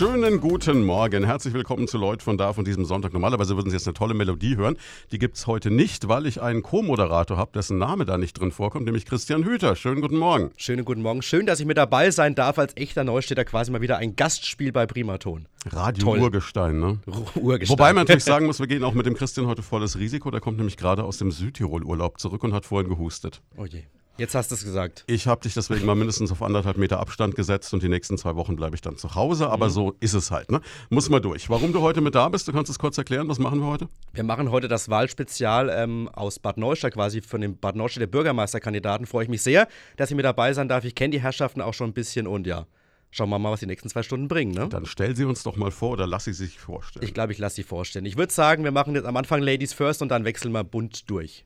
Schönen guten Morgen. Herzlich willkommen zu Leut von da von diesem Sonntag. Normalerweise würden Sie jetzt eine tolle Melodie hören. Die gibt es heute nicht, weil ich einen Co-Moderator habe, dessen Name da nicht drin vorkommt, nämlich Christian Hüter. Schönen guten Morgen. Schönen guten Morgen. Schön, dass ich mit dabei sein darf. Als echter Neustädter quasi mal wieder ein Gastspiel bei Primaton. Radio Toll. Urgestein, ne? Urgestein. Wobei man natürlich sagen muss, wir gehen auch mit dem Christian heute volles Risiko. Der kommt nämlich gerade aus dem Südtirol-Urlaub zurück und hat vorhin gehustet. Oh je. Jetzt hast du es gesagt. Ich habe dich deswegen mal mindestens auf anderthalb Meter Abstand gesetzt und die nächsten zwei Wochen bleibe ich dann zu Hause. Aber mhm. so ist es halt. Ne? Muss mal durch. Warum du heute mit da bist, du kannst es kurz erklären. Was machen wir heute? Wir machen heute das Wahlspezial ähm, aus Bad Neustadt, quasi von dem Bad Neustadt der Bürgermeisterkandidaten. Freue ich mich sehr, dass ich mit dabei sein darf. Ich kenne die Herrschaften auch schon ein bisschen und ja. Schauen wir mal, was die nächsten zwei Stunden bringen. Ne? Dann stell sie uns doch mal vor oder lass sie sich vorstellen. Ich glaube, ich lasse sie vorstellen. Ich würde sagen, wir machen jetzt am Anfang Ladies First und dann wechseln wir bunt durch.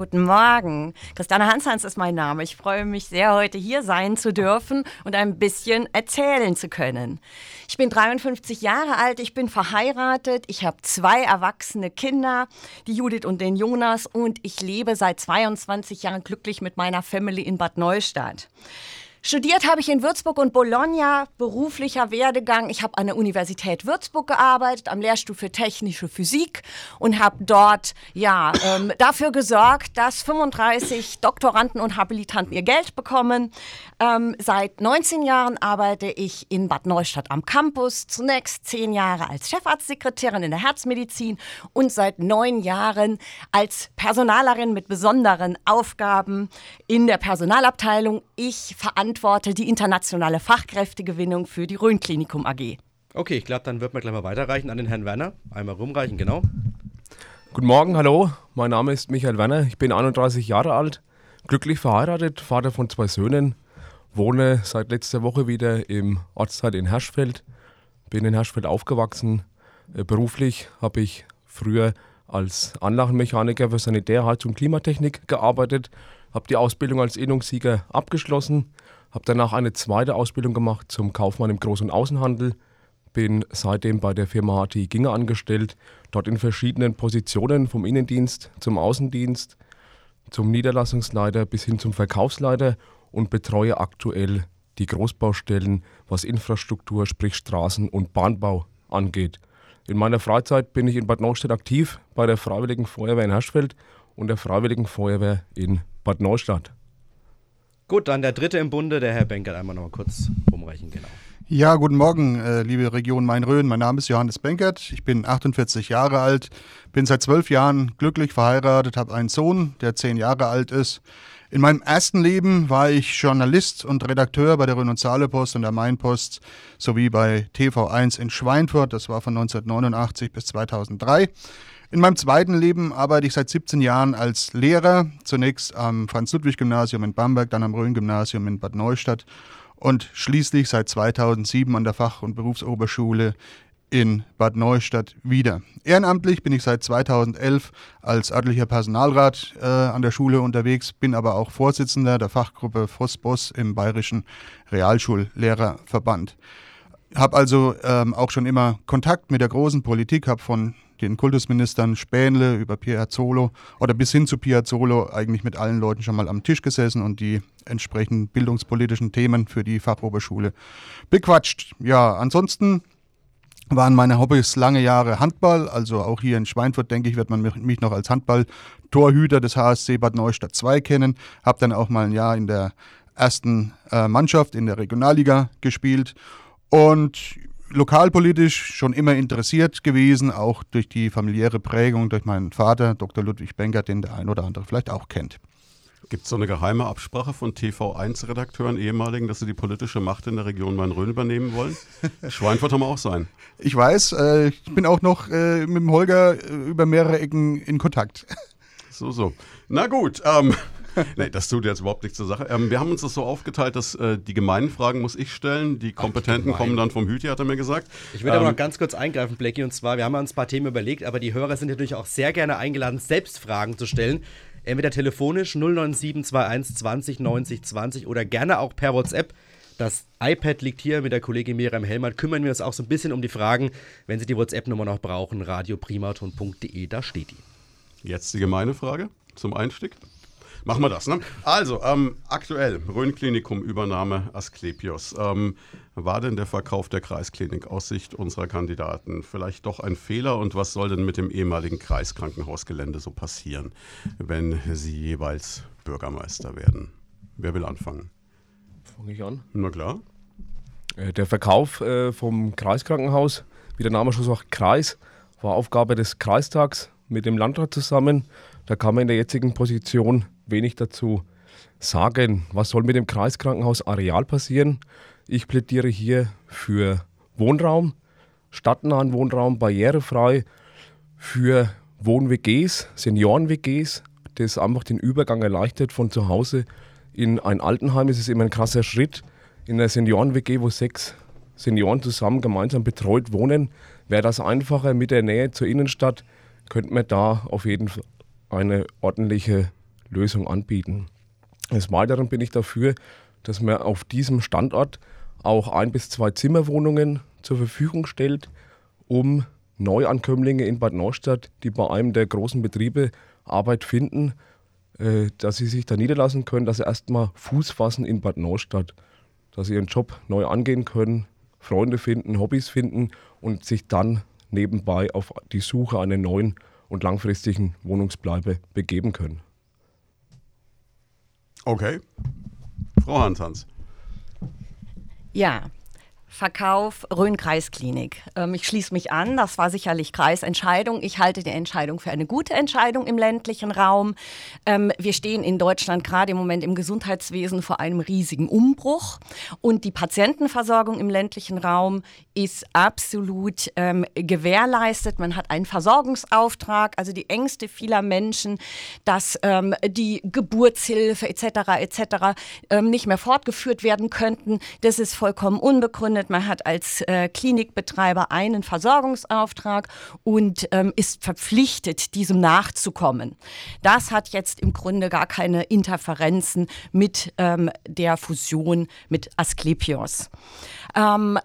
Guten Morgen. Christiane Hanshans ist mein Name. Ich freue mich sehr, heute hier sein zu dürfen und ein bisschen erzählen zu können. Ich bin 53 Jahre alt, ich bin verheiratet, ich habe zwei erwachsene Kinder, die Judith und den Jonas, und ich lebe seit 22 Jahren glücklich mit meiner Family in Bad Neustadt. Studiert habe ich in Würzburg und Bologna, beruflicher Werdegang. Ich habe an der Universität Würzburg gearbeitet, am Lehrstuhl für technische Physik und habe dort ja, ähm, dafür gesorgt, dass 35 Doktoranden und Habilitanten ihr Geld bekommen. Ähm, seit 19 Jahren arbeite ich in Bad Neustadt am Campus, zunächst zehn Jahre als Chefarztsekretärin in der Herzmedizin und seit neun Jahren als Personalerin mit besonderen Aufgaben in der Personalabteilung. Ich verantworte verantworte die internationale Fachkräftegewinnung für die Rhön-Klinikum AG. Okay, ich glaube, dann wird man gleich mal weiterreichen an den Herrn Werner. Einmal rumreichen, genau. Guten Morgen, hallo. Mein Name ist Michael Werner. Ich bin 31 Jahre alt, glücklich verheiratet, Vater von zwei Söhnen, wohne seit letzter Woche wieder im Ortsteil in Herschfeld, bin in Herschfeld aufgewachsen. Äh, beruflich habe ich früher als Anlagenmechaniker für Sanitär, Heizung und Klimatechnik gearbeitet, habe die Ausbildung als Innungssieger abgeschlossen, habe danach eine zweite Ausbildung gemacht zum Kaufmann im Groß- und Außenhandel. Bin seitdem bei der Firma HT Ginger angestellt, dort in verschiedenen Positionen vom Innendienst zum Außendienst, zum Niederlassungsleiter bis hin zum Verkaufsleiter und betreue aktuell die Großbaustellen, was Infrastruktur, sprich Straßen und Bahnbau angeht. In meiner Freizeit bin ich in Bad Neustadt aktiv bei der Freiwilligen Feuerwehr in Herschfeld und der Freiwilligen Feuerwehr in Bad Neustadt. Gut, dann der dritte im Bunde, der Herr Benkert, einmal noch mal kurz rumreichen, genau. Ja, guten Morgen, äh, liebe Region Main-Rhön. Mein Name ist Johannes Benkert. Ich bin 48 Jahre alt, bin seit zwölf Jahren glücklich verheiratet, habe einen Sohn, der zehn Jahre alt ist. In meinem ersten Leben war ich Journalist und Redakteur bei der Rhön- und Saale-Post und der Main-Post sowie bei TV1 in Schweinfurt. Das war von 1989 bis 2003. In meinem zweiten Leben arbeite ich seit 17 Jahren als Lehrer, zunächst am Franz-Ludwig-Gymnasium in Bamberg, dann am Rhön-Gymnasium in Bad Neustadt und schließlich seit 2007 an der Fach- und Berufsoberschule in Bad Neustadt wieder. Ehrenamtlich bin ich seit 2011 als örtlicher Personalrat äh, an der Schule unterwegs, bin aber auch Vorsitzender der Fachgruppe FOSBOS im Bayerischen Realschullehrerverband. Habe also ähm, auch schon immer Kontakt mit der großen Politik, habe von den Kultusministern Spähnle über Piazzolo oder bis hin zu Piazzolo eigentlich mit allen Leuten schon mal am Tisch gesessen und die entsprechenden bildungspolitischen Themen für die Fachoberschule bequatscht. Ja, ansonsten waren meine Hobbys lange Jahre Handball, also auch hier in Schweinfurt, denke ich, wird man mich noch als Handball-Torhüter des HSC Bad Neustadt 2 kennen. Habe dann auch mal ein Jahr in der ersten äh, Mannschaft in der Regionalliga gespielt und lokalpolitisch schon immer interessiert gewesen, auch durch die familiäre Prägung durch meinen Vater, Dr. Ludwig Benker, den der ein oder andere vielleicht auch kennt. Gibt es so eine geheime Absprache von TV1-Redakteuren, ehemaligen, dass sie die politische Macht in der Region Main-Rhön übernehmen wollen? Schweinfurt haben wir auch sein. Ich weiß, äh, ich bin auch noch äh, mit dem Holger äh, über mehrere Ecken in Kontakt. So, so. Na gut, ähm, nee, das tut jetzt überhaupt nichts zur Sache. Ähm, wir haben uns das so aufgeteilt, dass äh, die gemeinen Fragen muss ich stellen, die kompetenten Ach, kommen dann vom Hüti, hat er mir gesagt. Ich würde ähm, aber noch ganz kurz eingreifen, Blackie, und zwar, wir haben uns ein paar Themen überlegt, aber die Hörer sind natürlich auch sehr gerne eingeladen, selbst Fragen zu stellen. Entweder telefonisch 09721 20 90 20 oder gerne auch per WhatsApp. Das iPad liegt hier mit der Kollegin Miriam Hellmann. Kümmern wir uns auch so ein bisschen um die Fragen, wenn Sie die WhatsApp-Nummer noch brauchen, radioprimaton.de, da steht die. Jetzt die gemeine Frage zum Einstieg. Machen wir das, ne? Also, ähm, aktuell, Rhön-Klinikum, Übernahme Asklepios. Ähm, war denn der Verkauf der Kreisklinik aus Sicht unserer Kandidaten vielleicht doch ein Fehler? Und was soll denn mit dem ehemaligen Kreiskrankenhausgelände so passieren, wenn Sie jeweils Bürgermeister werden? Wer will anfangen? Fange ich an. Na klar. Äh, Der Verkauf äh, vom Kreiskrankenhaus, wie der Name schon sagt, Kreis, war Aufgabe des Kreistags mit dem Landrat zusammen. Da kann man in der jetzigen Position wenig dazu sagen. Was soll mit dem Kreiskrankenhaus Areal passieren? Ich plädiere hier für Wohnraum, stadtnahen Wohnraum, barrierefrei, für Wohn-WGs, Senioren-WGs, das einfach den Übergang erleichtert von zu Hause in ein Altenheim. Es ist immer ein krasser Schritt. In einer Senioren-WG, wo sechs Senioren zusammen gemeinsam betreut wohnen, wäre das einfacher mit der Nähe zur Innenstadt, könnte man da auf jeden Fall eine ordentliche Lösung anbieten. Des Weiteren bin ich dafür, dass man auf diesem Standort auch ein bis zwei Zimmerwohnungen zur Verfügung stellt, um Neuankömmlinge in Bad Neustadt, die bei einem der großen Betriebe Arbeit finden, äh, dass sie sich da niederlassen können, dass sie erstmal Fuß fassen in Bad Neustadt, dass sie ihren Job neu angehen können, Freunde finden, Hobbys finden und sich dann nebenbei auf die Suche einer neuen und langfristigen Wohnungsbleibe begeben können. Okay. Frau Hans-Hans. Ja, Verkauf Rhön-Kreisklinik. Ähm, ich schließe mich an, das war sicherlich Kreisentscheidung. Ich halte die Entscheidung für eine gute Entscheidung im ländlichen Raum. Ähm, wir stehen in Deutschland gerade im Moment im Gesundheitswesen vor einem riesigen Umbruch und die Patientenversorgung im ländlichen Raum ist absolut ähm, gewährleistet. Man hat einen Versorgungsauftrag, also die Ängste vieler Menschen, dass ähm, die Geburtshilfe etc. etc. Ähm, nicht mehr fortgeführt werden könnten. Das ist vollkommen unbegründet. Man hat als äh, Klinikbetreiber einen Versorgungsauftrag und ähm, ist verpflichtet, diesem nachzukommen. Das hat jetzt im Grunde gar keine Interferenzen mit ähm, der Fusion mit Asklepios. Ähm,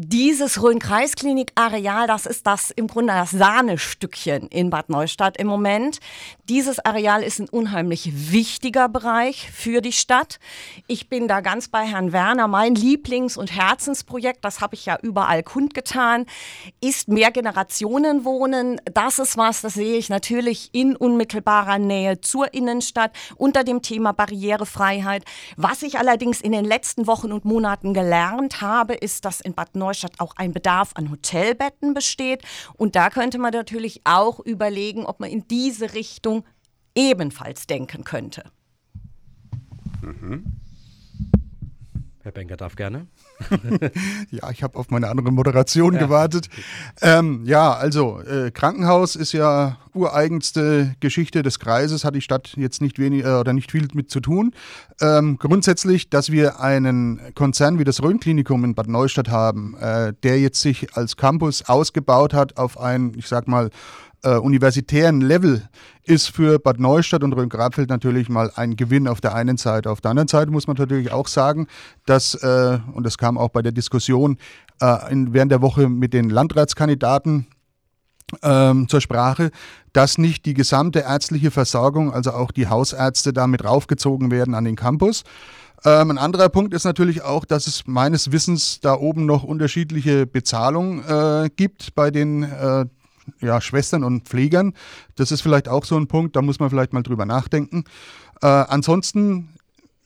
dieses Rhön-Kreis-Klinik-Areal, das ist das im Grunde das Sahnestückchen in Bad Neustadt im Moment. Dieses Areal ist ein unheimlich wichtiger Bereich für die Stadt. Ich bin da ganz bei Herrn Werner. Mein Lieblings- und Herzensprojekt, das habe ich ja überall kundgetan, ist Mehrgenerationenwohnen. Das ist was, das sehe ich natürlich in unmittelbarer Nähe zur Innenstadt unter dem Thema Barrierefreiheit. Was ich allerdings in den letzten Wochen und Monaten gelernt habe, ist, dass in Bad Neustadt auch ein Bedarf an Hotelbetten besteht. Und da könnte man natürlich auch überlegen, ob man in diese Richtung ebenfalls denken könnte. Herr Benker darf gerne. Ja, ich habe auf meine andere Moderation gewartet. Ähm, ja, also äh, Krankenhaus ist ja ureigenste Geschichte des Kreises, hat die Stadt jetzt nicht wenig äh, oder nicht viel mit zu tun. Ähm, grundsätzlich, dass wir einen Konzern wie das Rhön-Klinikum in Bad Neustadt haben, äh, der jetzt sich als Campus ausgebaut hat auf ein, ich sag mal, äh, universitären Level ist für Bad Neustadt und Rhön-Grabfeld natürlich mal ein Gewinn auf der einen Seite. Auf der anderen Seite muss man natürlich auch sagen, dass, äh, und das kam auch bei der Diskussion äh, in, während der Woche mit den Landratskandidaten ähm, zur Sprache, dass nicht die gesamte ärztliche Versorgung, also auch die Hausärzte damit raufgezogen werden an den Campus. Ähm, ein anderer Punkt ist natürlich auch, dass es meines Wissens da oben noch unterschiedliche Bezahlung äh, gibt bei den äh, ja, Schwestern und Pflegern. Das ist vielleicht auch so ein Punkt, da muss man vielleicht mal drüber nachdenken. Äh, ansonsten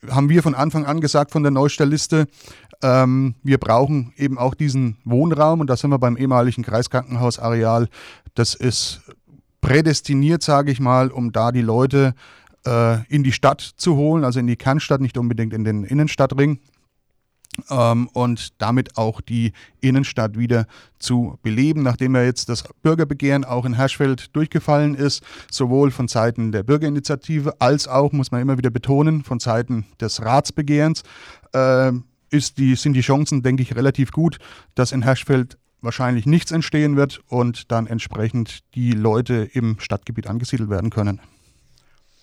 haben wir von Anfang an gesagt von der Neustellliste, ähm, wir brauchen eben auch diesen Wohnraum und da sind wir beim ehemaligen Kreiskrankenhausareal. Das ist prädestiniert, sage ich mal, um da die Leute äh, in die Stadt zu holen, also in die Kernstadt, nicht unbedingt in den Innenstadtring. Ähm, und damit auch die Innenstadt wieder zu beleben, nachdem ja jetzt das Bürgerbegehren auch in Herschfeld durchgefallen ist, sowohl von Seiten der Bürgerinitiative als auch, muss man immer wieder betonen, von Seiten des Ratsbegehrens, äh, ist die, sind die Chancen, denke ich, relativ gut, dass in Herschfeld wahrscheinlich nichts entstehen wird und dann entsprechend die Leute im Stadtgebiet angesiedelt werden können.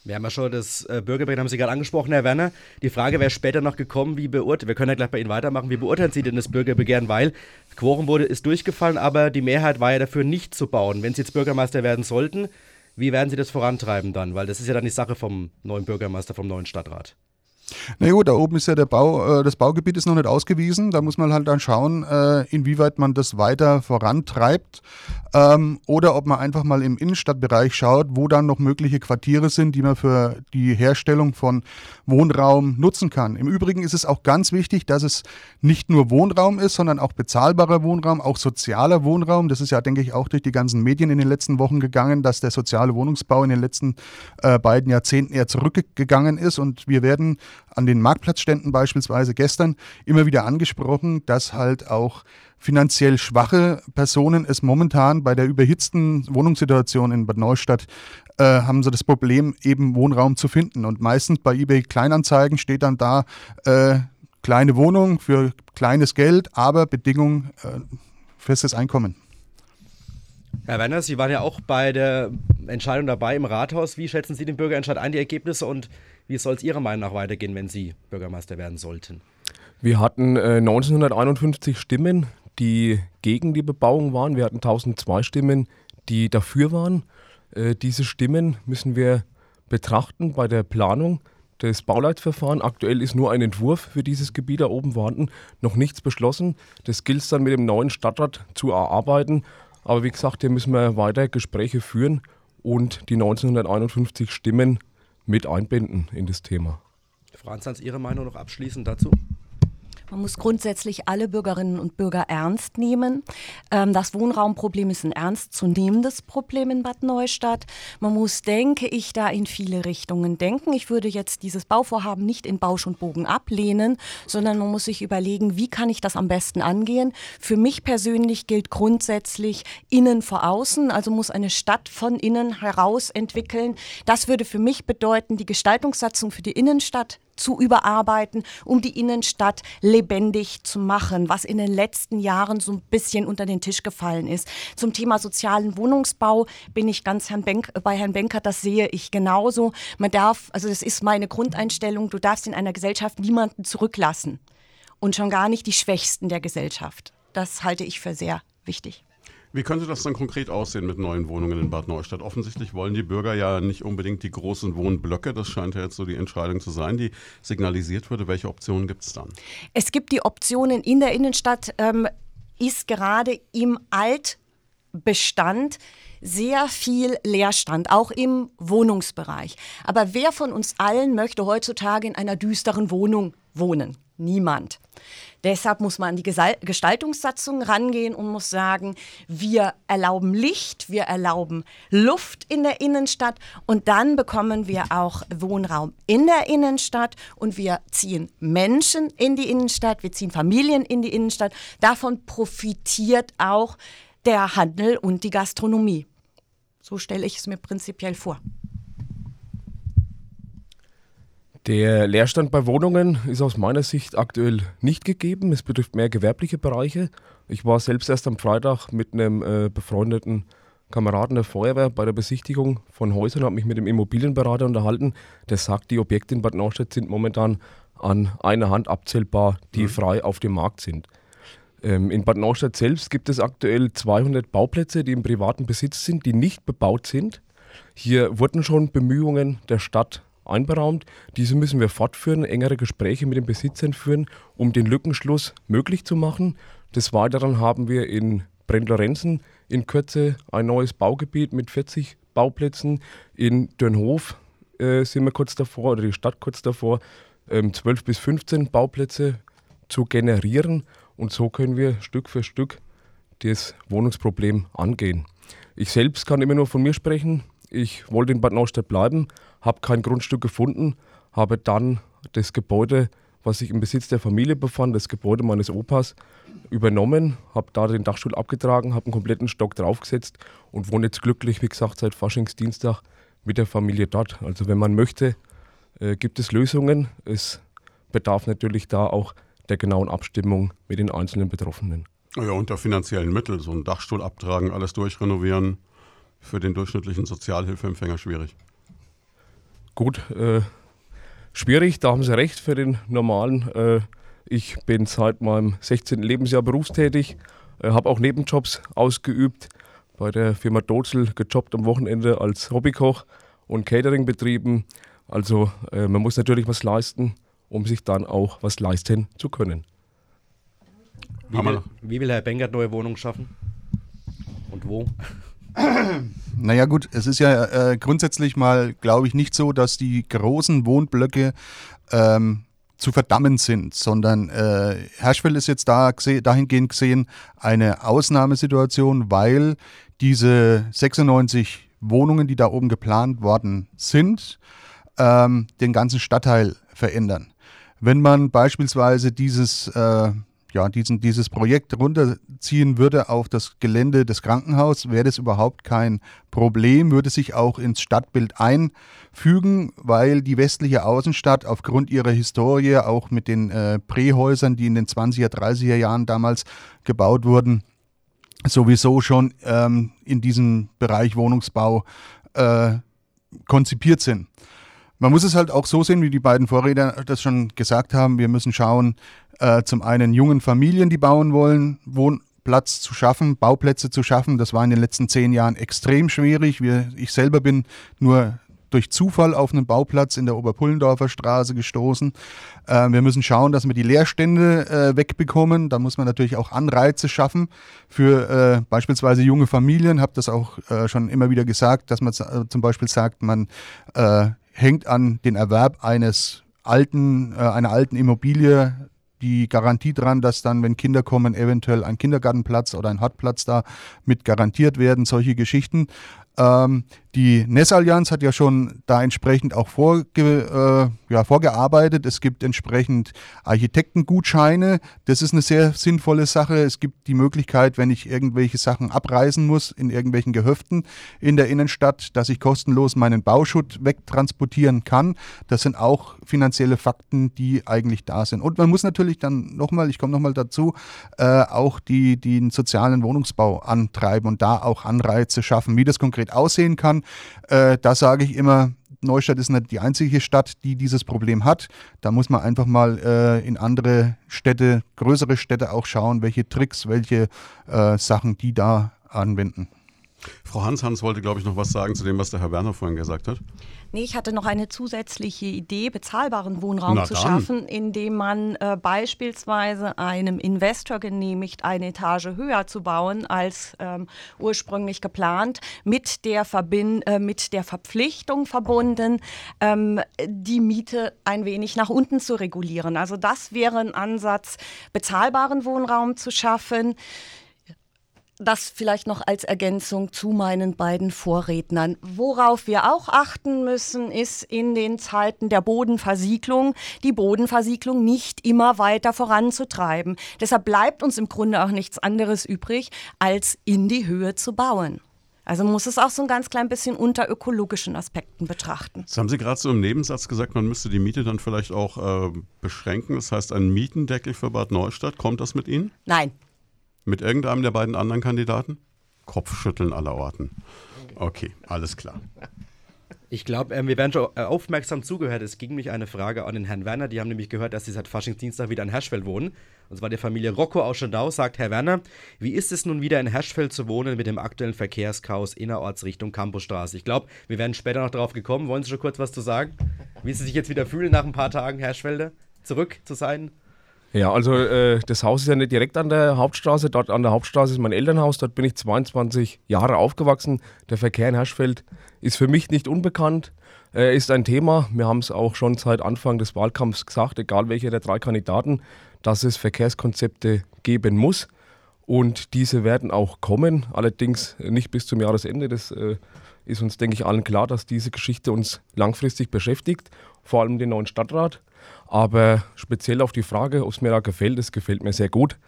Wir haben ja schon das äh, Bürgerbegehren, haben Sie gerade angesprochen, Herr Werner. Die Frage wäre später noch gekommen, wie beurteilen, wir können ja gleich bei Ihnen weitermachen, wie beurteilen Sie denn das Bürgerbegehren, weil Quorum wurde, ist durchgefallen, aber die Mehrheit war ja dafür, nicht zu bauen. Wenn Sie jetzt Bürgermeister werden sollten, Wie werden Sie das vorantreiben dann? Weil das ist ja dann die Sache vom neuen Bürgermeister, vom neuen Stadtrat. Na gut, da oben ist ja der Bau, äh, das Baugebiet ist noch nicht ausgewiesen. Da muss man halt dann schauen, äh, inwieweit man das weiter vorantreibt ähm, oder ob man einfach mal im Innenstadtbereich schaut, wo dann noch mögliche Quartiere sind, die man für die Herstellung von Wohnraum nutzen kann. Im Übrigen ist es auch ganz wichtig, dass es nicht nur Wohnraum ist, sondern auch bezahlbarer Wohnraum, auch sozialer Wohnraum. Das ist ja, denke ich, auch durch die ganzen Medien in den letzten Wochen gegangen, dass der soziale Wohnungsbau in den letzten äh, beiden Jahrzehnten eher zurückgegangen ist und wir werden an den Marktplatzständen beispielsweise gestern immer wieder angesprochen, dass halt auch finanziell schwache Personen es momentan bei der überhitzten Wohnungssituation in Bad Neustadt äh, haben sie das Problem, eben Wohnraum zu finden. Und meistens bei eBay Kleinanzeigen steht dann da äh, kleine Wohnung für kleines Geld, aber Bedingung äh, festes Einkommen. Herr Werner, Sie waren ja auch bei der Entscheidung dabei im Rathaus. Wie schätzen Sie den Bürgerentscheid ein, die Ergebnisse und wie soll es Ihrer Meinung nach weitergehen, wenn Sie Bürgermeister werden sollten? Wir hatten äh, 1951 Stimmen, die gegen die Bebauung waren. Wir hatten 1002 Stimmen, die dafür waren. Äh, diese Stimmen müssen wir betrachten bei der Planung des Bauleitverfahrens. Aktuell ist nur ein Entwurf für dieses Gebiet da oben vorhanden, noch nichts beschlossen. Das gilt es dann mit dem neuen Stadtrat zu erarbeiten. Aber wie gesagt, hier müssen wir weiter Gespräche führen und die 1951 Stimmen mit einbinden in das Thema. Franz, Hans, Ihre Meinung noch abschließend dazu? Man muss grundsätzlich alle Bürgerinnen und Bürger ernst nehmen. Ähm, das Wohnraumproblem ist ein ernstzunehmendes Problem in Bad Neustadt. Man muss, denke ich, da in viele Richtungen denken. Ich würde jetzt dieses Bauvorhaben nicht in Bausch und Bogen ablehnen, sondern man muss sich überlegen, wie kann ich das am besten angehen. Für mich persönlich gilt grundsätzlich innen vor außen, also muss eine Stadt von innen heraus entwickeln. Das würde für mich bedeuten, die Gestaltungssatzung für die Innenstadt zu überarbeiten, um die Innenstadt lebendig zu machen, was in den letzten Jahren so ein bisschen unter den Tisch gefallen ist. Zum Thema sozialen Wohnungsbau bin ich ganz Herrn Benk, bei Herrn Benkert, das sehe ich genauso. Man darf, also das ist meine Grundeinstellung, du darfst in einer Gesellschaft niemanden zurücklassen und schon gar nicht die Schwächsten der Gesellschaft. Das halte ich für sehr wichtig. Wie könnte das dann konkret aussehen mit neuen Wohnungen in Bad Neustadt? Offensichtlich wollen die Bürger ja nicht unbedingt die großen Wohnblöcke. Das scheint ja jetzt so die Entscheidung zu sein, die signalisiert wurde. Welche Optionen gibt es dann? Es gibt die Optionen in der Innenstadt, ähm, ist gerade im Altbestand sehr viel Leerstand, auch im Wohnungsbereich. Aber wer von uns allen möchte heutzutage in einer düsteren Wohnung wohnen? Niemand. Deshalb muss man an die Gestaltungssatzung rangehen und muss sagen, wir erlauben Licht, wir erlauben Luft in der Innenstadt und dann bekommen wir auch Wohnraum in der Innenstadt und wir ziehen Menschen in die Innenstadt, wir ziehen Familien in die Innenstadt. Davon profitiert auch der Handel und die Gastronomie. So stelle ich es mir prinzipiell vor. Der Leerstand bei Wohnungen ist aus meiner Sicht aktuell nicht gegeben. Es betrifft mehr gewerbliche Bereiche. Ich war selbst erst am Freitag mit einem äh, befreundeten Kameraden der Feuerwehr bei der Besichtigung von Häusern, habe mich mit dem Immobilienberater unterhalten. Der sagt, die Objekte in Bad Neustadt sind momentan an einer Hand abzählbar, die mhm. frei auf dem Markt sind. Ähm, in Bad Neustadt selbst gibt es aktuell 200 Bauplätze, die im privaten Besitz sind, die nicht bebaut sind. Hier wurden schon Bemühungen der Stadt einberaumt. Diese müssen wir fortführen, engere Gespräche mit den Besitzern führen, um den Lückenschluss möglich zu machen. Des Weiteren haben wir in Brent-Lorenzen in Kürze ein neues Baugebiet mit 40 Bauplätzen. In Dönhof äh, sind wir kurz davor, oder die Stadt kurz davor, ähm, 12 bis 15 Bauplätze zu generieren. Und so können wir Stück für Stück das Wohnungsproblem angehen. Ich selbst kann immer nur von mir sprechen. Ich wollte in Bad Neustadt bleiben, habe kein Grundstück gefunden, habe dann das Gebäude, was sich im Besitz der Familie befand, das Gebäude meines Opas, übernommen, habe da den Dachstuhl abgetragen, habe einen kompletten Stock draufgesetzt und wohne jetzt glücklich, wie gesagt, seit Faschingsdienstag mit der Familie dort. Also wenn man möchte, äh, gibt es Lösungen. Es bedarf natürlich da auch der genauen Abstimmung mit den einzelnen Betroffenen. Ja, unter finanziellen Mitteln, so einen Dachstuhl abtragen, alles durchrenovieren, für den durchschnittlichen Sozialhilfeempfänger schwierig. Gut, äh, schwierig, da haben Sie recht für den normalen. Äh, ich bin seit meinem 16. Lebensjahr berufstätig, äh, habe auch Nebenjobs ausgeübt, bei der Firma Dozel gejobbt am Wochenende als Hobbykoch und Catering betrieben. Also äh, man muss natürlich was leisten, um sich dann auch was leisten zu können. Wie will, wie will Herr Bengert neue Wohnungen schaffen? Und wo? Naja gut, es ist ja äh, grundsätzlich mal, glaube ich, nicht so, dass die großen Wohnblöcke ähm, zu verdammen sind, sondern äh, Herschfeld ist jetzt da dahingehend gesehen eine Ausnahmesituation, weil diese 96 Wohnungen, die da oben geplant worden sind, ähm, den ganzen Stadtteil verändern. Wenn man beispielsweise dieses äh, ja, diesen, dieses Projekt runterziehen würde auf das Gelände des Krankenhauses, wäre das überhaupt kein Problem, würde sich auch ins Stadtbild einfügen, weil die westliche Außenstadt aufgrund ihrer Historie, auch mit den äh, Prähäusern, die in den 20er, 30er Jahren damals gebaut wurden, sowieso schon ähm, in diesem Bereich Wohnungsbau äh, konzipiert sind. Man muss es halt auch so sehen, wie die beiden Vorredner das schon gesagt haben. Wir müssen schauen, äh, zum einen jungen Familien, die bauen wollen, Wohnplatz zu schaffen, Bauplätze zu schaffen. Das war in den letzten zehn Jahren extrem schwierig. Wir, ich selber bin nur durch Zufall auf einen Bauplatz in der Oberpullendorfer Straße gestoßen. Äh, wir müssen schauen, dass wir die Leerstände äh, wegbekommen. Da muss man natürlich auch Anreize schaffen für äh, beispielsweise junge Familien. Habe das auch äh, schon immer wieder gesagt, dass man äh, zum Beispiel sagt, man äh, hängt an den Erwerb eines alten, einer alten Immobilie die Garantie dran, dass dann, wenn Kinder kommen, eventuell ein Kindergartenplatz oder ein Hartplatz da mit garantiert werden, solche Geschichten. Ähm, die Nessallianz hat ja schon da entsprechend auch vorge äh, ja, vorgearbeitet. Es gibt entsprechend Architektengutscheine. Das ist eine sehr sinnvolle Sache. Es gibt die Möglichkeit, wenn ich irgendwelche Sachen abreißen muss in irgendwelchen Gehöften in der Innenstadt, dass ich kostenlos meinen Bauschutt wegtransportieren kann. Das sind auch finanzielle Fakten, die eigentlich da sind. Und man muss natürlich dann nochmal, ich komme nochmal dazu, äh, auch die, den sozialen Wohnungsbau antreiben und da auch Anreize schaffen. Wie das konkret aussehen kann, äh, da sage ich immer, Neustadt ist nicht die einzige Stadt, die dieses Problem hat. Da muss man einfach mal äh, in andere Städte, größere Städte auch schauen, welche Tricks, welche äh, Sachen die da anwenden. Frau Hans Hans wollte, glaube ich, noch was sagen zu dem, was der Herr Werner vorhin gesagt hat. Nee, ich hatte noch eine zusätzliche Idee, bezahlbaren Wohnraum Na zu dann. schaffen, indem man äh, beispielsweise einem Investor genehmigt, eine Etage höher zu bauen als ähm, ursprünglich geplant, mit der, Verbin äh, mit der Verpflichtung verbunden, ähm, die Miete ein wenig nach unten zu regulieren. Also das wäre ein Ansatz, bezahlbaren Wohnraum zu schaffen das vielleicht noch als Ergänzung zu meinen beiden Vorrednern. Worauf wir auch achten müssen, ist in den Zeiten der Bodenversiegelung, die Bodenversiegelung nicht immer weiter voranzutreiben. Deshalb bleibt uns im Grunde auch nichts anderes übrig, als in die Höhe zu bauen. Also muss es auch so ein ganz klein bisschen unter ökologischen Aspekten betrachten. Das haben Sie gerade so im Nebensatz gesagt, man müsste die Miete dann vielleicht auch äh, beschränken. Das heißt, ein Mietendeckel für Bad Neustadt, kommt das mit Ihnen? Nein. Mit irgendeinem der beiden anderen Kandidaten? Kopfschütteln aller Orten. Okay, alles klar. Ich glaube, äh, wir werden schon äh, aufmerksam zugehört. Es ging mich eine Frage an den Herrn Werner. Die haben nämlich gehört, dass sie seit Faschingsdienstag wieder in Herschfeld wohnen. Und zwar der Familie Rocco aus Schondau sagt, Herr Werner, wie ist es nun wieder in Herschfeld zu wohnen mit dem aktuellen Verkehrschaos innerorts Richtung Campusstraße? Ich glaube, wir werden später noch darauf gekommen. Wollen Sie schon kurz was zu sagen? Wie Sie sich jetzt wieder fühlen nach ein paar Tagen Herschfelde zurück zu sein? Ja, also äh, das Haus ist ja nicht direkt an der Hauptstraße. Dort an der Hauptstraße ist mein Elternhaus. Dort bin ich 22 Jahre aufgewachsen. Der Verkehr in Herschfeld ist für mich nicht unbekannt. Er ist ein Thema. Wir haben es auch schon seit Anfang des Wahlkampfs gesagt, egal welcher der drei Kandidaten, dass es Verkehrskonzepte geben muss. Und diese werden auch kommen, allerdings nicht bis zum Jahresende. Das äh, ist uns, denke ich, allen klar, dass diese Geschichte uns langfristig beschäftigt, vor allem den neuen Stadtrat. Aber speziell auf die Frage, ob es mir da gefällt, das gefällt mir sehr gut.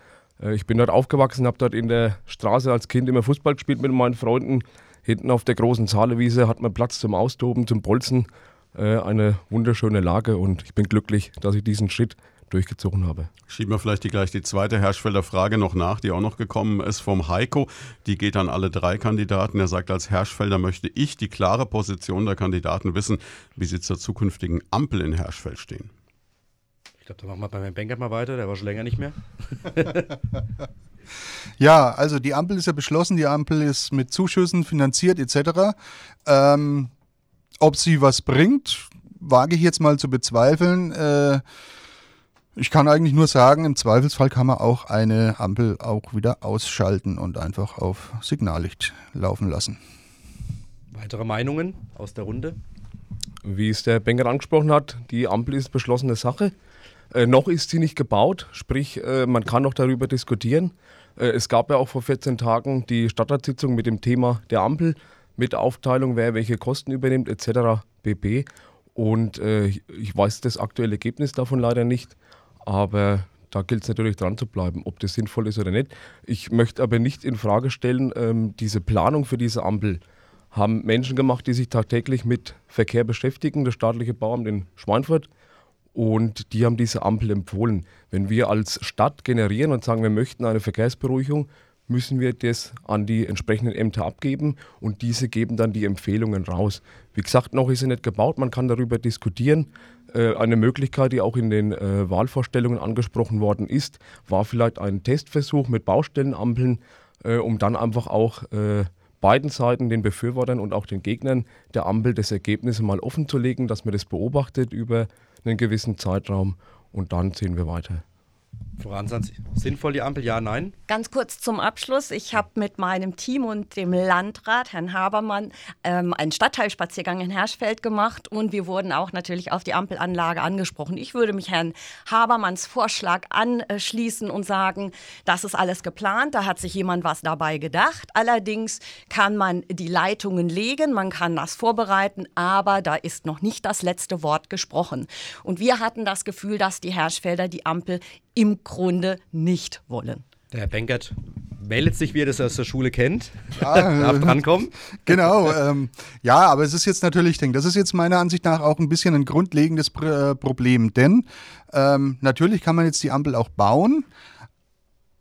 Äh, ich bin dort aufgewachsen, habe dort in der Straße als Kind immer Fußball gespielt mit meinen Freunden. Hinten auf der großen Zaalewiese hat man Platz zum Austoben, zum Bolzen. Äh, eine wunderschöne Lage und ich bin glücklich, dass ich diesen Schritt durchgezogen habe. Schieben wir vielleicht die, gleich die zweite Herschfelder Frage noch nach, die auch noch gekommen ist vom Heiko. Die geht an alle drei Kandidaten. Er sagt, als Herschfelder möchte ich die klare Position der Kandidaten wissen, wie sie zur zukünftigen Ampel in Herschfeld stehen. Ich glaube, da machen wir bei meinem Banker mal weiter, der war schon länger nicht mehr. Ja, also die Ampel ist ja beschlossen, die Ampel ist mit Zuschüssen finanziert etc. Ähm, ob sie was bringt, wage ich jetzt mal zu bezweifeln. Äh, ich kann eigentlich nur sagen, im Zweifelsfall kann man auch eine Ampel auch wieder ausschalten und einfach auf Signallicht laufen lassen. Weitere Meinungen aus der Runde? Wie es der Banker angesprochen hat, die Ampel ist beschlossene Sache. Äh, noch ist sie nicht gebaut, sprich, äh, man kann noch darüber diskutieren. Äh, es gab ja auch vor 14 Tagen die Stadtratssitzung mit dem Thema der Ampel, mit Aufteilung, wer welche Kosten übernimmt, etc. bb. Und äh, ich weiß das aktuelle Ergebnis davon leider nicht, aber da gilt es natürlich dran zu bleiben, ob das sinnvoll ist oder nicht. Ich möchte aber nicht in Frage stellen, ähm, diese Planung für diese Ampel haben Menschen gemacht, die sich tagtäglich mit Verkehr beschäftigen, das staatliche Bauamt in Schweinfurt. Und die haben diese Ampel empfohlen. Wenn wir als Stadt generieren und sagen, wir möchten eine Verkehrsberuhigung, müssen wir das an die entsprechenden Ämter abgeben und diese geben dann die Empfehlungen raus. Wie gesagt, noch ist sie nicht gebaut, man kann darüber diskutieren. Äh, eine Möglichkeit, die auch in den äh, Wahlvorstellungen angesprochen worden ist, war vielleicht ein Testversuch mit Baustellenampeln, äh, um dann einfach auch beiden Seiten, den Befürwortern und auch den Gegnern der Ampel, das Ergebnis mal offen zu legen, dass man das beobachtet über einen gewissen Zeitraum und dann sehen wir weiter. Ansatz, sinnvoll die Ampel, ja, nein? Ganz kurz zum Abschluss. Ich habe mit meinem Team und dem Landrat, Herrn Habermann, ähm, einen Stadtteilspaziergang in Herschfeld gemacht und wir wurden auch natürlich auf die Ampelanlage angesprochen. Ich würde mich Herrn Habermanns Vorschlag anschließen und sagen, das ist alles geplant, da hat sich jemand was dabei gedacht. Allerdings kann man die Leitungen legen, man kann das vorbereiten, aber da ist noch nicht das letzte Wort gesprochen. Und wir hatten das Gefühl, dass die Herschfelder die Ampel im Grunde nicht wollen. Der Herr Benkert meldet sich, wie er das aus der Schule kennt. Ja, Darf drankommen. Genau. Ähm, ja, aber es ist jetzt natürlich, ich denke, das ist jetzt meiner Ansicht nach auch ein bisschen ein grundlegendes Pr Problem. Denn ähm, natürlich kann man jetzt die Ampel auch bauen.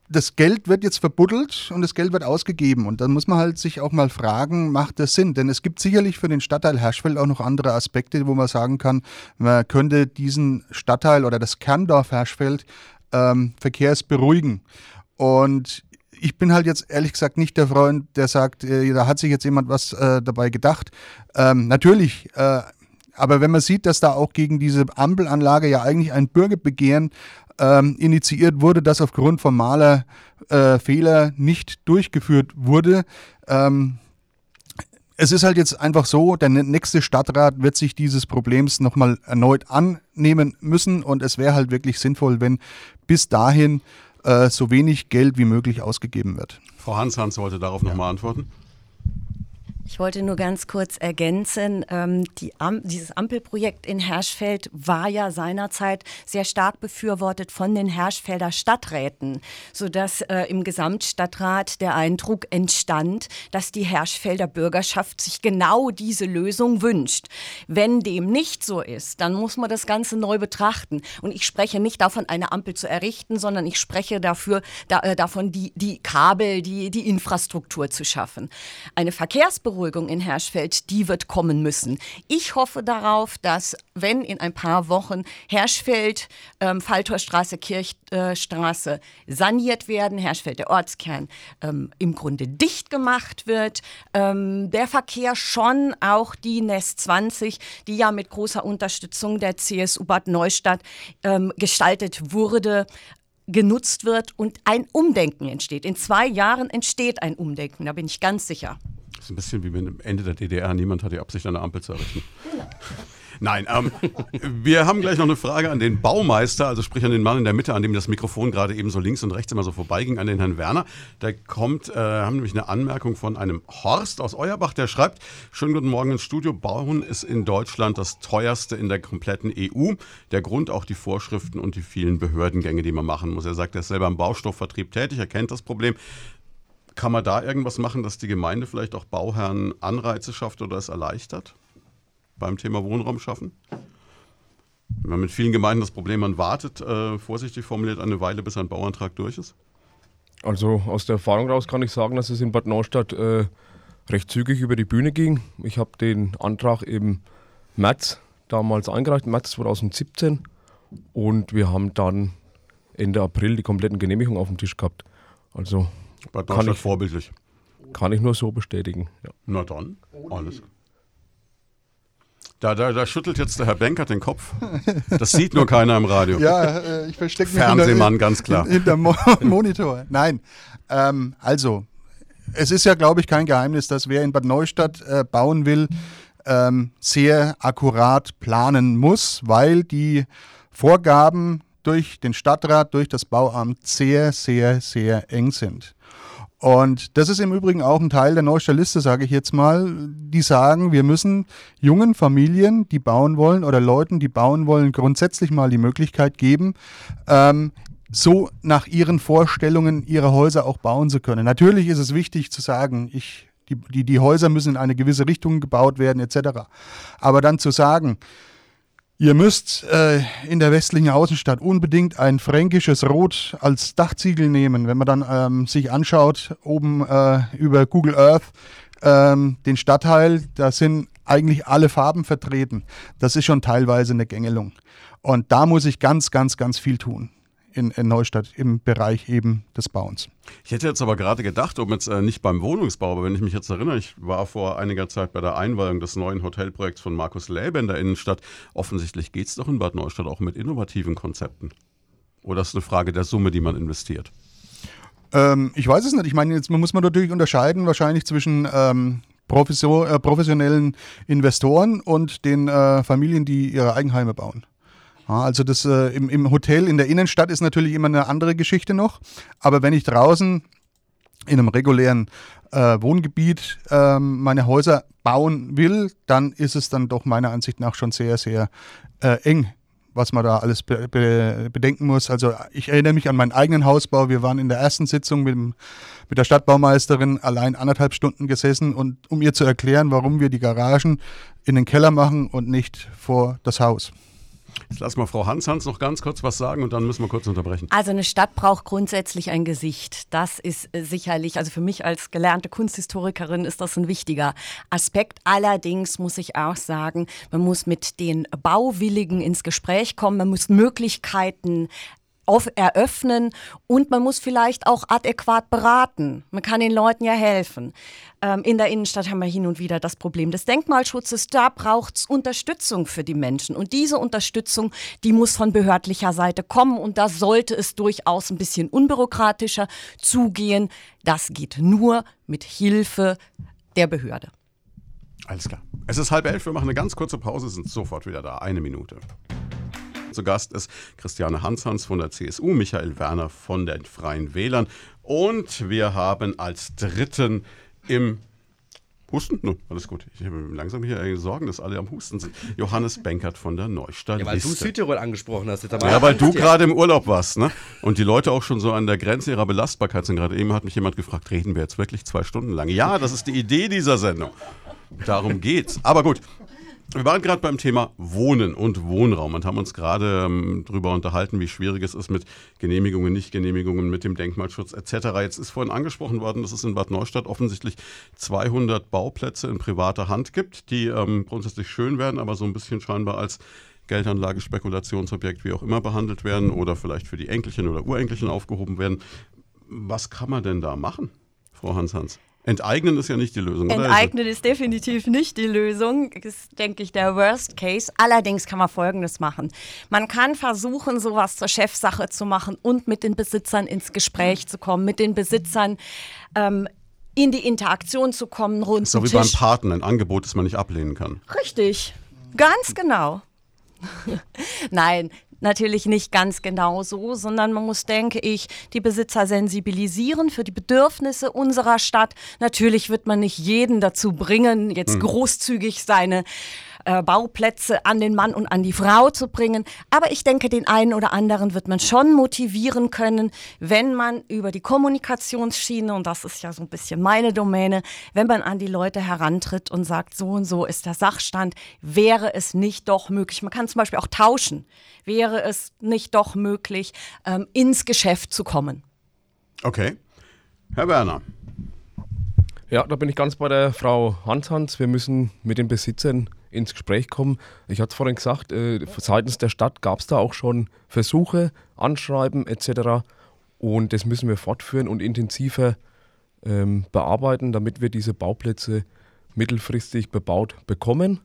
Das Geld wird jetzt verbuddelt und das Geld wird ausgegeben. Und dann muss man halt sich auch mal fragen, macht das Sinn? Denn es gibt sicherlich für den Stadtteil Herschfeld auch noch andere Aspekte, wo man sagen kann, man könnte diesen Stadtteil oder das Kerndorf Herschfeld ähm, Verkehrs beruhigen. Und ich bin halt jetzt ehrlich gesagt nicht der Freund, der sagt, äh, da hat sich jetzt jemand was äh, dabei gedacht. Ähm, natürlich, äh, aber wenn man sieht, dass da auch gegen diese Ampelanlage ja eigentlich ein Bürgerbegehren ähm, initiiert wurde, das aufgrund formaler äh, Fehler nicht durchgeführt wurde, ähm, es ist halt jetzt einfach so, der nächste Stadtrat wird sich dieses Problems nochmal erneut annehmen müssen und es wäre halt wirklich sinnvoll, wenn bis dahin äh, so wenig Geld wie möglich ausgegeben wird. Frau Hans-Hans wollte darauf ja. nochmal antworten. Ich wollte nur ganz kurz ergänzen, ähm, die Am dieses Ampelprojekt in Herschfeld war ja seinerzeit sehr stark befürwortet von den Herschfelder Stadträten, sodass äh, im Gesamtstadtrat der Eindruck entstand, dass die Herschfelder Bürgerschaft sich genau diese Lösung wünscht. Wenn dem nicht so ist, dann muss man das Ganze neu betrachten. Und ich spreche nicht davon, eine Ampel zu errichten, sondern ich spreche dafür, da, äh, davon, die, die Kabel, die, die Infrastruktur zu schaffen. Eine Verkehrsberuhigung Beruhigung in Herschfeld, die wird kommen müssen. Ich hoffe darauf, dass, wenn in ein paar Wochen Herschfeld, ähm, Falltorstraße, Kirchstraße saniert werden, Herschfeld, der Ortskern, ähm, im Grunde dicht gemacht wird, ähm, der Verkehr schon auch die NES 20, die ja mit großer Unterstützung der CSU Bad Neustadt ähm, gestaltet wurde, genutzt wird und ein Umdenken entsteht. In zwei Jahren entsteht ein Umdenken, da bin ich ganz sicher. Das ist ein bisschen wie mit dem Ende der DDR. Niemand hat die Absicht, eine Ampel zu errichten. Genau. Nein, ähm, wir haben gleich noch eine Frage an den Baumeister, also sprich an den Mann in der Mitte, an dem das Mikrofon gerade eben so links und rechts immer so vorbeiging, an den Herrn Werner. Der kommt, äh, haben nämlich eine Anmerkung von einem Horst aus Euerbach, der schreibt, schönen guten Morgen ins Studio, Bauen ist in Deutschland das teuerste in der kompletten EU. Der Grund auch die Vorschriften und die vielen Behördengänge, die man machen muss. Er sagt, er ist selber im Baustoffvertrieb tätig, er kennt das Problem. Kann man da irgendwas machen, dass die Gemeinde vielleicht auch Bauherren Anreize schafft oder es erleichtert beim Thema Wohnraum schaffen? Wenn man mit vielen Gemeinden das Problem, man wartet, äh, vorsichtig formuliert, eine Weile, bis ein Bauantrag durch ist? Also aus der Erfahrung raus kann ich sagen, dass es in Bad Neustadt äh, recht zügig über die Bühne ging. Ich habe den Antrag im März damals eingereicht, März 2017. Und wir haben dann Ende April die kompletten Genehmigungen auf dem Tisch gehabt. Also Bad Kann Neustadt ich- vorbildlich. kann ich nur so bestätigen. Ja. Na dann, alles. Da, da, da schüttelt jetzt der Herr Benkert den Kopf. Das sieht nur keiner im Radio. Ja, äh, ich verstecke mich Fernsehmann, hinter, ganz klar. hinter Mo Monitor. Nein, ähm, also es ist ja, glaube ich, kein Geheimnis, dass wer in Bad Neustadt äh, bauen will, ähm, sehr akkurat planen muss, weil die Vorgaben durch den Stadtrat, durch das Bauamt sehr, sehr, sehr eng sind. Und das ist im Übrigen auch ein Teil der Neustadter Liste, sage ich jetzt mal. Die sagen, wir müssen jungen Familien, die bauen wollen, oder Leuten, die bauen wollen, grundsätzlich mal die Möglichkeit geben, ähm, so nach ihren Vorstellungen ihre Häuser auch bauen zu können. Natürlich ist es wichtig zu sagen, ich, die, die, die Häuser müssen in eine gewisse Richtung gebaut werden, etc. Aber dann zu sagen, Ihr müsst äh, in der westlichen Außenstadt unbedingt ein fränkisches Rot als Dachziegel nehmen. Wenn man dann ähm, sich anschaut, oben äh, über Google Earth, ähm, den Stadtteil, da sind eigentlich alle Farben vertreten. Das ist schon teilweise eine Gängelung. Und da muss ich ganz, ganz, ganz viel tun in, in Neustadt im Bereich eben des Bauens. Ich hätte jetzt aber gerade gedacht, um jetzt äh, nicht beim Wohnungsbau, aber wenn ich mich jetzt erinnere, ich war vor einiger Zeit bei der Einweihung des neuen Hotelprojekts von Markus Läbe in der Innenstadt. Offensichtlich geht es doch in Bad Neustadt auch mit innovativen Konzepten. Oder ist es eine Frage der Summe, die man investiert? Ähm, ich weiß es nicht. Ich meine, jetzt muss man natürlich unterscheiden wahrscheinlich zwischen ähm, äh, professionellen Investoren und den äh, Familien, die ihre Eigenheime bauen. Also das äh, im, im Hotel in der Innenstadt ist natürlich immer eine andere Geschichte noch. Aber wenn ich draußen in einem regulären äh, Wohngebiet ähm, meine Häuser bauen will, dann ist es dann doch meiner Ansicht nach schon sehr, sehr äh, eng, was man da alles be be bedenken muss. Also ich erinnere mich an meinen eigenen Hausbau. Wir waren in der ersten Sitzung mit, dem, mit der Stadtbaumeisterin allein anderthalb Stunden gesessen und um ihr zu erklären, warum wir die Garagen in den Keller machen und nicht vor das Haus. Jetzt lass mal Frau Hans-Hans noch ganz kurz was sagen und dann müssen wir kurz unterbrechen. Also eine Stadt braucht grundsätzlich ein Gesicht. Das ist äh, sicherlich, also für mich als gelernte Kunsthistorikerin ist das ein wichtiger Aspekt. Allerdings muss ich auch sagen, man muss mit den Bauwilligen ins Gespräch kommen, man muss Möglichkeiten auf, eröffnen und man muss vielleicht auch adäquat beraten. Man kann den Leuten ja helfen. Ähm, in der Innenstadt haben wir hin und wieder das Problem des Denkmalschutzes. Da braucht es Unterstützung für die Menschen. Und diese Unterstützung, die muss von behördlicher Seite kommen. Und da sollte es durchaus ein bisschen unbürokratischer zugehen. Das geht nur mit Hilfe der Behörde. Alles klar. Es ist halb elf, wir machen eine ganz kurze Pause, sind sofort wieder da. Eine Minute. Zu Gast ist Christiane Hanshans von der CSU, Michael Werner von den Freien Wählern und wir haben als dritten im Husten? No, alles gut. Ich habe langsam hier Sorgen, dass alle am Husten sind. Johannes Benkert von der Neustadt. Ja, weil du. Südtirol angesprochen hast. Ja, weil du gerade im Urlaub warst, ne? Und die Leute auch schon so an der Grenze ihrer Belastbarkeit sind. Gerade eben hat mich jemand gefragt, reden wir jetzt wirklich zwei Stunden lang? Ja, das ist die Idee dieser Sendung. Darum geht's. Aber gut. Wir waren gerade beim Thema Wohnen und Wohnraum und haben uns gerade ähm, darüber unterhalten, wie schwierig es ist mit Genehmigungen, Nichtgenehmigungen, mit dem Denkmalschutz etc. Jetzt ist vorhin angesprochen worden, dass es in Bad Neustadt offensichtlich 200 Bauplätze in privater Hand gibt, die ähm, grundsätzlich schön werden, aber so ein bisschen scheinbar als Geldanlage, Spekulationsobjekt, wie auch immer behandelt werden oder vielleicht für die Enkelchen oder Urenkelchen aufgehoben werden. Was kann man denn da machen, Frau Hans-Hans? Enteignen ist ja nicht die Lösung, oder? Enteignen ist definitiv nicht die Lösung. Ist, denke ich, der Worst Case. Allerdings kann man Folgendes machen. Man kann versuchen, sowas zur Chefsache zu machen und mit den Besitzern ins Gespräch zu kommen, mit den Besitzern ähm, in die Interaktion zu kommen, rund So wie beim. Paten, ein Angebot, das man nicht ablehnen kann. Richtig, ganz genau. Nein, natürlich nicht ganz genau so, sondern man muss, denke ich, die Besitzer sensibilisieren für die Bedürfnisse unserer Stadt. Natürlich wird man nicht jeden dazu bringen, jetzt großzügig seine äh, Bauplätze an den Mann und an die Frau zu bringen. Aber ich denke, den einen oder anderen wird man schon motivieren können, wenn man über die Kommunikationsschiene, und das ist ja so ein bisschen meine Domäne, wenn man an die Leute herantritt und sagt, so und so ist der Sachstand, wäre es nicht doch möglich, man kann zum Beispiel auch tauschen, wäre es nicht doch möglich, ähm, ins Geschäft zu kommen. Okay. Herr Werner, Ja, da bin ich ganz bei der Frau Hans-Hans. Wir müssen mit den Besitzern ins Gespräch kommen. Ich hatte es vorhin gesagt, äh, seitens der Stadt gab es da auch schon Versuche, Anschreiben etc. Und das müssen wir fortführen und intensiver ähm, bearbeiten, damit wir diese Bauplätze mittelfristig bebaut bekommen.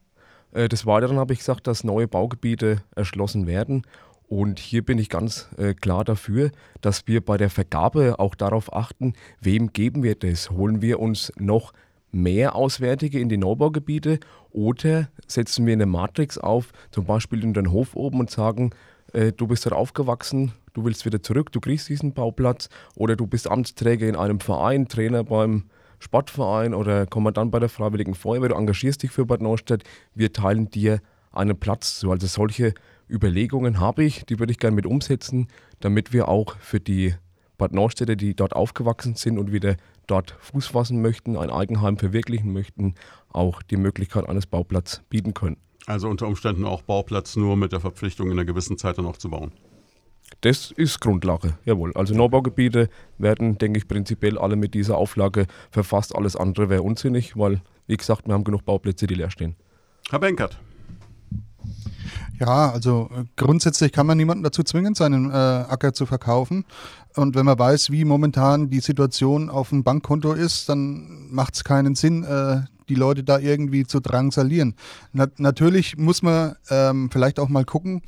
Äh, des Weiteren habe ich gesagt, dass neue Baugebiete erschlossen werden. Und hier bin ich ganz äh, klar dafür, dass wir bei der Vergabe auch darauf achten, wem geben wir das? Holen wir uns noch mehr Auswärtige in die Neubaugebiete oder setzen wir eine Matrix auf, zum Beispiel in den Hof oben und sagen, äh, du bist dort aufgewachsen, du willst wieder zurück, du kriegst diesen Bauplatz oder du bist Amtsträger in einem Verein, Trainer beim Sportverein oder Kommandant bei der Freiwilligen Feuerwehr, du engagierst dich für Bad Neustadt, wir teilen dir einen Platz zu. Also solche Überlegungen habe ich, die würde ich gerne mit umsetzen, damit wir auch für die Bad Neustädter, die dort aufgewachsen sind und wieder dort Fuß fassen möchten, ein Eigenheim verwirklichen möchten, auch die Möglichkeit eines Bauplatzes bieten können. Also unter Umständen auch Bauplatz nur mit der Verpflichtung in einer gewissen Zeit dann auch zu bauen. Das ist Grundlage, jawohl. Also Neubaugebiete werden, denke ich, prinzipiell alle mit dieser Auflage verfasst. Alles andere wäre unsinnig, weil, wie gesagt, wir haben genug Bauplätze, die leer stehen. Herr Benkert. Ja, also äh, grundsätzlich kann man niemanden dazu zwingen, seinen äh, Acker zu verkaufen. Und wenn man weiß, wie momentan die Situation auf dem Bankkonto ist, dann macht es keinen Sinn, äh, die Leute da irgendwie zu drangsalieren. Na, natürlich muss man ähm, vielleicht auch mal gucken,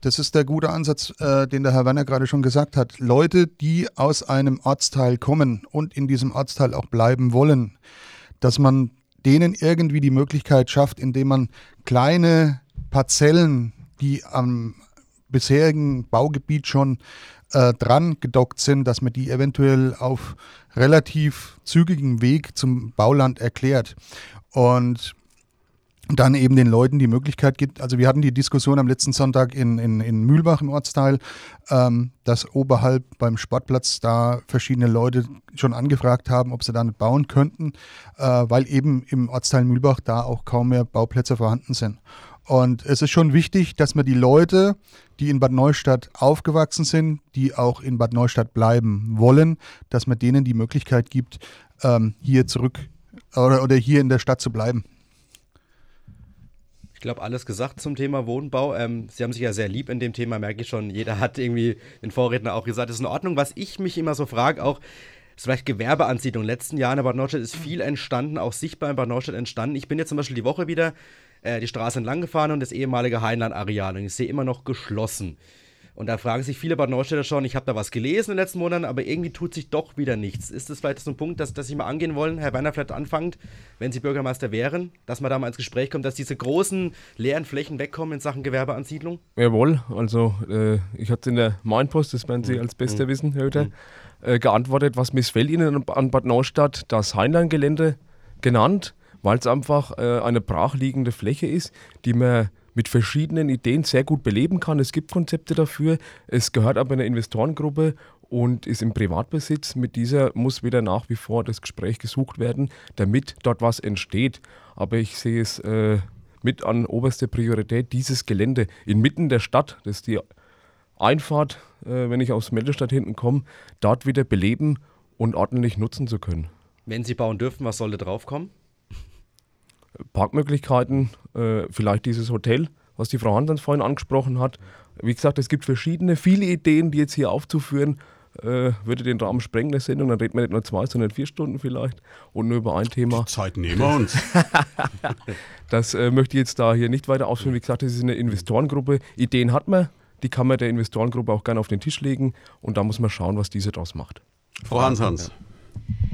das ist der gute Ansatz, äh, den der Herr Werner gerade schon gesagt hat. Leute, die aus einem Ortsteil kommen und in diesem Ortsteil auch bleiben wollen, dass man denen irgendwie die Möglichkeit schafft, indem man kleine Parzellen, die am bisherigen Baugebiet schon äh, dran gedockt sind, dass man die eventuell auf relativ zügigem Weg zum Bauland erklärt. Und dann eben den Leuten die Möglichkeit gibt, also wir hatten die Diskussion am letzten Sonntag in, in, in Mühlbach im Ortsteil, ähm, dass oberhalb beim Sportplatz da verschiedene Leute schon angefragt haben, ob sie da nicht bauen könnten, äh, weil eben im Ortsteil Mühlbach da auch kaum mehr Bauplätze vorhanden sind. Und es ist schon wichtig, dass man die Leute, die in Bad Neustadt aufgewachsen sind, die auch in Bad Neustadt bleiben wollen, dass man denen die Möglichkeit gibt, ähm, hier zurück oder, oder hier in der Stadt zu bleiben. Ich glaube, alles gesagt zum Thema Wohnbau. Ähm, Sie haben sich ja sehr lieb in dem Thema, merke ich schon. Jeder hat irgendwie den Vorredner auch gesagt, das ist in Ordnung. Was ich mich immer so frage, auch ist vielleicht Gewerbeansiedlung. In den letzten Jahren in Bad Neustadt ist viel entstanden, auch sichtbar in Bad Neustadt entstanden. Ich bin jetzt zum Beispiel die Woche wieder äh, die Straße entlang gefahren und das ehemalige Heinlein-Areal und ich sehe immer noch geschlossen. Und da fragen sich viele Bad Neustädter schon, ich habe da was gelesen in den letzten Monaten, aber irgendwie tut sich doch wieder nichts. Ist das vielleicht so ein Punkt, dass, dass Sie mal angehen wollen, Herr Werner, vielleicht anfangt, wenn Sie Bürgermeister wären, dass man da mal ins Gespräch kommt, dass diese großen leeren Flächen wegkommen in Sachen Gewerbeansiedlung? Jawohl, also äh, ich hatte in der Mainpost, das werden Sie als Bester mhm. wissen, Höter, mhm. äh, geantwortet, was missfällt Ihnen an Bad Neustadt, das Heinlein-Gelände genannt weil es einfach äh, eine brachliegende Fläche ist, die man mit verschiedenen Ideen sehr gut beleben kann. Es gibt Konzepte dafür. Es gehört aber einer Investorengruppe und ist im Privatbesitz. Mit dieser muss wieder nach wie vor das Gespräch gesucht werden, damit dort was entsteht. Aber ich sehe es äh, mit an oberster Priorität, dieses Gelände inmitten der Stadt, das ist die Einfahrt, äh, wenn ich aus Meldestadt hinten komme, dort wieder beleben und ordentlich nutzen zu können. Wenn Sie bauen dürfen, was sollte draufkommen? Parkmöglichkeiten, äh, vielleicht dieses Hotel, was die Frau Hansens vorhin angesprochen hat. Wie gesagt, es gibt verschiedene, viele Ideen, die jetzt hier aufzuführen, äh, würde den Rahmen sprengen der Sendung. Dann reden wir nicht nur zwei, sondern vier Stunden vielleicht und nur über ein Thema. Die Zeit nehmen wir uns. das äh, möchte ich jetzt da hier nicht weiter ausführen. Wie gesagt, das ist eine Investorengruppe. Ideen hat man, die kann man der Investorengruppe auch gerne auf den Tisch legen und da muss man schauen, was diese daraus macht. Frau Hansens. Ja,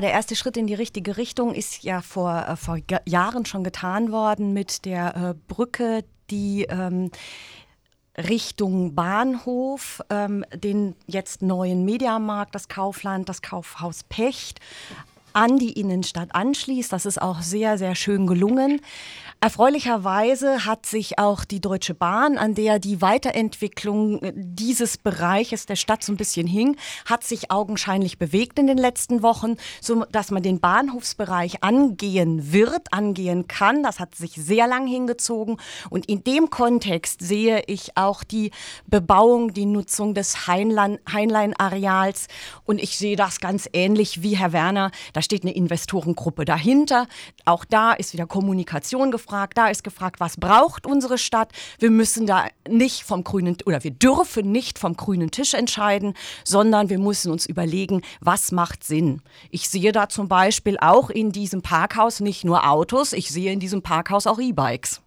der erste Schritt in die richtige Richtung ist ja vor, äh, vor Jahren schon getan worden mit der äh, Brücke, die ähm, Richtung Bahnhof, ähm, den jetzt neuen Mediamarkt, das Kaufland, das Kaufhaus Pecht an die Innenstadt anschließt. Das ist auch sehr, sehr schön gelungen. Erfreulicherweise hat sich auch die Deutsche Bahn, an der die Weiterentwicklung dieses Bereiches der Stadt so ein bisschen hing, hat sich augenscheinlich bewegt in den letzten Wochen, so dass man den Bahnhofsbereich angehen wird, angehen kann. Das hat sich sehr lang hingezogen und in dem Kontext sehe ich auch die Bebauung, die Nutzung des Heinlein-Areals und ich sehe das ganz ähnlich wie Herr Werner. Da steht eine Investorengruppe dahinter. Auch da ist wieder Kommunikation gefragt gefragt, da ist gefragt, was braucht unsere Stadt. Wir müssen da nicht vom grünen oder wir dürfen nicht vom grünen Tisch entscheiden, sondern wir müssen uns überlegen, was macht Sinn. Ich sehe da zum Beispiel auch in diesem Parkhaus nicht nur Autos, ich sehe in diesem Parkhaus auch E-Bikes.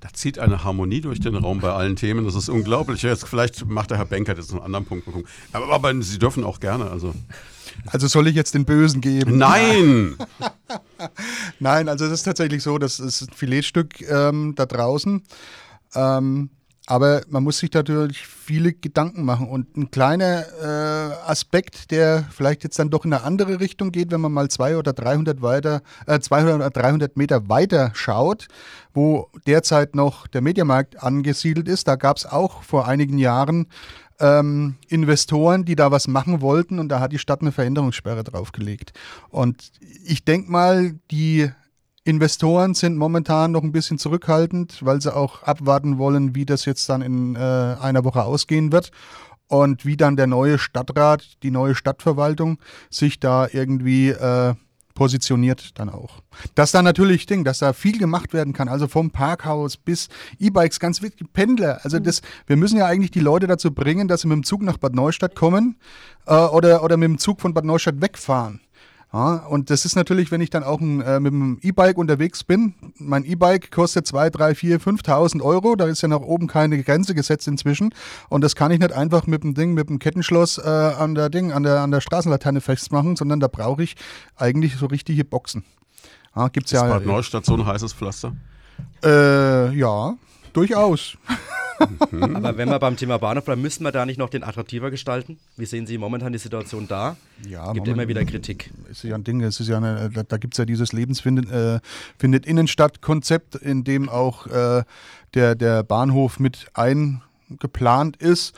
Da zieht eine Harmonie durch den Raum bei allen Themen. Das ist unglaublich. Jetzt, vielleicht macht der Herr Benker jetzt einen anderen Punkt. Aber, aber Sie dürfen auch gerne. Also. Also soll ich jetzt den Bösen geben? Nein! Nein, also es ist tatsächlich so, das ist ein Filetstück ähm, da draußen. Ähm, aber man muss sich natürlich viele Gedanken machen. Und ein kleiner äh, Aspekt, der vielleicht jetzt dann doch in eine andere Richtung geht, wenn man mal 200 oder 300, weiter, äh, 200 oder 300 Meter weiter schaut, wo derzeit noch der Mediamarkt angesiedelt ist. Da gab es auch vor einigen Jahren ähm, Investoren, die da was machen wollten und da hat die Stadt eine Veränderungssperre draufgelegt. Und ich denke mal, die Investoren sind momentan noch ein bisschen zurückhaltend, weil sie auch abwarten wollen, wie das jetzt dann in äh, einer Woche ausgehen wird und wie dann der neue Stadtrat, die neue Stadtverwaltung sich da irgendwie äh, positioniert dann auch. Dass da natürlich Ding, dass da viel gemacht werden kann, also vom Parkhaus bis E-Bikes, ganz wichtig, Pendler. Also das, wir müssen ja eigentlich die Leute dazu bringen, dass sie mit dem Zug nach Bad Neustadt kommen äh, oder, oder mit dem Zug von Bad Neustadt wegfahren. Ja, und das ist natürlich, wenn ich dann auch ein, äh, mit dem E-Bike unterwegs bin. Mein E-Bike kostet 2, 3, 4, 5.000 Euro. Da ist ja nach oben keine Grenze gesetzt inzwischen. Und das kann ich nicht einfach mit dem Ding, mit dem Kettenschloss äh, an der Ding, an der, an der Straßenlaterne festmachen, sondern da brauche ich eigentlich so richtige Boxen. Ja, gibt's ist ja, Bad Neustadt so ein heißes Pflaster? Äh, ja, durchaus. Mhm. Aber wenn wir beim Thema Bahnhof bleiben, müssen wir da nicht noch den attraktiver gestalten? Wie sehen Sie momentan die Situation da? Ja, gibt immer wieder Kritik. Es ist ja ein Ding, es ist ja eine, da, da gibt es ja dieses Lebensfindet äh, findet Innenstadt-Konzept, in dem auch äh, der, der Bahnhof mit eingeplant ist.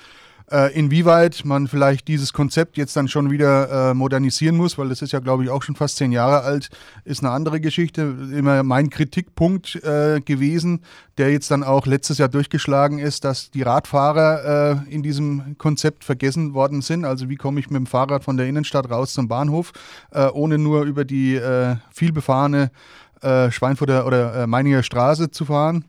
Äh, inwieweit man vielleicht dieses Konzept jetzt dann schon wieder äh, modernisieren muss, weil das ist ja, glaube ich, auch schon fast zehn Jahre alt, ist eine andere Geschichte. Immer mein Kritikpunkt äh, gewesen, der jetzt dann auch letztes Jahr durchgeschlagen ist, dass die Radfahrer äh, in diesem Konzept vergessen worden sind. Also wie komme ich mit dem Fahrrad von der Innenstadt raus zum Bahnhof, äh, ohne nur über die äh, vielbefahrene Schweinfurter oder Meininger Straße zu fahren.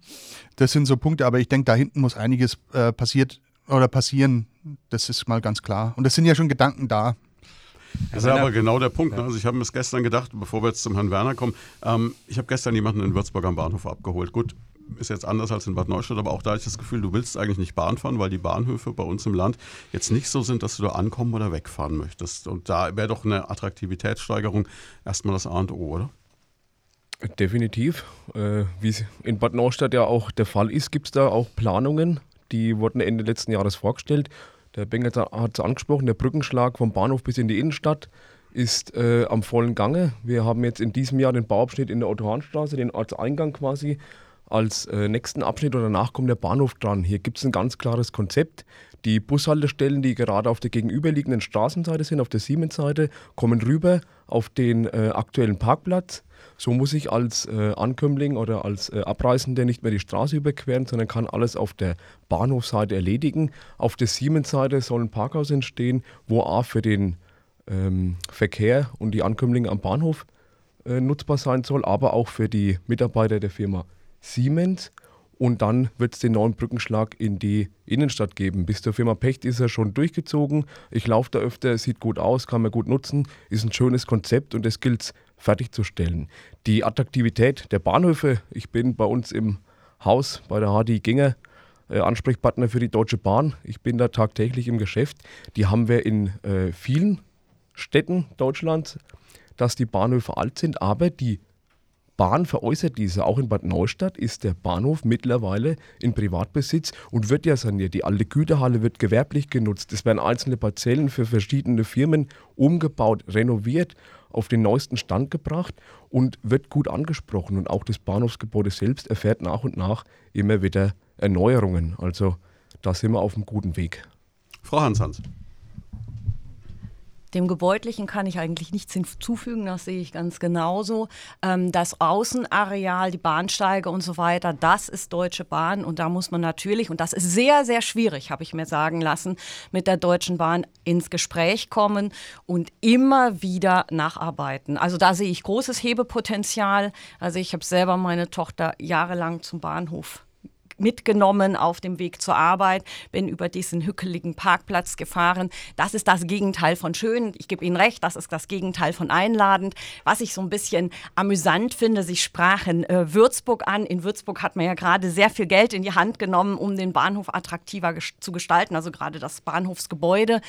Das sind so Punkte, aber ich denke, da hinten muss einiges passiert oder passieren. Das ist mal ganz klar. Und es sind ja schon Gedanken da. Das ist ja aber genau der Punkt. Ne? Also ich habe mir das gestern gedacht, bevor wir jetzt zum Herrn Werner kommen. Ähm, ich habe gestern jemanden in Würzburg am Bahnhof abgeholt. Gut, ist jetzt anders als in Bad Neustadt, aber auch da habe ich das Gefühl, du willst eigentlich nicht Bahn fahren, weil die Bahnhöfe bei uns im Land jetzt nicht so sind, dass du da ankommen oder wegfahren möchtest. Und da wäre doch eine Attraktivitätssteigerung erstmal das A und O, oder? Definitiv. Äh, wie es in Bad Neustadt ja auch der Fall ist, gibt es da auch Planungen, die wurden Ende letzten Jahres vorgestellt. Der Bengel hat es angesprochen, der Brückenschlag vom Bahnhof bis in die Innenstadt ist äh, am vollen Gange. Wir haben jetzt in diesem Jahr den Bauabschnitt in der Otto-Hahn-Straße, den Ortseingang quasi, als äh, nächsten Abschnitt und danach kommt der Bahnhof dran. Hier gibt es ein ganz klares Konzept. Die Bushaltestellen, die gerade auf der gegenüberliegenden Straßenseite sind, auf der Siemens-Seite, kommen rüber auf den äh, aktuellen Parkplatz. So muss ich als äh, Ankömmling oder als äh, Abreisender nicht mehr die Straße überqueren, sondern kann alles auf der Bahnhofseite erledigen. Auf der Siemens-Seite soll ein Parkhaus entstehen, wo A für den ähm, Verkehr und die Ankömmlinge am Bahnhof äh, nutzbar sein soll, aber auch für die Mitarbeiter der Firma Siemens. Und dann wird es den neuen Brückenschlag in die Innenstadt geben. Bis zur Firma Pecht ist er schon durchgezogen. Ich laufe da öfter, sieht gut aus, kann man gut nutzen, ist ein schönes Konzept und das gilt es fertigzustellen. Die Attraktivität der Bahnhöfe, ich bin bei uns im Haus bei der HDI Ginger äh, Ansprechpartner für die Deutsche Bahn. Ich bin da tagtäglich im Geschäft. Die haben wir in äh, vielen Städten Deutschlands, dass die Bahnhöfe alt sind, aber die Bahn veräußert diese. Auch in Bad Neustadt ist der Bahnhof mittlerweile in Privatbesitz und wird ja saniert. Die alte Güterhalle wird gewerblich genutzt. Es werden einzelne Parzellen für verschiedene Firmen umgebaut, renoviert, auf den neuesten Stand gebracht und wird gut angesprochen. Und auch das Bahnhofsgebäude selbst erfährt nach und nach immer wieder Erneuerungen. Also da sind wir auf einem guten Weg. Frau Hansans. Dem Gebäudlichen kann ich eigentlich nichts hinzufügen, das sehe ich ganz genauso. Ähm, das Außenareal, die Bahnsteige und so weiter, das ist Deutsche Bahn und da muss man natürlich, und das ist sehr, sehr schwierig, habe ich mir sagen lassen, mit der Deutschen Bahn ins Gespräch kommen und immer wieder nacharbeiten. Also da sehe ich großes Hebepotenzial. Also ich habe selber meine Tochter jahrelang zum Bahnhof mitgenommen auf dem Weg zur Arbeit, bin über diesen hückeligen Parkplatz gefahren. Das ist das Gegenteil von schön. Ich gebe Ihnen recht, das ist das Gegenteil von einladend. Was ich so ein bisschen amüsant finde, Sie sprachen äh, Würzburg an. In Würzburg hat man ja gerade sehr viel Geld in die Hand genommen, um den Bahnhof attraktiver ges zu gestalten, also gerade das Bahnhofsgebäude,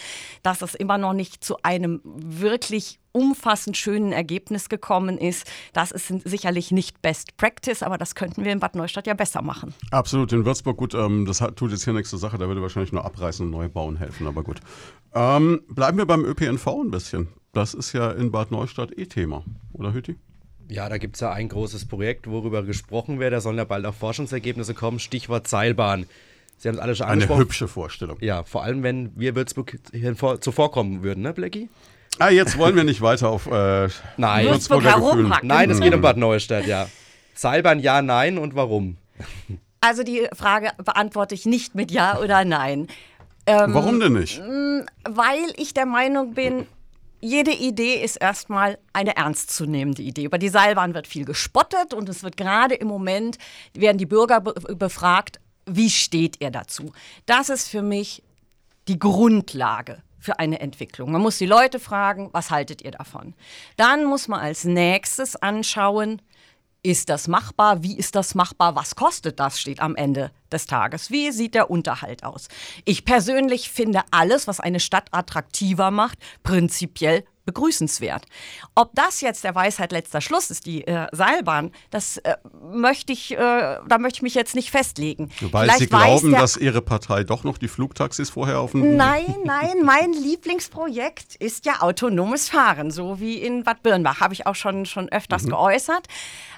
dass es immer noch nicht zu einem wirklich umfassend schönen Ergebnis gekommen ist. Das ist sicherlich nicht Best Practice, aber das könnten wir in Bad Neustadt ja besser machen. Absolut, in Würzburg, gut, ähm, das hat, tut jetzt hier nichts zur Sache, da würde wahrscheinlich nur abreißen und neu bauen helfen, aber gut. Ähm, bleiben wir beim ÖPNV ein bisschen. Das ist ja in Bad Neustadt eh Thema, oder Hütti? Ja, da gibt es ja ein großes Projekt, worüber gesprochen wird. Da sollen ja bald auch Forschungsergebnisse kommen. Stichwort Seilbahn. Sie haben es alle schon angesprochen. Eine hübsche Vorstellung. Ja, vor allem, wenn wir Würzburg hier zuvorkommen würden, ne, Blackie? Ah, jetzt wollen wir nicht weiter auf äh, Nein. Würzburger Gefühlen. Nein, es geht um Bad Neustadt, ja. Seilbahn ja, nein und warum? Also die Frage beantworte ich nicht mit Ja oder Nein. Ähm, Warum denn nicht? Weil ich der Meinung bin, jede Idee ist erstmal eine ernstzunehmende Idee. Über die Seilbahn wird viel gespottet und es wird gerade im Moment, werden die Bürger be befragt, wie steht ihr dazu? Das ist für mich die Grundlage für eine Entwicklung. Man muss die Leute fragen, was haltet ihr davon? Dann muss man als nächstes anschauen, ist das machbar? Wie ist das machbar? Was kostet das? Steht am Ende des Tages. Wie sieht der Unterhalt aus? Ich persönlich finde alles, was eine Stadt attraktiver macht, prinzipiell begrüßenswert. Ob das jetzt der Weisheit letzter Schluss ist, die äh, Seilbahn, das äh, möchte ich, äh, da möchte ich mich jetzt nicht festlegen. Weil Vielleicht Sie glauben, dass Ihre Partei doch noch die Flugtaxis vorher auf dem... Nein, nein, mein Lieblingsprojekt ist ja autonomes Fahren, so wie in Bad Birnbach, habe ich auch schon, schon öfters mhm. geäußert.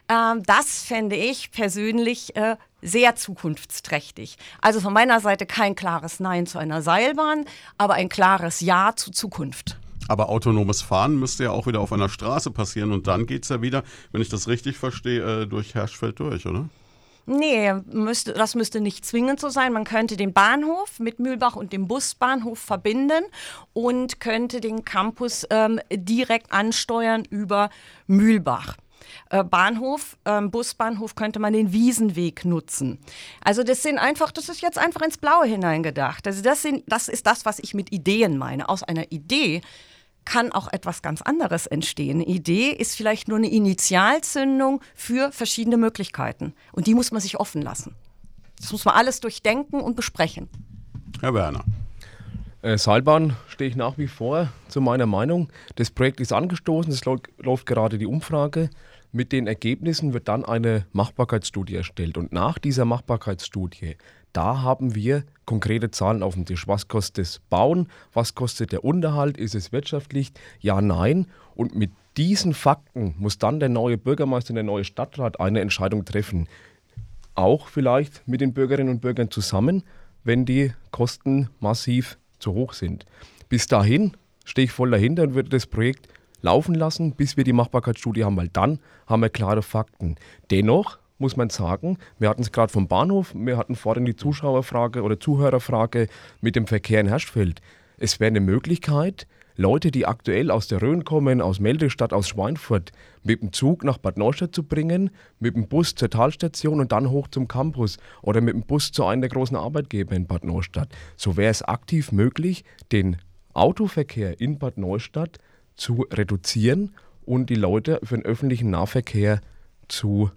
Ähm, das fände ich persönlich äh, sehr zukunftsträchtig. Also von meiner Seite kein klares Nein zu einer Seilbahn, aber ein klares Ja zu Zukunft. Aber autonomes Fahren müsste ja auch wieder auf einer Straße passieren und dann geht es ja wieder, wenn ich das richtig verstehe, äh, durch Herschfeld durch, oder? Nee, müsste, das müsste nicht zwingend so sein. Man könnte den Bahnhof mit Mühlbach und dem Busbahnhof verbinden und könnte den Campus ähm, direkt ansteuern über Mühlbach. Äh, Bahnhof, ähm, Busbahnhof könnte man den Wiesenweg nutzen. Also das sind einfach, das ist jetzt einfach ins Blaue hineingedacht. Also das, sind, das ist das, was ich mit Ideen meine. Aus einer Idee kann auch etwas ganz anderes entstehen. Eine Idee ist vielleicht nur eine Initialzündung für verschiedene Möglichkeiten. Und die muss man sich offen lassen. Das muss man alles durchdenken und besprechen. Herr Werner. Äh, Seilbahn stehe ich nach wie vor zu meiner Meinung. Das Projekt ist angestoßen, es läuft gerade die Umfrage. Mit den Ergebnissen wird dann eine Machbarkeitsstudie erstellt. Und nach dieser Machbarkeitsstudie da haben wir konkrete Zahlen auf dem Tisch. Was kostet das Bauen? Was kostet der Unterhalt? Ist es wirtschaftlich? Ja, nein. Und mit diesen Fakten muss dann der neue Bürgermeister, der neue Stadtrat eine Entscheidung treffen. Auch vielleicht mit den Bürgerinnen und Bürgern zusammen, wenn die Kosten massiv zu hoch sind. Bis dahin stehe ich voll dahinter und würde das Projekt laufen lassen, bis wir die Machbarkeitsstudie haben, weil dann haben wir klare Fakten. Dennoch muss man sagen. Wir hatten es gerade vom Bahnhof, wir hatten vorhin die Zuschauerfrage oder Zuhörerfrage mit dem Verkehr in Herschfeld. Es wäre eine Möglichkeit, Leute, die aktuell aus der Rhön kommen, aus Meldestadt, aus Schweinfurt, mit dem Zug nach Bad Neustadt zu bringen, mit dem Bus zur Talstation und dann hoch zum Campus oder mit dem Bus zu einem der großen Arbeitgeber in Bad Neustadt. So wäre es aktiv möglich, den Autoverkehr in Bad Neustadt zu reduzieren und die Leute für den öffentlichen Nahverkehr zu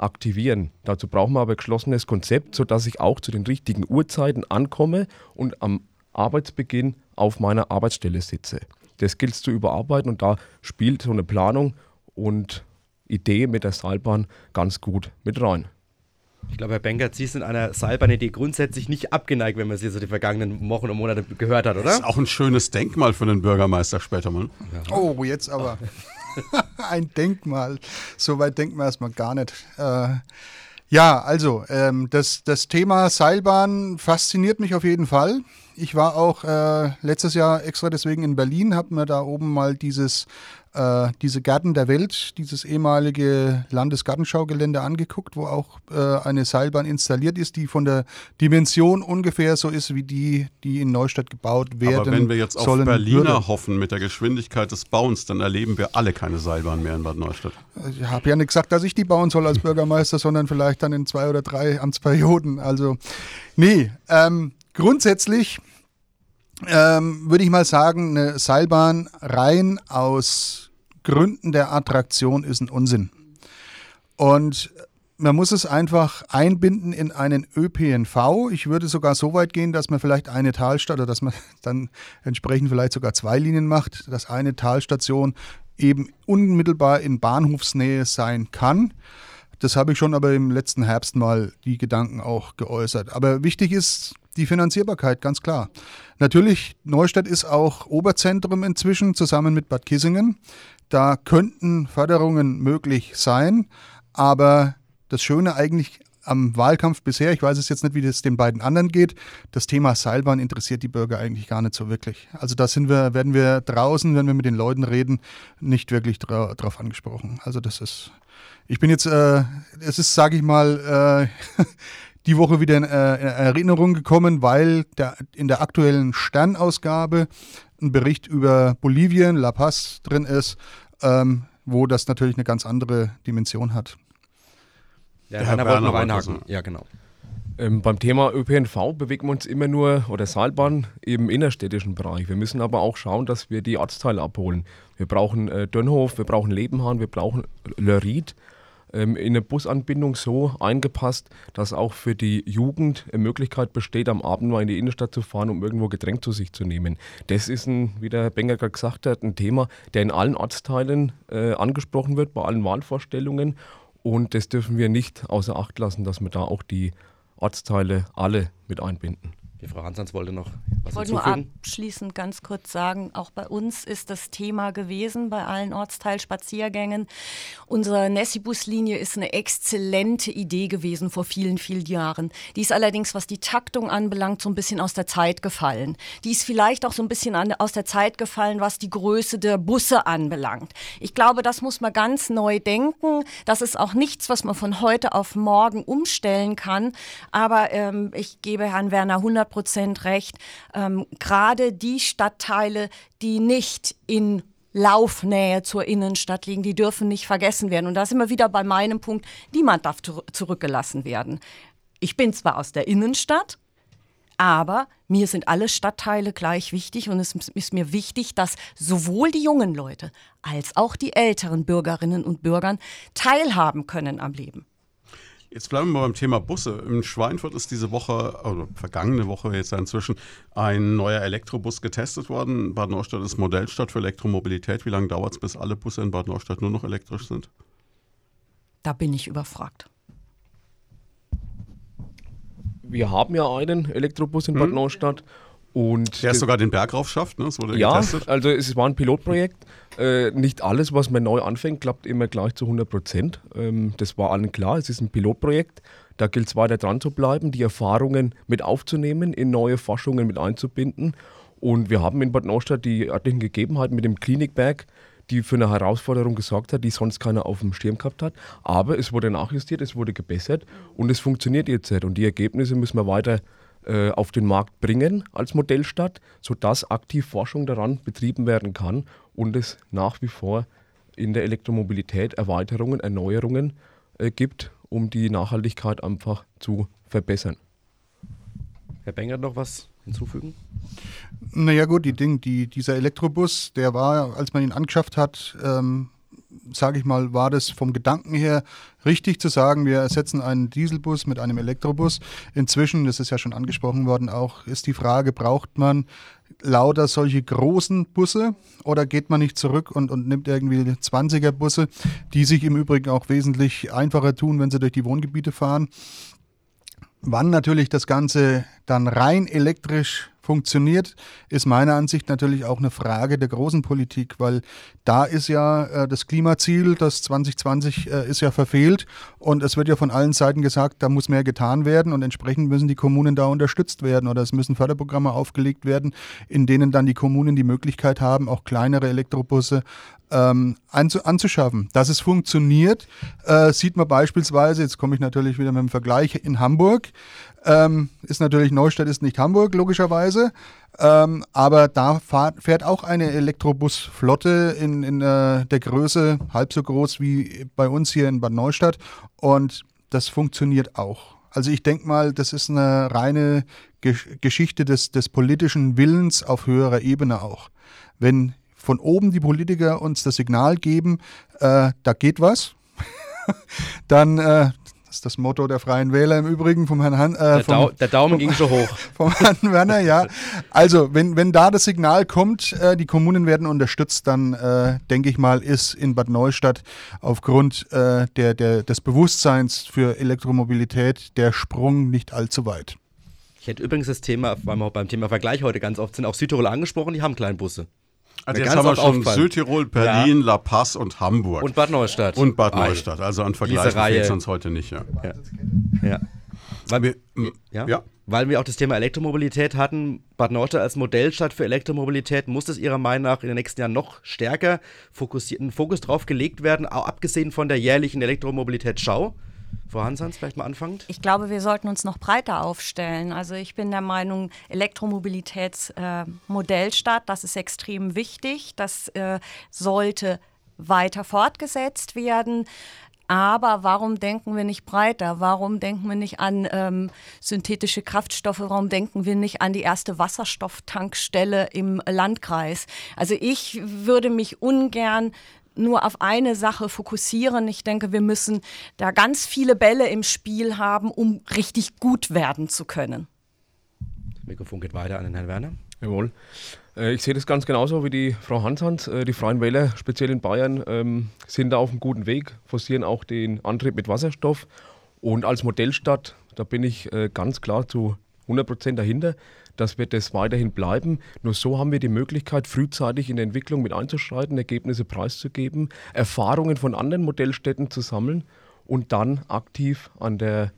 aktivieren. Dazu brauchen wir aber ein geschlossenes Konzept, sodass ich auch zu den richtigen Uhrzeiten ankomme und am Arbeitsbeginn auf meiner Arbeitsstelle sitze. Das gilt es zu überarbeiten und da spielt so eine Planung und Idee mit der Seilbahn ganz gut mit rein. Ich glaube, Herr Benkert, Sie sind einer Seilbahnidee grundsätzlich nicht abgeneigt, wenn man sie so die vergangenen Wochen und Monate gehört hat, oder? Das ist auch ein schönes Denkmal für den Bürgermeister später mal. Ja. Oh, jetzt aber. ein Denkmal. So weit denken wir erstmal gar nicht. Äh, ja, also ähm, das, das Thema Seilbahn fasziniert mich auf jeden Fall. Ich war auch äh, letztes Jahr extra deswegen in Berlin, habe mir da oben mal dieses äh, diese Gärten der Welt, dieses ehemalige Landesgartenschaugelände angeguckt, wo auch äh, eine Seilbahn installiert ist, die von der Dimension ungefähr so ist wie die, die in Neustadt gebaut werden. Aber wenn wir jetzt auf Berliner würde. hoffen mit der Geschwindigkeit des Bauens, dann erleben wir alle keine Seilbahn mehr in Bad Neustadt. Ich habe ja nicht gesagt, dass ich die bauen soll als Bürgermeister, sondern vielleicht dann in zwei oder drei Amtsperioden. Also nee, ähm, grundsätzlich ähm, würde ich mal sagen, eine Seilbahn rein aus Gründen der Attraktion ist ein Unsinn. Und man muss es einfach einbinden in einen ÖPNV. Ich würde sogar so weit gehen, dass man vielleicht eine Talstation oder dass man dann entsprechend vielleicht sogar zwei Linien macht, dass eine Talstation eben unmittelbar in Bahnhofsnähe sein kann. Das habe ich schon aber im letzten Herbst mal die Gedanken auch geäußert. Aber wichtig ist die Finanzierbarkeit, ganz klar. Natürlich, Neustadt ist auch Oberzentrum inzwischen zusammen mit Bad Kissingen. Da könnten Förderungen möglich sein, aber das Schöne eigentlich am Wahlkampf bisher, ich weiß es jetzt nicht, wie das den beiden anderen geht, das Thema Seilbahn interessiert die Bürger eigentlich gar nicht so wirklich. Also da sind wir, werden wir draußen, wenn wir mit den Leuten reden, nicht wirklich dra drauf angesprochen. Also das ist, ich bin jetzt, äh, es ist, sage ich mal, äh, die Woche wieder in, äh, in Erinnerung gekommen, weil der, in der aktuellen Sternausgabe ein Bericht über Bolivien, La Paz drin ist, ähm, wo das natürlich eine ganz andere Dimension hat. Ja, der Herr Werner noch einhaken. Ja, genau. Ähm, beim Thema ÖPNV bewegen wir uns immer nur, oder Seilbahn, im innerstädtischen Bereich. Wir müssen aber auch schauen, dass wir die Ortsteile abholen. Wir brauchen äh, Dönhof, wir brauchen Lebenhahn, wir brauchen Lörried in eine Busanbindung so eingepasst, dass auch für die Jugend eine Möglichkeit besteht, am Abend mal in die Innenstadt zu fahren, um irgendwo Getränk zu sich zu nehmen. Das ist, ein, wie der Benger gerade gesagt hat, ein Thema, der in allen Ortsteilen äh, angesprochen wird, bei allen Wahlvorstellungen. Und das dürfen wir nicht außer Acht lassen, dass wir da auch die Ortsteile alle mit einbinden. Die Frau Hansans wollte noch was Ich wollte nur abschließend ganz kurz sagen, auch bei uns ist das Thema gewesen, bei allen Ortsteilspaziergängen. Unsere Nessi-Buslinie ist eine exzellente Idee gewesen vor vielen, vielen Jahren. Die ist allerdings, was die Taktung anbelangt, so ein bisschen aus der Zeit gefallen. Die ist vielleicht auch so ein bisschen an, aus der Zeit gefallen, was die Größe der Busse anbelangt. Ich glaube, das muss man ganz neu denken. Das ist auch nichts, was man von heute auf morgen umstellen kann. Aber ähm, ich gebe Herrn Werner 100 Prozent recht. Ähm, Gerade die Stadtteile, die nicht in Laufnähe zur Innenstadt liegen, die dürfen nicht vergessen werden. Und da sind wir wieder bei meinem Punkt, niemand darf zurückgelassen werden. Ich bin zwar aus der Innenstadt, aber mir sind alle Stadtteile gleich wichtig und es ist mir wichtig, dass sowohl die jungen Leute als auch die älteren Bürgerinnen und Bürger teilhaben können am Leben. Jetzt bleiben wir beim Thema Busse. In Schweinfurt ist diese Woche, oder vergangene Woche jetzt inzwischen, ein neuer Elektrobus getestet worden. Bad Neustadt ist Modellstadt für Elektromobilität. Wie lange dauert es, bis alle Busse in Bad Neustadt nur noch elektrisch sind? Da bin ich überfragt. Wir haben ja einen Elektrobus in Bad hm. Neustadt und der ist sogar den Berg rauf schafft, ne? Das wurde ja, getestet. also es war ein Pilotprojekt. Äh, nicht alles, was man neu anfängt, klappt immer gleich zu 100 Prozent. Ähm, das war allen klar. Es ist ein Pilotprojekt. Da gilt es weiter dran zu bleiben, die Erfahrungen mit aufzunehmen, in neue Forschungen mit einzubinden. Und wir haben in Bad Neustadt die örtlichen Gegebenheiten mit dem Klinikberg, die für eine Herausforderung gesorgt hat, die sonst keiner auf dem Schirm gehabt hat. Aber es wurde nachjustiert, es wurde gebessert und es funktioniert jetzt. Und die Ergebnisse müssen wir weiter äh, auf den Markt bringen als Modellstadt, sodass aktiv Forschung daran betrieben werden kann und es nach wie vor in der Elektromobilität Erweiterungen, Erneuerungen äh, gibt, um die Nachhaltigkeit einfach zu verbessern. Herr Benger, noch was hinzufügen? Naja gut, die Ding, die, dieser Elektrobus, der war, als man ihn angeschafft hat, ähm, sage ich mal, war das vom Gedanken her richtig zu sagen, wir ersetzen einen Dieselbus mit einem Elektrobus. Inzwischen, das ist ja schon angesprochen worden, auch ist die Frage, braucht man lauter solche großen Busse oder geht man nicht zurück und, und nimmt irgendwie 20er Busse, die sich im Übrigen auch wesentlich einfacher tun, wenn sie durch die Wohngebiete fahren. Wann natürlich das Ganze dann rein elektrisch funktioniert, ist meiner Ansicht natürlich auch eine Frage der großen Politik, weil da ist ja äh, das Klimaziel, das 2020 äh, ist ja verfehlt und es wird ja von allen Seiten gesagt, da muss mehr getan werden und entsprechend müssen die Kommunen da unterstützt werden oder es müssen Förderprogramme aufgelegt werden, in denen dann die Kommunen die Möglichkeit haben, auch kleinere Elektrobusse ähm, anzuschaffen. Dass es funktioniert, äh, sieht man beispielsweise, jetzt komme ich natürlich wieder mit dem Vergleich in Hamburg, ähm, ist natürlich Neustadt ist nicht Hamburg, logischerweise. Ähm, aber da fahrt, fährt auch eine Elektrobusflotte in, in äh, der Größe halb so groß wie bei uns hier in Bad Neustadt. Und das funktioniert auch. Also ich denke mal, das ist eine reine Gesch Geschichte des, des politischen Willens auf höherer Ebene auch. Wenn von oben die Politiker uns das Signal geben, äh, da geht was, dann, äh, das ist das Motto der Freien Wähler im Übrigen vom Herrn Han, äh, der, vom, Dau der, Daumen vom, ging schon hoch. Vom Herrn Werner, ja. Also, wenn, wenn da das Signal kommt, äh, die Kommunen werden unterstützt, dann äh, denke ich mal, ist in Bad Neustadt aufgrund äh, der, der, des Bewusstseins für Elektromobilität der Sprung nicht allzu weit. Ich hätte übrigens das Thema, weil wir beim Thema Vergleich heute ganz oft sind, auch Südtirol angesprochen, die haben Kleinbusse. Also jetzt haben wir schon Südtirol, Berlin, ja. La Paz und Hamburg. Und Bad Neustadt. Und Bad Neustadt. Also an Vergleich fehlt es uns heute nicht. Ja. ja. Weil, wir, ja? ja. Weil wir auch das Thema Elektromobilität hatten. Bad Neustadt als Modellstadt für Elektromobilität muss es Ihrer Meinung nach in den nächsten Jahren noch stärker fokussiert, Fokus drauf gelegt werden, auch abgesehen von der jährlichen Elektromobilitätsschau. Frau Hansans, vielleicht mal anfangend? Ich glaube, wir sollten uns noch breiter aufstellen. Also ich bin der Meinung, Elektromobilitätsmodellstadt, äh, das ist extrem wichtig. Das äh, sollte weiter fortgesetzt werden. Aber warum denken wir nicht breiter? Warum denken wir nicht an ähm, synthetische Kraftstoffe? Warum denken wir nicht an die erste Wasserstofftankstelle im Landkreis? Also ich würde mich ungern nur auf eine Sache fokussieren. Ich denke, wir müssen da ganz viele Bälle im Spiel haben, um richtig gut werden zu können. Das Mikrofon geht weiter an den Herrn Werner. Jawohl. Äh, ich sehe das ganz genauso wie die Frau Hanshand. Äh, die Freien Wähler, speziell in Bayern, ähm, sind da auf einem guten Weg, forcieren auch den Antrieb mit Wasserstoff. Und als Modellstadt, da bin ich äh, ganz klar zu 100 Prozent dahinter dass wir das weiterhin bleiben. Nur so haben wir die Möglichkeit, frühzeitig in der Entwicklung mit einzuschreiten, Ergebnisse preiszugeben, Erfahrungen von anderen Modellstädten zu sammeln und dann aktiv an der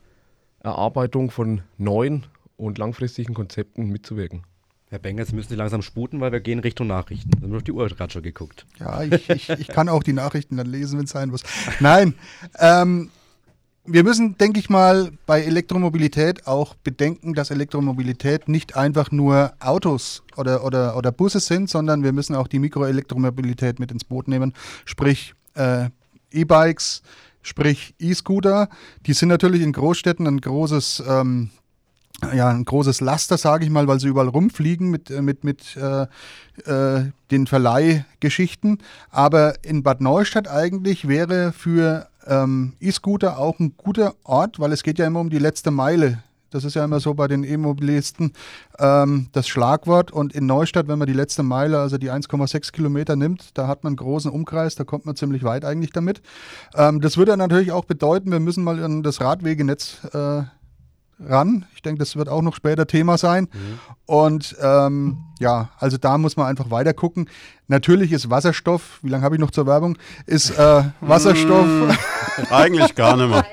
Erarbeitung von neuen und langfristigen Konzepten mitzuwirken. Herr Benger, jetzt müssen Sie langsam sputen, weil wir gehen Richtung Nachrichten. Wir haben auf die Uhr gerade schon geguckt. Ja, ich, ich, ich kann auch die Nachrichten dann lesen, wenn es sein muss. Nein, ähm, wir müssen, denke ich mal, bei Elektromobilität auch bedenken, dass Elektromobilität nicht einfach nur Autos oder, oder, oder Busse sind, sondern wir müssen auch die Mikroelektromobilität mit ins Boot nehmen, sprich äh, E-Bikes, sprich E-Scooter. Die sind natürlich in Großstädten ein großes ähm, ja, ein großes Laster, sage ich mal, weil sie überall rumfliegen mit, äh, mit, mit äh, äh, den Verleihgeschichten. Aber in Bad Neustadt eigentlich wäre für ähm, E-Scooter auch ein guter Ort, weil es geht ja immer um die letzte Meile. Das ist ja immer so bei den E-Mobilisten ähm, das Schlagwort. Und in Neustadt, wenn man die letzte Meile, also die 1,6 Kilometer nimmt, da hat man einen großen Umkreis, da kommt man ziemlich weit eigentlich damit. Ähm, das würde natürlich auch bedeuten, wir müssen mal an das Radwegenetz äh, ran. Ich denke, das wird auch noch später Thema sein. Mhm. Und ähm, ja, also da muss man einfach weiter gucken. Natürlich ist Wasserstoff, wie lange habe ich noch zur Werbung, ist äh, Wasserstoff. Mm, eigentlich gar nicht mehr.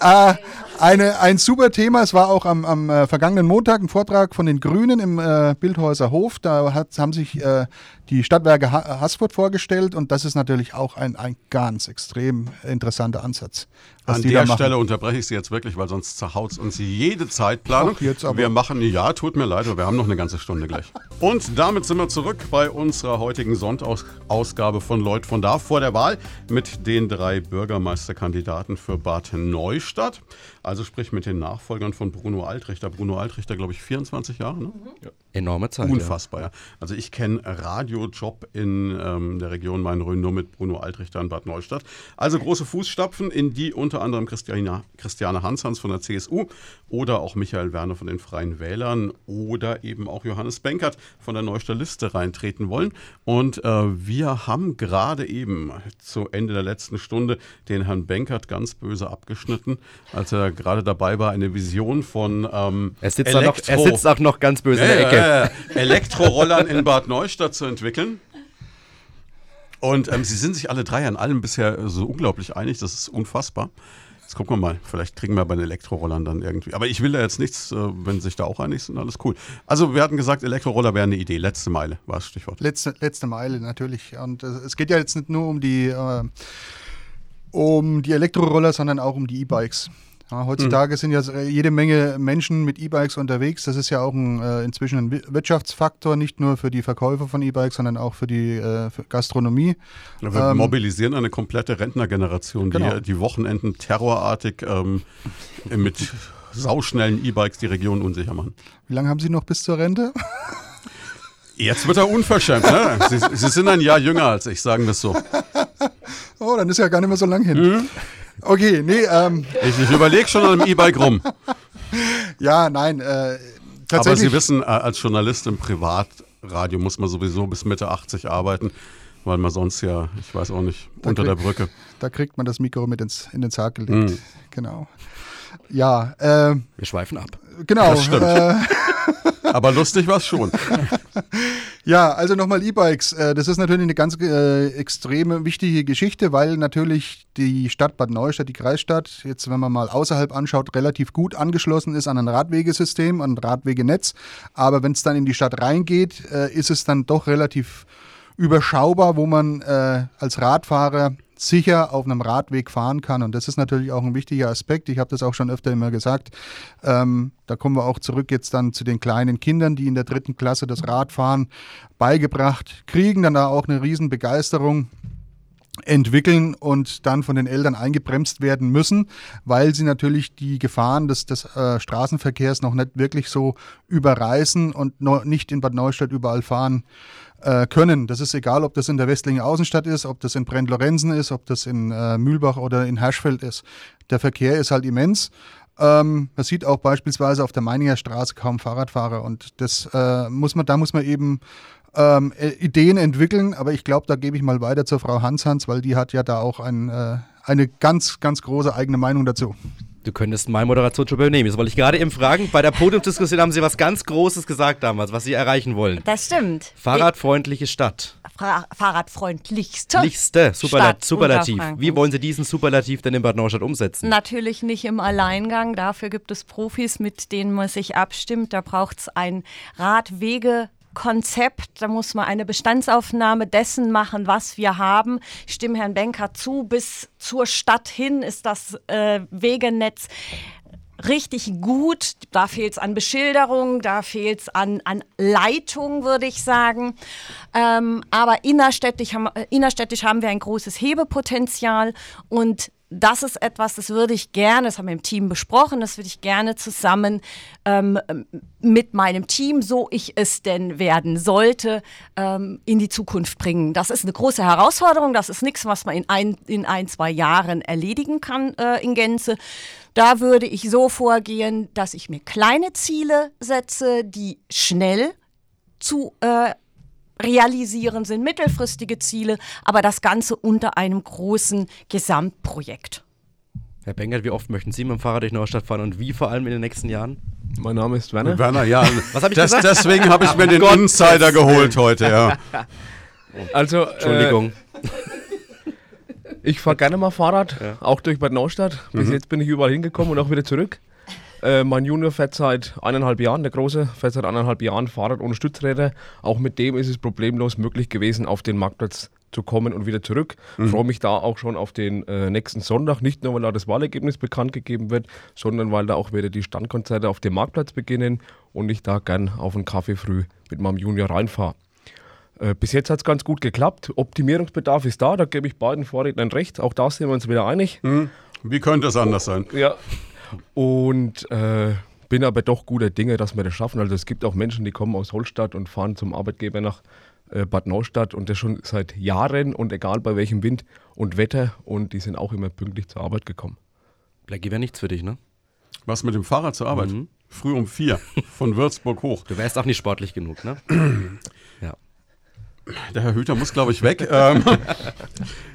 äh, eine, ein super Thema. Es war auch am, am äh, vergangenen Montag ein Vortrag von den Grünen im äh, Bildhäuser Hof. Da hat, haben sich äh, die Stadtwerke ha Haßfurt vorgestellt und das ist natürlich auch ein, ein ganz extrem interessanter Ansatz. An der Stelle unterbreche ich Sie jetzt wirklich, weil sonst zerhaut uns jede Zeitplanung. wir machen, ja, tut mir leid, aber wir haben noch eine ganze Stunde gleich. Und damit sind wir zurück bei unserer heutigen Sonntagsausgabe von Leut von da vor der Wahl mit den drei Bürgermeisterkandidaten für Bad Neustadt. Also sprich mit den Nachfolgern von Bruno Altrichter. Bruno Altrichter, glaube ich, 24 Jahre, ne? Ja. Enorme Zeit. Unfassbar, ja. Also ich kenne Radio Radiojob in ähm, der Region Main-Rhön nur mit Bruno Altrichter in Bad Neustadt. Also große Fußstapfen, in die unter anderem Christiane, Christiane Hanshans von der CSU oder auch Michael Werner von den Freien Wählern oder eben auch Johannes Benkert von der Neustadt Liste reintreten wollen. Und äh, wir haben gerade eben zu Ende der letzten Stunde den Herrn Benkert ganz böse abgeschnitten, als er gerade dabei war, eine Vision von ähm, er, sitzt noch, er sitzt auch noch ganz böse ja, in der Ecke. Ja, Elektrorollern in Bad Neustadt zu entwickeln. Und ähm, sie sind sich alle drei an allem bisher so unglaublich einig, das ist unfassbar. Jetzt gucken wir mal, vielleicht kriegen wir bei den Elektrorollern dann irgendwie. Aber ich will da jetzt nichts, äh, wenn sich da auch einig sind, alles cool. Also wir hatten gesagt, Elektroroller wäre eine Idee. Letzte Meile war das Stichwort. Letzte, letzte Meile, natürlich. Und äh, es geht ja jetzt nicht nur um die, äh, um die Elektroroller, sondern auch um die E-Bikes. Ja, heutzutage mhm. sind ja jede Menge Menschen mit E-Bikes unterwegs. Das ist ja auch ein, äh, inzwischen ein Wirtschaftsfaktor, nicht nur für die Verkäufer von E-Bikes, sondern auch für die äh, für Gastronomie. Ja, wir ähm, mobilisieren eine komplette Rentnergeneration, genau. die die Wochenenden terrorartig ähm, mit sauschnellen E-Bikes die Region unsicher machen. Wie lange haben Sie noch bis zur Rente? Jetzt wird er unverschämt, ne? Sie, Sie, sind ein Jahr jünger als ich, sagen wir es so. Oh, dann ist ja gar nicht mehr so lang hin. Mhm. Okay, nee. Ähm. Ich, ich überlege schon an einem E-Bike rum. ja, nein. Äh, Aber Sie wissen, äh, als Journalist im Privatradio muss man sowieso bis Mitte 80 arbeiten, weil man sonst ja, ich weiß auch nicht, da unter krieg, der Brücke. Da kriegt man das Mikro mit ins, in den Sarg gelegt. Mhm. Genau. Ja. Äh, Wir schweifen ab. Genau. Das stimmt. Äh, Aber lustig war es schon. ja, also nochmal E-Bikes. Äh, das ist natürlich eine ganz äh, extreme wichtige Geschichte, weil natürlich die Stadt Bad Neustadt, die Kreisstadt, jetzt wenn man mal außerhalb anschaut, relativ gut angeschlossen ist an ein Radwegesystem, an ein Radwegenetz. Aber wenn es dann in die Stadt reingeht, äh, ist es dann doch relativ überschaubar, wo man äh, als Radfahrer sicher auf einem Radweg fahren kann. Und das ist natürlich auch ein wichtiger Aspekt. Ich habe das auch schon öfter immer gesagt. Ähm, da kommen wir auch zurück jetzt dann zu den kleinen Kindern, die in der dritten Klasse das Radfahren beigebracht kriegen, dann da auch eine Riesenbegeisterung entwickeln und dann von den Eltern eingebremst werden müssen, weil sie natürlich die Gefahren des, des äh, Straßenverkehrs noch nicht wirklich so überreißen und noch nicht in Bad Neustadt überall fahren äh, können. Das ist egal, ob das in der Westlingen Außenstadt ist, ob das in Brent-Lorenzen ist, ob das in äh, Mühlbach oder in Herschfeld ist. Der Verkehr ist halt immens. Ähm, man sieht auch beispielsweise auf der Meininger Straße kaum Fahrradfahrer und das äh, muss man, da muss man eben ähm, äh, Ideen entwickeln, aber ich glaube, da gebe ich mal weiter zur Frau Hans-Hans, weil die hat ja da auch ein, äh, eine ganz, ganz große eigene Meinung dazu. Du könntest meine Moderation schon übernehmen. Das wollte ich gerade eben fragen. Bei der Podiumsdiskussion haben Sie was ganz Großes gesagt damals, was Sie erreichen wollen. Das stimmt. Fahrradfreundliche Stadt. Fra Fahrradfreundlichste. Lichste, Superla Superlativ. Wie wollen Sie diesen Superlativ denn in Bad Neustadt umsetzen? Natürlich nicht im Alleingang. Dafür gibt es Profis, mit denen man sich abstimmt. Da braucht es ein Radwege Konzept, da muss man eine Bestandsaufnahme dessen machen, was wir haben. Ich stimme Herrn Benker zu, bis zur Stadt hin ist das äh, Wegenetz richtig gut. Da fehlt es an Beschilderung, da fehlt es an, an Leitung, würde ich sagen. Ähm, aber innerstädtisch haben, äh, innerstädtisch haben wir ein großes Hebepotenzial und das ist etwas, das würde ich gerne, das haben wir im Team besprochen, das würde ich gerne zusammen ähm, mit meinem Team, so ich es denn werden sollte, ähm, in die Zukunft bringen. Das ist eine große Herausforderung, das ist nichts, was man in ein, in ein zwei Jahren erledigen kann äh, in Gänze. Da würde ich so vorgehen, dass ich mir kleine Ziele setze, die schnell zu äh, realisieren, sind mittelfristige Ziele, aber das Ganze unter einem großen Gesamtprojekt. Herr Bengert, wie oft möchten Sie mit dem Fahrrad durch Neustadt fahren und wie vor allem in den nächsten Jahren? Mein Name ist Werner. Werner, ja. Was habe ich das, gesagt? Deswegen habe ich mir den Gott Insider geholt heute, ja. Also, Entschuldigung. Äh, ich fahre gerne mal Fahrrad, ja. auch durch Bad Neustadt. Bis mhm. jetzt bin ich überall hingekommen und auch wieder zurück. Äh, mein Junior fährt seit eineinhalb Jahren, der Große fährt seit eineinhalb Jahren Fahrrad ohne Stützräder. Auch mit dem ist es problemlos möglich gewesen, auf den Marktplatz zu kommen und wieder zurück. Mhm. Freue mich da auch schon auf den äh, nächsten Sonntag. Nicht nur, weil da das Wahlergebnis bekannt gegeben wird, sondern weil da auch wieder die Standkonzerte auf dem Marktplatz beginnen und ich da gern auf einen Kaffee früh mit meinem Junior reinfahre. Äh, bis jetzt hat es ganz gut geklappt. Optimierungsbedarf ist da, da gebe ich beiden Vorrednern recht. Auch da sind wir uns wieder einig. Mhm. Wie könnte es anders sein? Ja, und äh, bin aber doch guter Dinge, dass wir das schaffen. Also es gibt auch Menschen, die kommen aus Holstadt und fahren zum Arbeitgeber nach äh, Bad Neustadt und das schon seit Jahren und egal bei welchem Wind und Wetter und die sind auch immer pünktlich zur Arbeit gekommen. Blackie wäre nichts für dich, ne? Was mit dem Fahrrad zur Arbeit? Mhm. Früh um vier von Würzburg hoch. Du wärst auch nicht sportlich genug, ne? ja. Der Herr Hüter muss, glaube ich, weg. ähm,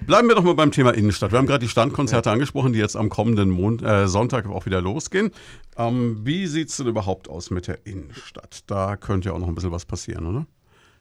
bleiben wir doch mal beim Thema Innenstadt. Wir haben gerade die Standkonzerte angesprochen, die jetzt am kommenden Mon äh, Sonntag auch wieder losgehen. Ähm, wie sieht es denn überhaupt aus mit der Innenstadt? Da könnte ja auch noch ein bisschen was passieren, oder?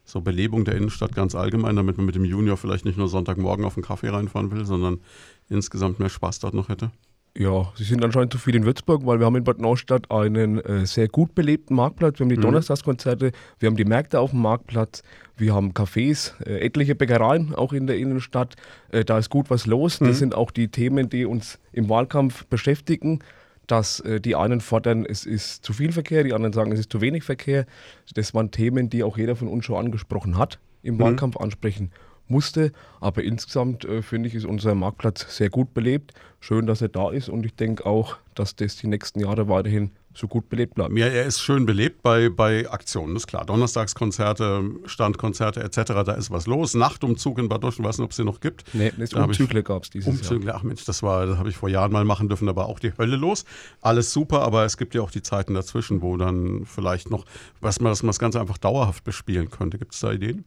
So Belebung der Innenstadt ganz allgemein, damit man mit dem Junior vielleicht nicht nur Sonntagmorgen auf einen Kaffee reinfahren will, sondern insgesamt mehr Spaß dort noch hätte. Ja, sie sind anscheinend zu viel in Würzburg, weil wir haben in Bad Neustadt einen äh, sehr gut belebten Marktplatz. Wir haben die Mhm. Donnerstagskonzerte, wir haben die Märkte auf dem Marktplatz, wir haben Cafés, äh, etliche Bäckereien auch in der Innenstadt. Äh, da ist gut was los. Mhm. Das sind auch die Themen, die uns im Wahlkampf beschäftigen. Dass äh, die einen fordern, es ist zu viel Verkehr, die anderen sagen, es ist zu wenig Verkehr. Das waren Themen, die auch jeder von uns schon angesprochen hat, im Mhm. Wahlkampf ansprechen musste. Aber insgesamt äh, finde ich, ist unser Marktplatz sehr gut belebt. Schön, dass er da ist und ich denke auch, dass das die nächsten Jahre weiterhin so gut belebt bleibt. Ja, er ist schön belebt bei, bei Aktionen, das ist klar. Donnerstagskonzerte, Standkonzerte etc., da ist was los. Nachtumzug in Bad ich weiß nicht, ob es den noch gibt. Nee, das Umzügle gab es dieses Umzüge, ach Mensch, das war, das habe ich vor Jahren mal machen dürfen, da war auch die Hölle los. Alles super, aber es gibt ja auch die Zeiten dazwischen, wo dann vielleicht noch, was man, dass man das Ganze einfach dauerhaft bespielen könnte. Gibt es da Ideen?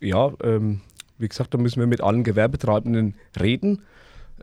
Jahr. Ja, ähm, wie gesagt, da müssen wir mit allen Gewerbetreibenden reden,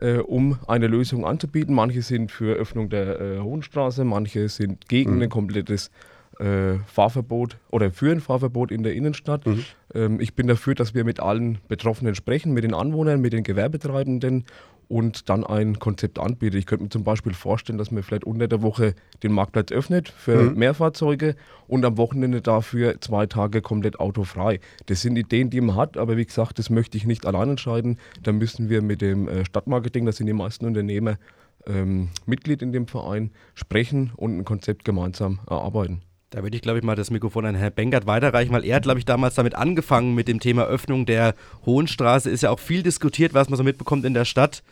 äh, um eine Lösung anzubieten. Manche sind für Öffnung der äh, Hohenstraße, manche sind gegen ein komplettes äh, Fahrverbot oder für ein Fahrverbot in der Innenstadt. Ähm, ich bin dafür, dass wir mit allen Betroffenen sprechen, mit den Anwohnern, mit den Gewerbetreibenden und dann ein Konzept anbieten. Ich könnte mir zum Beispiel vorstellen, dass man vielleicht unter der Woche den Marktplatz öffnet für Mehrfahrzeuge und am Wochenende dafür zwei Tage komplett autofrei. Das sind Ideen, die man hat, aber wie gesagt, das möchte ich nicht allein entscheiden. Da müssen wir mit dem äh, Stadtmarketing, das sind die meisten Unternehmer, ähm, Mitglied in dem Verein, sprechen und ein Konzept gemeinsam erarbeiten. Da würde ich, glaube ich, mal das Mikrofon an Herrn Bengert weiterreichen, weil er hat, glaube ich, damals damit angefangen mit dem Thema Öffnung der Hohenstraße. Ist ja auch viel diskutiert, was man so mitbekommt in der Stadt.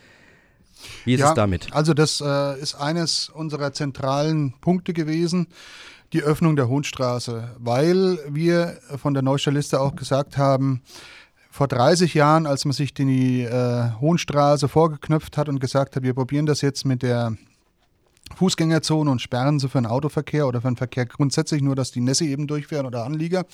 Wie ist ja, es damit? Also das äh, ist eines unserer zentralen Punkte gewesen, die Öffnung der Hohenstraße, weil wir von der Neustadter Liste auch gesagt haben, vor 30 Jahren, als man sich die äh, Hohenstraße vorgeknöpft hat und gesagt hat, wir probieren das jetzt mit der Fußgängerzone und sperren sie für den Autoverkehr oder für den Verkehr grundsätzlich nur, dass die Nässe eben durchfahren oder Anlieger.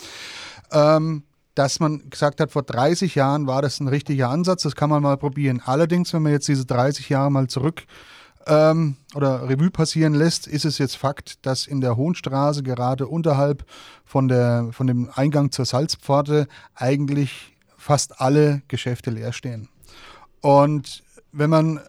Ähm, dass man gesagt hat, vor 30 Jahren war das ein richtiger Ansatz, das kann man mal probieren. Allerdings, wenn man jetzt diese 30 Jahre mal zurück ähm, oder Revue passieren lässt, ist es jetzt Fakt, dass in der Hohenstraße gerade unterhalb von, der, von dem Eingang zur Salzpforte eigentlich fast alle Geschäfte leer stehen. Und wenn man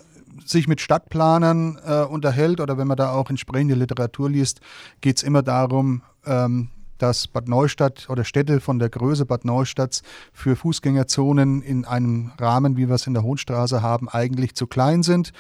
sich mit Stadtplanern äh, unterhält oder wenn man da auch entsprechende Literatur liest, geht es immer darum, ähm, dass Bad Neustadt oder Städte von der Größe Bad Neustadts für Fußgängerzonen in einem Rahmen, wie wir es in der Hohenstraße haben, eigentlich zu klein sind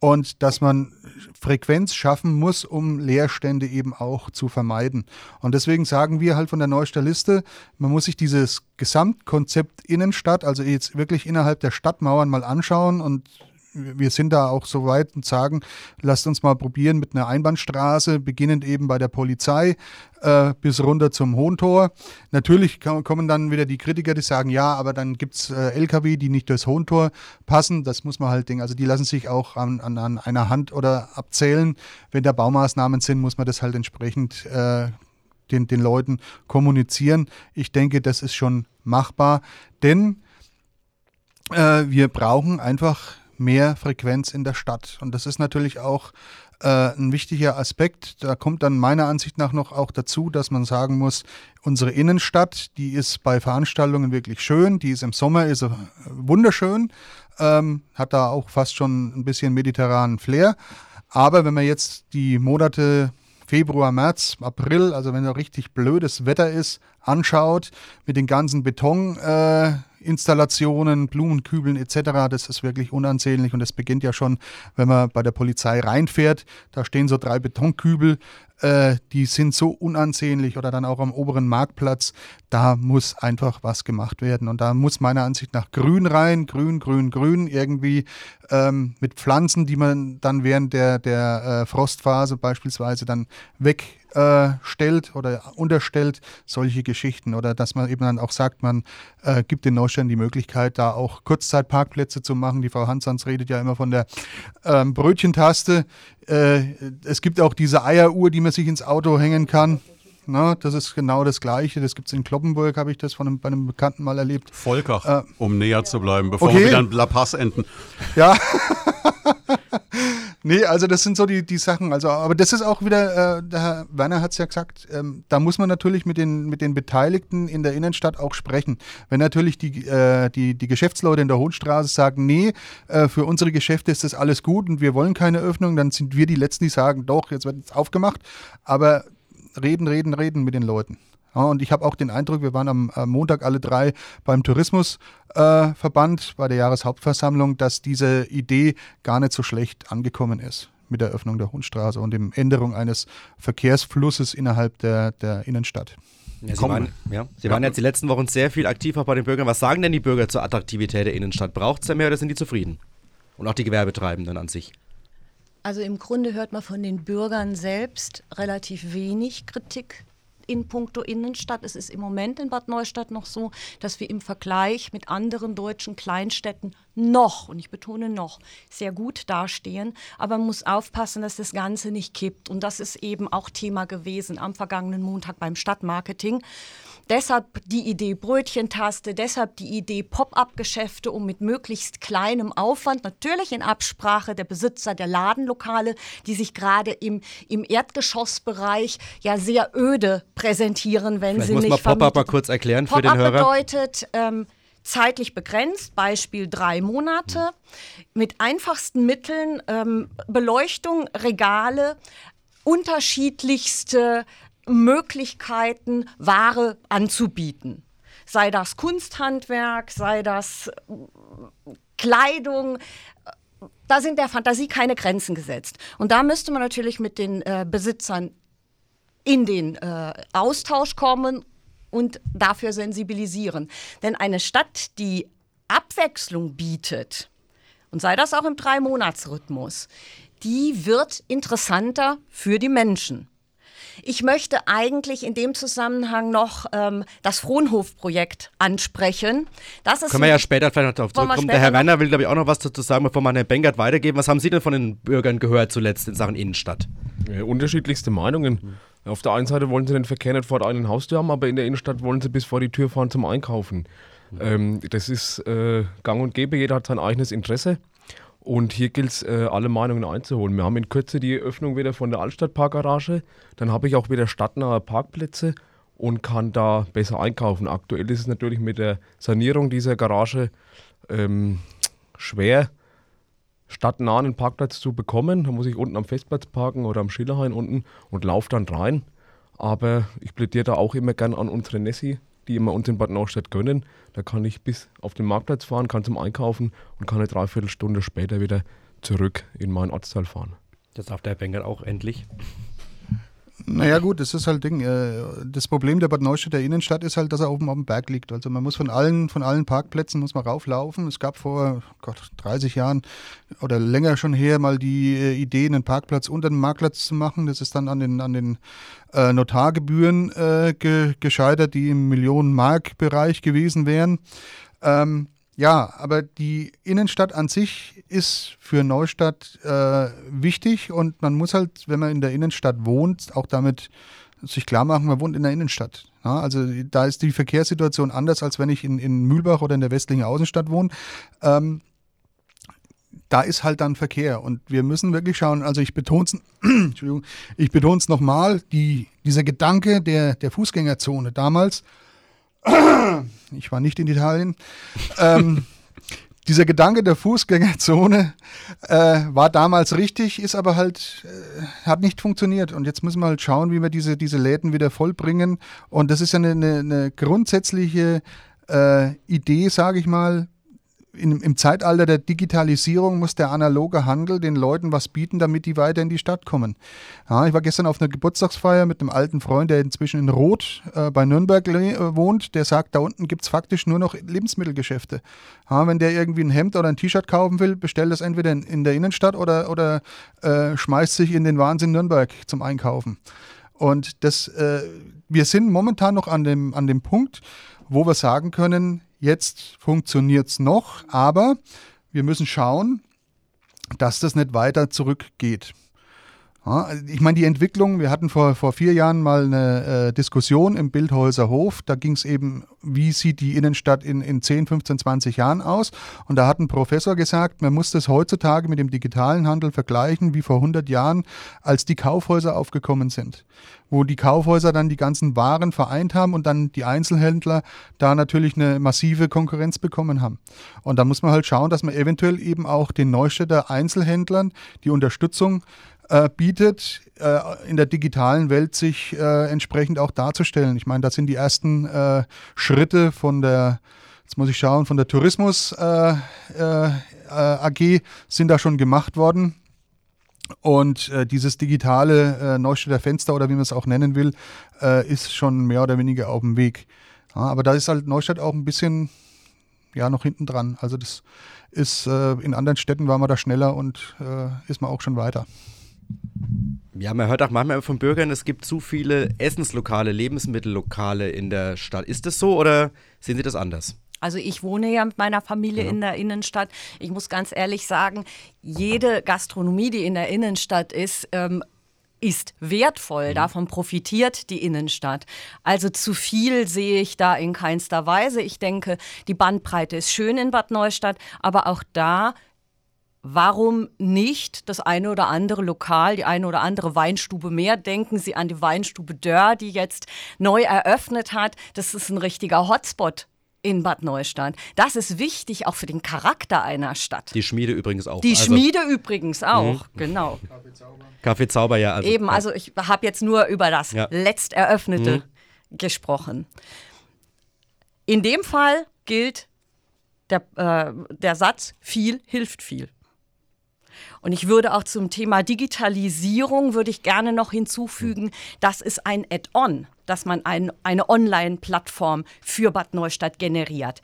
und dass man Frequenz schaffen muss, um Leerstände eben auch zu vermeiden. Und deswegen sagen wir halt von der Neustadter Liste, man muss sich dieses Gesamtkonzept Innenstadt, also jetzt wirklich innerhalb der Stadtmauern mal anschauen und wir sind da auch so weit und sagen, lasst uns mal probieren mit einer Einbahnstraße, beginnend eben bei der Polizei äh, bis runter zum Hohentor. Natürlich kommen dann wieder die Kritiker, die sagen, ja, aber dann gibt es äh, Lkw, die nicht durchs Hohentor passen. Das muss man halt denken. Also die lassen sich auch an, an, an einer Hand oder abzählen. Wenn da Baumaßnahmen sind, muss man das halt entsprechend äh, den, den Leuten kommunizieren. Ich denke, das ist schon machbar, denn äh, wir brauchen einfach mehr Frequenz in der Stadt. Und das ist natürlich auch äh, ein wichtiger Aspekt. Da kommt dann meiner Ansicht nach noch auch dazu, dass man sagen muss, unsere Innenstadt, die ist bei Veranstaltungen wirklich schön, die ist im Sommer ist sie wunderschön, ähm, hat da auch fast schon ein bisschen mediterranen Flair. Aber wenn man jetzt die Monate Februar, März, April, also wenn da richtig blödes Wetter ist, anschaut, mit den ganzen Beton. Äh, Installationen, Blumenkübeln etc., das ist wirklich unansehnlich und das beginnt ja schon, wenn man bei der Polizei reinfährt. Da stehen so drei Betonkübel, äh, die sind so unansehnlich oder dann auch am oberen Marktplatz. Da muss einfach was gemacht werden und da muss meiner Ansicht nach Grün rein, Grün, Grün, Grün, irgendwie ähm, mit Pflanzen, die man dann während der, der äh, Frostphase beispielsweise dann weg äh, stellt oder unterstellt, solche Geschichten. Oder dass man eben dann auch sagt, man äh, gibt den Neustädtern die Möglichkeit, da auch Kurzzeitparkplätze zu machen. Die Frau Hansans redet ja immer von der ähm, Brötchentaste. Äh, es gibt auch diese Eieruhr, die man sich ins Auto hängen kann. Na, das ist genau das Gleiche. Das gibt es in Kloppenburg, habe ich das von einem, bei einem Bekannten mal erlebt. Volkach, Äh, um näher zu bleiben, bevor okay. wir wieder in La Paz enden. Ja. nee, also das sind so die, die Sachen. Also, aber das ist auch wieder, äh, der Herr Werner hat es ja gesagt, ähm, da muss man natürlich mit den, mit den Beteiligten in der Innenstadt auch sprechen. Wenn natürlich die, äh, die, die Geschäftsleute in der Hohenstraße sagen, nee, äh, für unsere Geschäfte ist das alles gut und wir wollen keine Öffnung, dann sind wir die Letzten, die sagen, doch, jetzt wird es aufgemacht. Aber reden, reden, reden mit den Leuten. Ja, und ich habe auch den Eindruck, wir waren am, am Montag alle drei beim Tourismusverband äh, bei der Jahreshauptversammlung, dass diese Idee gar nicht so schlecht angekommen ist mit der Öffnung der Hundstraße und der Änderung eines Verkehrsflusses innerhalb der, der Innenstadt. Ja, Sie, Komm. waren, ja, Sie waren jetzt die letzten Wochen sehr viel aktiv auch bei den Bürgern. Was sagen denn die Bürger zur Attraktivität der Innenstadt? Braucht es da mehr oder sind die zufrieden? Und auch die Gewerbetreibenden an sich. Also im Grunde hört man von den Bürgern selbst relativ wenig Kritik in puncto Innenstadt. Es ist im Moment in Bad Neustadt noch so, dass wir im Vergleich mit anderen deutschen Kleinstädten noch, und ich betone noch, sehr gut dastehen. Aber man muss aufpassen, dass das Ganze nicht kippt. Und das ist eben auch Thema gewesen am vergangenen Montag beim Stadtmarketing. Deshalb die Idee Brötchentaste, deshalb die Idee Pop-up-Geschäfte, um mit möglichst kleinem Aufwand, natürlich in Absprache der Besitzer der Ladenlokale, die sich gerade im, im Erdgeschossbereich ja sehr öde präsentieren, wenn Vielleicht sie muss nicht man Pop-up mal kurz erklären für den Pop-up Hörer. bedeutet ähm, zeitlich begrenzt, Beispiel drei Monate, mit einfachsten Mitteln, ähm, Beleuchtung, Regale, unterschiedlichste Möglichkeiten, Ware anzubieten. Sei das Kunsthandwerk, sei das äh, Kleidung, da sind der Fantasie keine Grenzen gesetzt. Und da müsste man natürlich mit den äh, Besitzern in den äh, Austausch kommen und dafür sensibilisieren. Denn eine Stadt, die Abwechslung bietet, und sei das auch im Drei-Monats-Rhythmus, die wird interessanter für die Menschen. Ich möchte eigentlich in dem Zusammenhang noch ähm, das Frohnhof-Projekt ansprechen. Das ist Können wir ja später vielleicht noch darauf zurückkommen. Der Herr Werner will, glaube ich, auch noch was dazu sagen, bevor wir an Herrn Bengert weitergeben. Was haben Sie denn von den Bürgern gehört zuletzt in Sachen Innenstadt? Äh, unterschiedlichste Meinungen. Auf der einen Seite wollen sie den Verkehr nicht vor der eigenen Haustür haben, aber in der Innenstadt wollen sie bis vor die Tür fahren zum Einkaufen. Ähm, das ist äh, gang und gäbe, jeder hat sein eigenes Interesse. Und hier gilt es, äh, alle Meinungen einzuholen. Wir haben in Kürze die Öffnung wieder von der Altstadtparkgarage. Dann habe ich auch wieder stadtnahe Parkplätze und kann da besser einkaufen. Aktuell ist es natürlich mit der Sanierung dieser Garage ähm, schwer, einen Parkplatz zu bekommen. Da muss ich unten am Festplatz parken oder am Schillerhain unten und laufe dann rein. Aber ich plädiere da auch immer gern an unsere Nessi, die immer uns in Bad Neustadt gönnen. Da kann ich bis auf den Marktplatz fahren, kann zum Einkaufen und kann eine Dreiviertelstunde später wieder zurück in meinen Ortsteil fahren. Das darf der Bengert auch endlich. Naja gut, das ist halt Ding. äh, Das Problem der Bad Neustädter Innenstadt ist halt, dass er oben auf dem Berg liegt. Also man muss von allen, von allen Parkplätzen muss man rauflaufen. Es gab vor Gott, 30 Jahren oder länger schon her mal die äh, Idee, einen Parkplatz unter dem Marktplatz zu machen. Das ist dann an den, an den äh, Notargebühren äh, ge gescheitert, die im Millionen-Mark-Bereich gewesen wären. Ähm, ja, aber die Innenstadt an sich ist für Neustadt äh, wichtig und man muss halt, wenn man in der Innenstadt wohnt, auch damit sich klar machen, man wohnt in der Innenstadt. Ja, also da ist die Verkehrssituation anders, als wenn ich in, in Mühlbach oder in der westlichen Außenstadt wohne. Ähm, da ist halt dann Verkehr und wir müssen wirklich schauen, also ich betone es, Entschuldigung, ich betone es nochmal, die, dieser Gedanke der, der Fußgängerzone damals, ich war nicht in Italien, ähm, dieser Gedanke der Fußgängerzone äh, war damals richtig, ist aber halt, äh, hat nicht funktioniert. Und jetzt müssen wir halt schauen, wie wir diese, diese Läden wieder vollbringen. Und das ist ja eine, eine, eine grundsätzliche äh, Idee, sage ich mal. In, Im Zeitalter der Digitalisierung muss der analoge Handel den Leuten was bieten, damit die weiter in die Stadt kommen. Ja, ich war gestern auf einer Geburtstagsfeier mit einem alten Freund, der inzwischen in Roth äh, bei Nürnberg äh, wohnt. Der sagt, da unten gibt es faktisch nur noch Lebensmittelgeschäfte. Ja, wenn der irgendwie ein Hemd oder ein T-Shirt kaufen will, bestellt das entweder in, in der Innenstadt oder, oder äh, schmeißt sich in den Wahnsinn Nürnberg zum Einkaufen. Und das, äh, wir sind momentan noch an dem, an dem Punkt, wo wir sagen können, jetzt funktioniert es noch, aber wir müssen schauen, dass das nicht weiter zurückgeht. Ich meine, die Entwicklung, wir hatten vor, vor vier Jahren mal eine äh, Diskussion im Bildhäuser Hof. Da ging es eben, wie sieht die Innenstadt in, in 10, 15, 20 Jahren aus? Und da hat ein Professor gesagt, man muss das heutzutage mit dem digitalen Handel vergleichen, wie vor 100 Jahren, als die Kaufhäuser aufgekommen sind. Wo die Kaufhäuser dann die ganzen Waren vereint haben und dann die Einzelhändler da natürlich eine massive Konkurrenz bekommen haben. Und da muss man halt schauen, dass man eventuell eben auch den Neustädter Einzelhändlern die Unterstützung äh, bietet, äh, in der digitalen Welt sich äh, entsprechend auch darzustellen. Ich meine, das sind die ersten äh, Schritte von der, jetzt muss ich schauen, von der Tourismus äh, äh, AG sind da schon gemacht worden. Und dieses digitale Neustädter Fenster oder wie man es auch nennen will, ist schon mehr oder weniger auf dem Weg. Ja, aber da ist halt Neustadt auch ein bisschen ja, noch hinten dran. Also das ist in anderen Städten war man da schneller und ist man auch schon weiter. Ja, man hört auch manchmal von Bürgern, es gibt zu viele Essenslokale, Lebensmittellokale in der Stadt. Ist das so oder sehen Sie das anders? Also ich wohne ja mit meiner Familie ja. in der Innenstadt. Ich muss ganz ehrlich sagen, jede Gastronomie, die in der Innenstadt ist, ähm, ist wertvoll. Mhm. Davon profitiert die Innenstadt. Also zu viel sehe ich da in keinster Weise. Ich denke, die Bandbreite ist schön in Bad Neustadt, aber auch da Warum nicht das eine oder andere Lokal, die eine oder andere Weinstube mehr? Denken Sie an die Weinstube Dörr, die jetzt neu eröffnet hat. Das ist ein richtiger Hotspot in Bad Neustadt. Das ist wichtig auch für den Charakter einer Stadt. Die Schmiede übrigens auch. Die also, Schmiede übrigens auch, mhm. genau. Kaffeezauber. Kaffeezauber, ja. Also, Eben, ja. also ich habe jetzt nur über das ja. letzt eröffnete mhm. gesprochen. In dem Fall gilt der, äh, der Satz, viel hilft viel. Und ich würde auch zum Thema Digitalisierung würde ich gerne noch hinzufügen, das ist ein Add-on, dass man ein, eine Online-Plattform für Bad Neustadt generiert.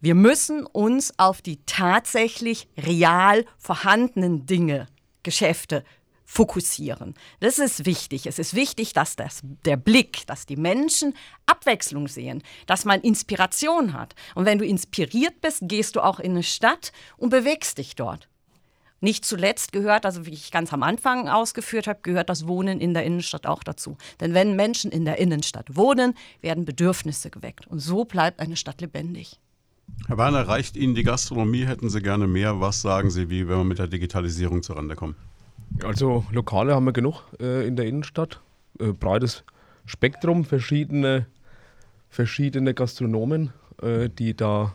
Wir müssen uns auf die tatsächlich real vorhandenen Dinge, Geschäfte fokussieren. Das ist wichtig. Es ist wichtig, dass das, der Blick, dass die Menschen Abwechslung sehen, dass man Inspiration hat. Und wenn du inspiriert bist, gehst du auch in eine Stadt und bewegst dich dort. Nicht zuletzt gehört, also wie ich ganz am Anfang ausgeführt habe, gehört das Wohnen in der Innenstadt auch dazu. Denn wenn Menschen in der Innenstadt wohnen, werden Bedürfnisse geweckt. Und so bleibt eine Stadt lebendig. Herr Werner, reicht Ihnen die Gastronomie? Hätten Sie gerne mehr? Was sagen Sie, wie wenn wir mit der Digitalisierung zurande kommen? Also Lokale haben wir genug äh, in der Innenstadt. Äh, breites Spektrum, verschiedene, verschiedene Gastronomen, äh, die da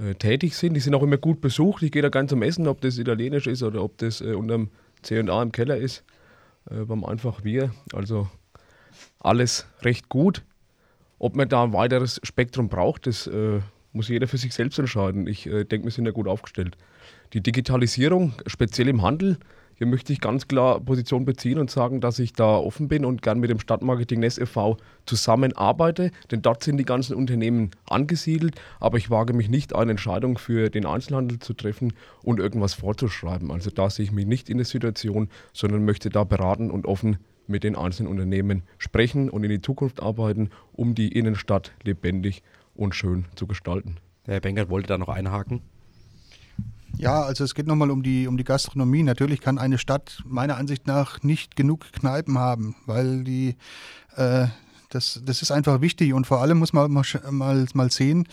äh, tätig sind. Die sind auch immer gut besucht. Ich gehe da ganz am Essen, ob das italienisch ist oder ob das äh, unterm C&A im Keller ist, äh, beim Einfach Wir. Also alles recht gut. Ob man da ein weiteres Spektrum braucht, das äh, muss jeder für sich selbst entscheiden. Ich äh, denke, wir sind ja gut aufgestellt. Die Digitalisierung, speziell im Handel, hier möchte ich ganz klar Position beziehen und sagen, dass ich da offen bin und gern mit dem Stadtmarketing Nest e.V. zusammenarbeite, denn dort sind die ganzen Unternehmen angesiedelt, aber ich wage mich nicht, eine Entscheidung für den Einzelhandel zu treffen und irgendwas vorzuschreiben. Also da sehe ich mich nicht in der Situation, sondern möchte da beraten und offen mit den einzelnen Unternehmen sprechen und in die Zukunft arbeiten, um die Innenstadt lebendig und schön zu gestalten. Herr Benkert wollte da noch einhaken. Ja, also es geht nochmal um die, um die Gastronomie. Natürlich kann eine Stadt meiner Ansicht nach nicht genug Kneipen haben, weil die, äh, das, das ist einfach wichtig und vor allem muss man mal, mal, mal sehen,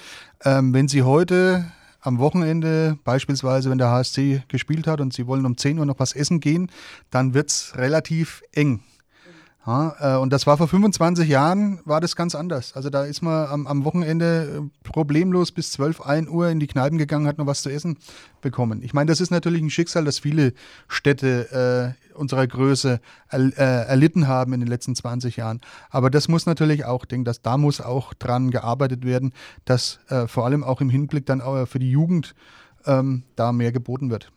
ähm, wenn Sie heute am Wochenende, beispielsweise wenn der HSC gespielt hat und Sie wollen um 10 Uhr noch was essen gehen, dann wird es relativ eng. Ja, äh, und das war vor 25 Jahren, war das ganz anders. Also da ist man am, am, Wochenende äh, problemlos bis 12, 1 Uhr in die Kneipen gegangen, hat noch was zu essen bekommen. Ich meine, das ist natürlich ein Schicksal, das viele Städte äh, unserer Größe er, äh, erlitten haben in den letzten 20 Jahren. Aber das muss natürlich auch, denke dass da muss auch dran gearbeitet werden, dass äh, vor allem auch im Hinblick dann auch für die Jugend ähm, da mehr geboten wird.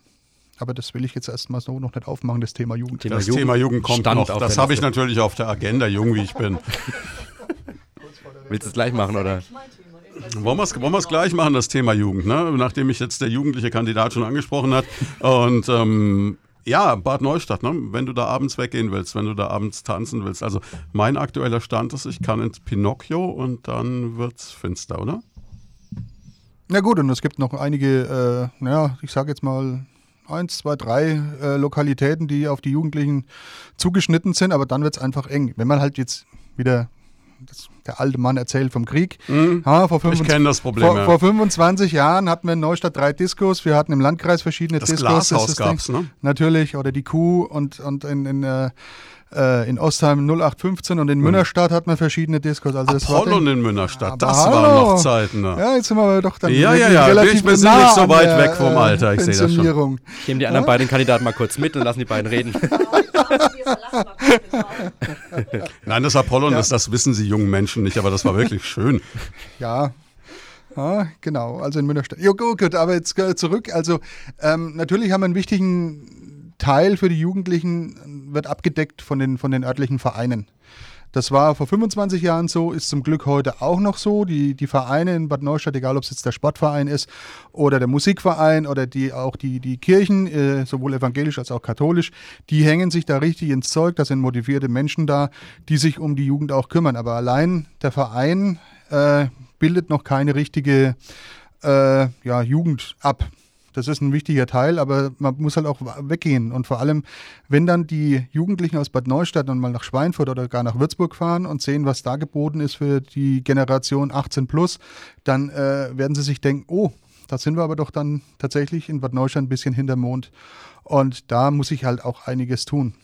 Aber das will ich jetzt erstmal so noch nicht aufmachen, das Thema Jugend. das Jugend Thema Jugend kommt noch. Das habe ich natürlich auf der Agenda, jung wie ich bin. Willst du es gleich machen, oder? Wollen wir es wollen gleich machen, das Thema Jugend, ne? nachdem mich jetzt der jugendliche Kandidat schon angesprochen hat. Und ähm, Ja, Bad Neustadt, ne? wenn du da abends weggehen willst, wenn du da abends tanzen willst. Also mein aktueller Stand ist, ich kann ins Pinocchio und dann wird's finster, oder? Na gut, und es gibt noch einige, äh, naja, ich sage jetzt mal eins, zwei, drei äh, Lokalitäten, die auf die Jugendlichen zugeschnitten sind, aber dann wird es einfach eng. Wenn man halt jetzt wieder das, der alte Mann erzählt vom Krieg. Mhm. Ja, vor ich kenne das Problem. Vor, ja. vor 25 Jahren hatten wir in Neustadt drei Diskos. Wir hatten im Landkreis verschiedene das Diskos. Glashaus gab es, ne? Natürlich, oder die Kuh und, und in, in, äh, äh in Ostheim 0815 und in Münnerstadt hatten wir verschiedene Diskos. Also das war Apollon den, in Münnerstadt, Aber das hallo. waren noch Zeiten. Ne? ja, jetzt sind wir aber doch dann Ja, ja, ja, relativ ich bin nah nicht so weit der, weg vom äh, Alter, ich sehe das schon. Ich nehme die anderen beiden Kandidaten mal kurz mit und lassen die beiden reden. Nein, das Apollon, das, das wissen Sie jungen Menschen nicht, aber das war wirklich schön. Ja. Ja, genau, also in Münnerstadt. Ja, gut, gut, aber jetzt zurück. Also ähm, natürlich haben wir einen wichtigen Teil für die Jugendlichen, wird abgedeckt von den, von den örtlichen Vereinen. Das war vor 25 Jahren so, ist zum Glück heute auch noch so. Die, die Vereine in Bad Neustadt, egal ob es jetzt der Sportverein ist oder der Musikverein oder die, auch die, die Kirchen, äh, sowohl evangelisch als auch katholisch, die hängen sich da richtig ins Zeug. Da sind motivierte Menschen da, die sich um die Jugend auch kümmern. Aber allein der Verein äh, bildet noch keine richtige äh, ja, Jugend ab. Das ist ein wichtiger Teil, aber man muss halt auch weggehen. Und vor allem, wenn dann die Jugendlichen aus Bad Neustadt dann mal nach Schweinfurt oder gar nach Würzburg fahren und sehen, was da geboten ist für die Generation 18 plus, dann äh, werden sie sich denken, oh, da sind wir aber doch dann tatsächlich in Bad Neustadt ein bisschen hinterm Mond. Und da muss ich halt auch einiges tun.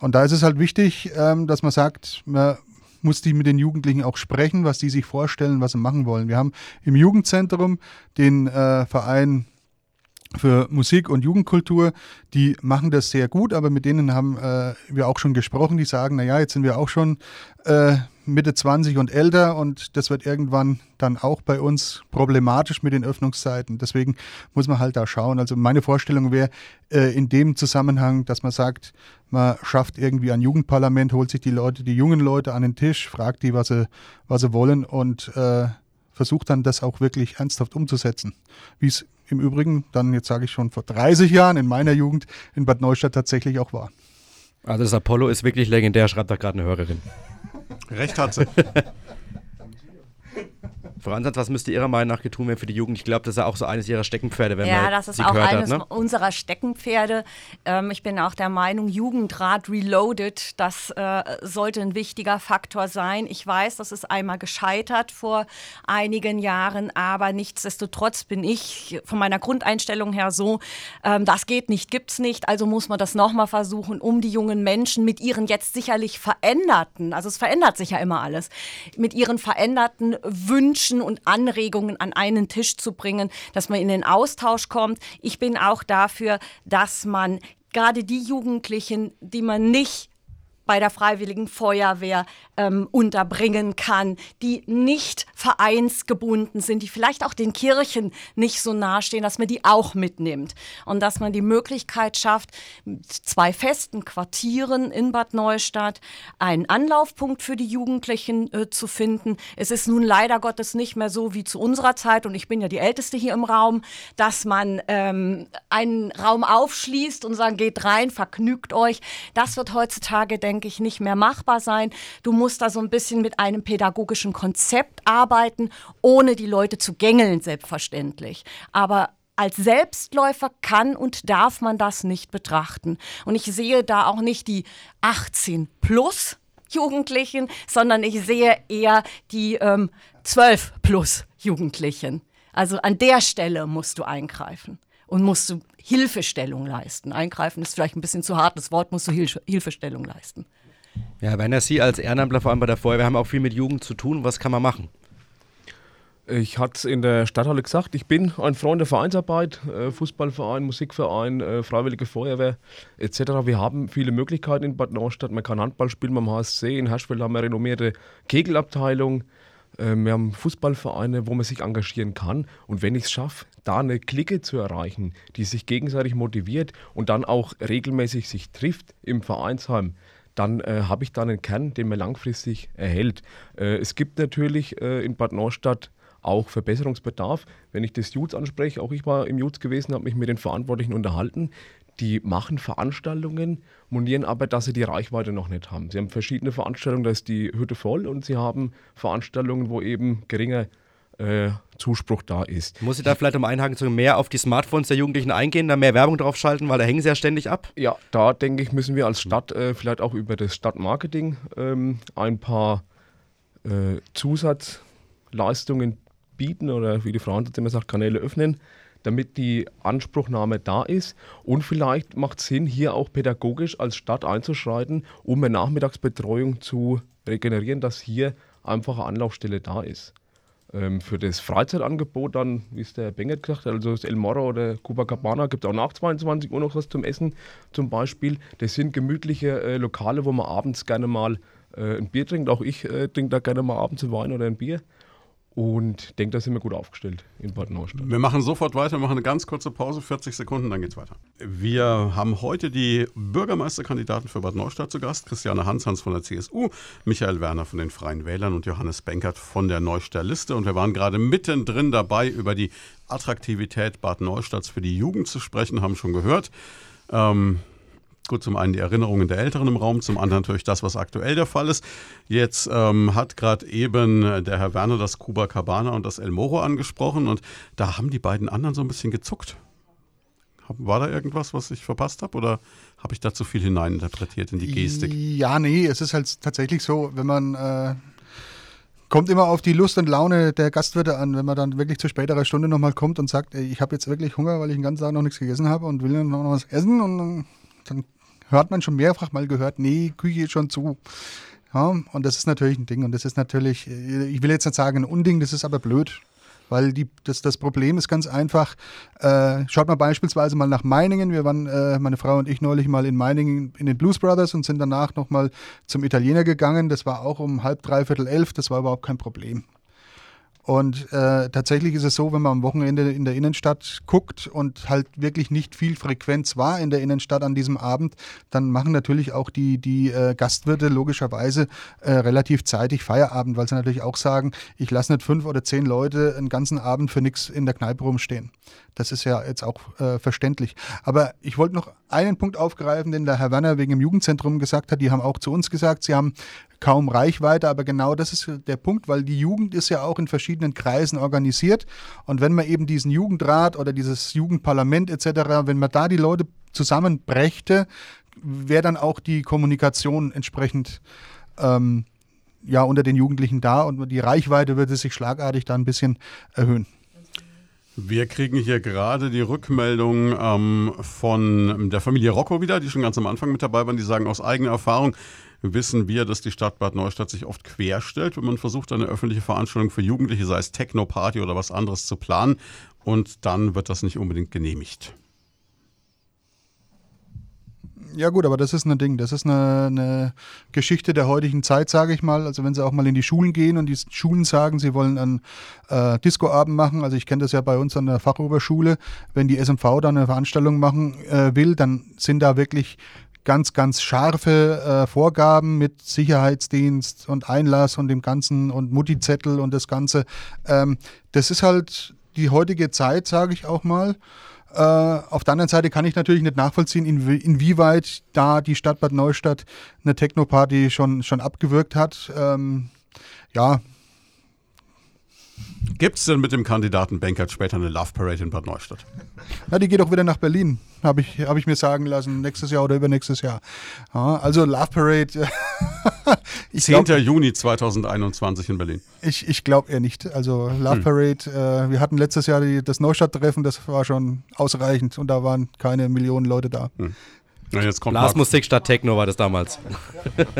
Und da ist es halt wichtig, ähm, dass man sagt, man muss die mit den Jugendlichen auch sprechen, was die sich vorstellen, was sie machen wollen. Wir haben im Jugendzentrum den äh, Verein für Musik und Jugendkultur, die machen das sehr gut, aber mit denen haben äh, wir auch schon gesprochen, die sagen, naja, jetzt sind wir auch schon äh, Mitte 20 und älter und das wird irgendwann dann auch bei uns problematisch mit den Öffnungszeiten. Deswegen muss man halt da schauen. Also meine Vorstellung wäre äh, in dem Zusammenhang, dass man sagt, man schafft irgendwie ein Jugendparlament, holt sich die Leute, die jungen Leute an den Tisch, fragt die, was sie, was sie wollen und äh, versucht dann das auch wirklich ernsthaft umzusetzen. Wie es im Übrigen dann, jetzt sage ich schon vor 30 Jahren in meiner Jugend in Bad Neustadt tatsächlich auch war. Also das Apollo ist wirklich legendär, schreibt da gerade eine Hörerin. Recht hat sie. Frau Ansatz, was müsste Ihrer Meinung nach getun werden für die Jugend? Ich glaube, das ist ja auch so eines Ihrer Steckenpferde, wenn ja, man das ist sie auch gehört eines hat. Ne? unserer Steckenpferde. Ähm, ich bin auch der Meinung, Jugendrat Reloaded, das äh, sollte ein wichtiger Faktor sein. Ich weiß, das ist einmal gescheitert vor einigen Jahren, aber nichtsdestotrotz bin ich von meiner Grundeinstellung her so, ähm, das geht nicht, gibt's nicht, also muss man das nochmal versuchen, um die jungen Menschen mit ihren jetzt sicherlich veränderten, also es verändert sich ja immer alles, mit ihren veränderten Wünschen und Anregungen an einen Tisch zu bringen, dass man in den Austausch kommt. Ich bin auch dafür, dass man gerade die Jugendlichen, die man nicht bei der Freiwilligen Feuerwehr ähm, unterbringen kann, die nicht vereinsgebunden sind, die vielleicht auch den Kirchen nicht so nahestehen, dass man die auch mitnimmt und dass man die Möglichkeit schafft, mit zwei festen Quartieren in Bad Neustadt einen Anlaufpunkt für die Jugendlichen äh, zu finden. Es ist nun leider Gottes nicht mehr so wie zu unserer Zeit und ich bin ja die Älteste hier im Raum, dass man ähm, einen Raum aufschließt und sagt, geht rein, vergnügt euch. Das wird heutzutage, denke ich, nicht mehr machbar sein. Du musst da so ein bisschen mit einem pädagogischen Konzept arbeiten, ohne die Leute zu gängeln, selbstverständlich. Aber als Selbstläufer kann und darf man das nicht betrachten. Und ich sehe da auch nicht die 18 plus Jugendlichen, sondern ich sehe eher die ähm, 12 plus Jugendlichen. Also an der Stelle musst du eingreifen und musst du Hilfestellung leisten. Eingreifen ist vielleicht ein bisschen zu hart, das Wort musst du Hilfe Hilfestellung leisten. Ja, wenn er Sie als Ehrenamtler, vor allem bei der Feuerwehr, haben auch viel mit Jugend zu tun. Was kann man machen? Ich hatte es in der Stadthalle gesagt, ich bin ein Freund der Vereinsarbeit, äh, Fußballverein, Musikverein, äh, Freiwillige Feuerwehr etc. Wir haben viele Möglichkeiten in Bad Neustadt. Man kann Handball spielen beim HSC. In Herschfeld haben wir eine renommierte Kegelabteilung. Äh, wir haben Fußballvereine, wo man sich engagieren kann. Und wenn ich es schaffe, da eine Clique zu erreichen, die sich gegenseitig motiviert und dann auch regelmäßig sich trifft im Vereinsheim, dann äh, habe ich da einen Kern, den man langfristig erhält. Äh, es gibt natürlich äh, in Bad Neustadt auch Verbesserungsbedarf. Wenn ich das Jutes anspreche, auch ich war im Jutes gewesen, habe mich mit den Verantwortlichen unterhalten. Die machen Veranstaltungen, monieren aber, dass sie die Reichweite noch nicht haben. Sie haben verschiedene Veranstaltungen, da ist die Hütte voll und sie haben Veranstaltungen, wo eben geringer äh, Zuspruch da ist. Muss ich da vielleicht um einhaken zu mehr auf die Smartphones der Jugendlichen eingehen, da mehr Werbung drauf schalten, weil da hängen sie ja ständig ab? Ja, da denke ich, müssen wir als Stadt äh, vielleicht auch über das Stadtmarketing ähm, ein paar äh, Zusatzleistungen bieten oder wie die Frau immer sagt, Kanäle öffnen, damit die Anspruchnahme da ist. Und vielleicht macht es Sinn, hier auch pädagogisch als Stadt einzuschreiten, um eine Nachmittagsbetreuung zu regenerieren, dass hier einfach eine Anlaufstelle da ist. Ähm, für das Freizeitangebot dann, wie es der Bengert gesagt hat, also das El Moro oder Copacabana, gibt es auch nach 22 Uhr noch was zum Essen zum Beispiel. Das sind gemütliche äh, Lokale, wo man abends gerne mal äh, ein Bier trinkt. Auch ich äh, trinke da gerne mal abends ein Wein oder ein Bier. Und denke, da sind wir gut aufgestellt in Bad Neustadt. Wir machen sofort weiter, machen eine ganz kurze Pause, 40 Sekunden, dann geht's weiter. Wir haben heute die Bürgermeisterkandidaten für Bad Neustadt zu Gast. Christiane Hanshans von der CSU, Michael Werner von den Freien Wählern und Johannes Benkert von der Neustadter Liste. Und wir waren gerade mittendrin dabei, über die Attraktivität Bad Neustadts für die Jugend zu sprechen, haben schon gehört. Ähm, Gut, zum einen die Erinnerungen der Älteren im Raum, zum anderen natürlich das, was aktuell der Fall ist. Jetzt ähm, hat gerade eben der Herr Werner das Cuba Cabana und das El Moro angesprochen und da haben die beiden anderen so ein bisschen gezuckt. War da irgendwas, was ich verpasst habe oder habe ich da zu viel hineininterpretiert in die Gestik? Ja, nee, es ist halt tatsächlich so, wenn man äh, kommt immer auf die Lust und Laune der Gastwirte an, wenn man dann wirklich zu späterer Stunde nochmal kommt und sagt, ey, ich habe jetzt wirklich Hunger, weil ich den ganzen Tag noch nichts gegessen habe und will noch was essen und dann hört man schon mehrfach mal gehört, nee, Küche ist schon zu. Ja, und das ist natürlich ein Ding. Und das ist natürlich, äh, ich will jetzt nicht sagen ein Unding, das ist aber blöd. Weil die, das, das Problem ist ganz einfach, äh, schaut mal beispielsweise mal nach Meiningen. Wir waren, äh, meine Frau und ich, neulich mal in Meiningen in den Blues Brothers und sind danach nochmal zum Italiener gegangen. Das war auch um halb, dreiviertel elf, das war überhaupt kein Problem. Und äh, tatsächlich ist es so, wenn man am Wochenende in der Innenstadt guckt und halt wirklich nicht viel Frequenz war in der Innenstadt an diesem Abend, dann machen natürlich auch die, die äh, Gastwirte logischerweise äh, relativ zeitig Feierabend, weil sie natürlich auch sagen, ich lasse nicht fünf oder zehn Leute einen ganzen Abend für nichts in der Kneipe rumstehen. Das ist ja jetzt auch äh, verständlich. Aber ich wollte noch einen Punkt aufgreifen, den der Herr Werner wegen dem Jugendzentrum gesagt hat. Die haben auch zu uns gesagt, sie haben kaum Reichweite, aber genau das ist der Punkt, weil die Jugend ist ja auch in verschiedenen Kreisen organisiert. Und wenn man eben diesen Jugendrat oder dieses Jugendparlament etc., wenn man da die Leute zusammenbrächte, wäre dann auch die Kommunikation entsprechend ähm, ja, unter den Jugendlichen da und die Reichweite würde sich schlagartig da ein bisschen erhöhen. Wir kriegen hier gerade die Rückmeldung ähm, von der Familie Rocco wieder, die schon ganz am Anfang mit dabei waren. Die sagen aus eigener Erfahrung, wissen wir, dass die Stadt Bad Neustadt sich oft querstellt, wenn man versucht, eine öffentliche Veranstaltung für Jugendliche, sei es Techno-Party oder was anderes, zu planen. Und dann wird das nicht unbedingt genehmigt. Ja gut, aber das ist ein Ding. Das ist eine, eine Geschichte der heutigen Zeit, sage ich mal. Also wenn sie auch mal in die Schulen gehen und die Schulen sagen, sie wollen einen äh, Discoabend machen. Also ich kenne das ja bei uns an der Fachoberschule. Wenn die SMV dann eine Veranstaltung machen äh, will, dann sind da wirklich ganz, ganz scharfe äh, Vorgaben mit Sicherheitsdienst und Einlass und dem Ganzen und Mutti-Zettel und das Ganze. Ähm, das ist halt die heutige Zeit, sage ich auch mal. Äh, auf der anderen Seite kann ich natürlich nicht nachvollziehen, inwie inwieweit da die Stadt Bad Neustadt eine Techno-Party schon, schon abgewirkt hat. Ähm, ja. Gibt es denn mit dem Kandidaten Bankert später eine Love Parade in Bad Neustadt? Na, die geht auch wieder nach Berlin, habe ich, hab ich mir sagen lassen, nächstes Jahr oder übernächstes Jahr. Ja, also Love Parade. ich 10. Glaub, Juni 2021 in Berlin. Ich, ich glaube eher nicht. Also Love hm. Parade, äh, wir hatten letztes Jahr die, das Neustadt-Treffen, das war schon ausreichend und da waren keine Millionen Leute da. Hm. Na, jetzt kommt Blasmusik statt Techno war das damals.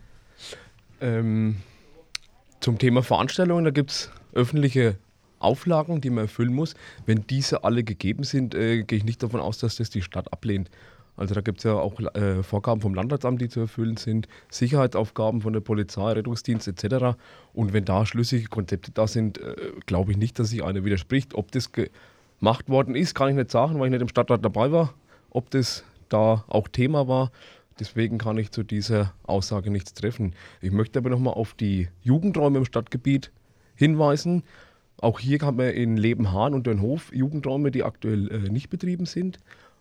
ähm, zum Thema Veranstaltungen, da gibt es öffentliche Auflagen, die man erfüllen muss. Wenn diese alle gegeben sind, äh, gehe ich nicht davon aus, dass das die Stadt ablehnt. Also da gibt es ja auch äh, Vorgaben vom Landratsamt, die zu erfüllen sind, Sicherheitsaufgaben von der Polizei, Rettungsdienst etc. Und wenn da schlüssige Konzepte da sind, äh, glaube ich nicht, dass sich einer widerspricht. Ob das gemacht worden ist, kann ich nicht sagen, weil ich nicht im Stadtrat dabei war. Ob das da auch Thema war, deswegen kann ich zu dieser Aussage nichts treffen. Ich möchte aber nochmal auf die Jugendräume im Stadtgebiet hinweisen. Auch hier haben wir in Lebenhahn und Dönhof Jugendräume, die aktuell äh, nicht betrieben sind,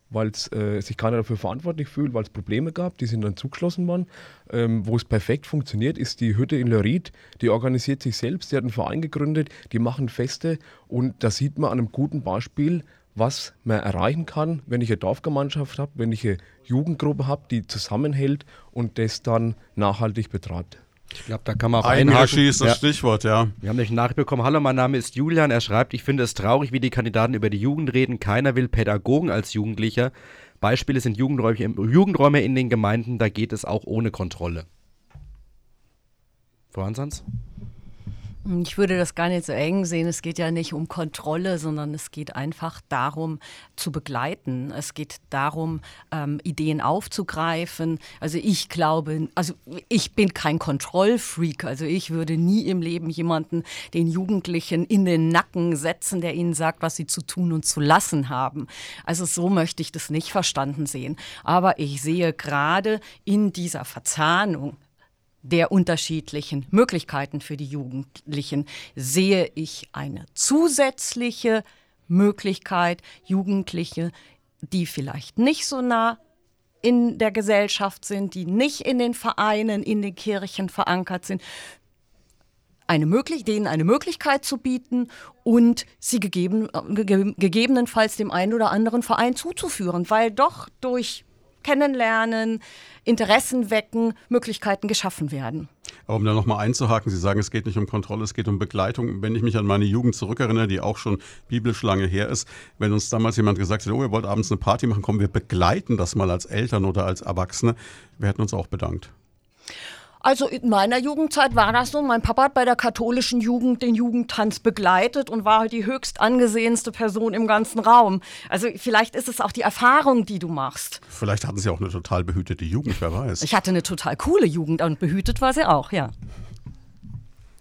weil äh, sich keiner dafür verantwortlich fühlt, weil es Probleme gab. Die sind dann zugeschlossen worden. Ähm, wo es perfekt funktioniert, ist die Hütte in Lörried. Die organisiert sich selbst, die hat einen Verein gegründet, die machen Feste und da sieht man an einem guten Beispiel, was man erreichen kann, wenn ich eine Dorfgemeinschaft habe, wenn ich eine Jugendgruppe habe, die zusammenhält und das dann nachhaltig betreibt. Ich glaube, da kann man auch Eigenregie ist das ja. Stichwort, ja. Wir haben eine Nachricht bekommen. Hallo, mein Name ist Julian. Er schreibt, ich finde es traurig, wie die Kandidaten über die Jugend reden. Keiner will Pädagogen als Jugendlicher. Beispiele sind Jugendräume, Jugendräume in den Gemeinden, da geht es auch ohne Kontrolle. Frau Hansans? Ich würde das gar nicht so eng sehen. Es geht ja nicht um Kontrolle, sondern es geht einfach darum, zu begleiten. Es geht darum, ähm, Ideen aufzugreifen. Also ich glaube, also ich bin kein Kontrollfreak. Also ich würde nie im Leben jemanden, den Jugendlichen in den Nacken setzen, der ihnen sagt, was sie zu tun und zu lassen haben. Also so möchte ich das nicht verstanden sehen. Aber ich sehe gerade in dieser Verzahnung der unterschiedlichen Möglichkeiten für die Jugendlichen sehe ich eine zusätzliche Möglichkeit, Jugendliche, die vielleicht nicht so nah in der Gesellschaft sind, die nicht in den Vereinen, in den Kirchen verankert sind, eine möglich denen eine Möglichkeit zu bieten und sie gegeben, ge gegebenenfalls dem einen oder anderen Verein zuzuführen, weil doch durch Kennenlernen, Interessen wecken, Möglichkeiten geschaffen werden. Um da nochmal einzuhaken, Sie sagen, es geht nicht um Kontrolle, es geht um Begleitung. Wenn ich mich an meine Jugend zurückerinnere, die auch schon biblisch lange her ist, wenn uns damals jemand gesagt hätte, oh, ihr wollt abends eine Party machen, komm, wir begleiten das mal als Eltern oder als Erwachsene, wir hätten uns auch bedankt. Also in meiner Jugendzeit war das so. Mein Papa hat bei der katholischen Jugend den Jugendtanz begleitet und war halt die höchst angesehenste Person im ganzen Raum. Also vielleicht ist es auch die Erfahrung, die du machst. Vielleicht hatten sie auch eine total behütete Jugend, wer weiß. Ich hatte eine total coole Jugend und behütet war sie auch, ja.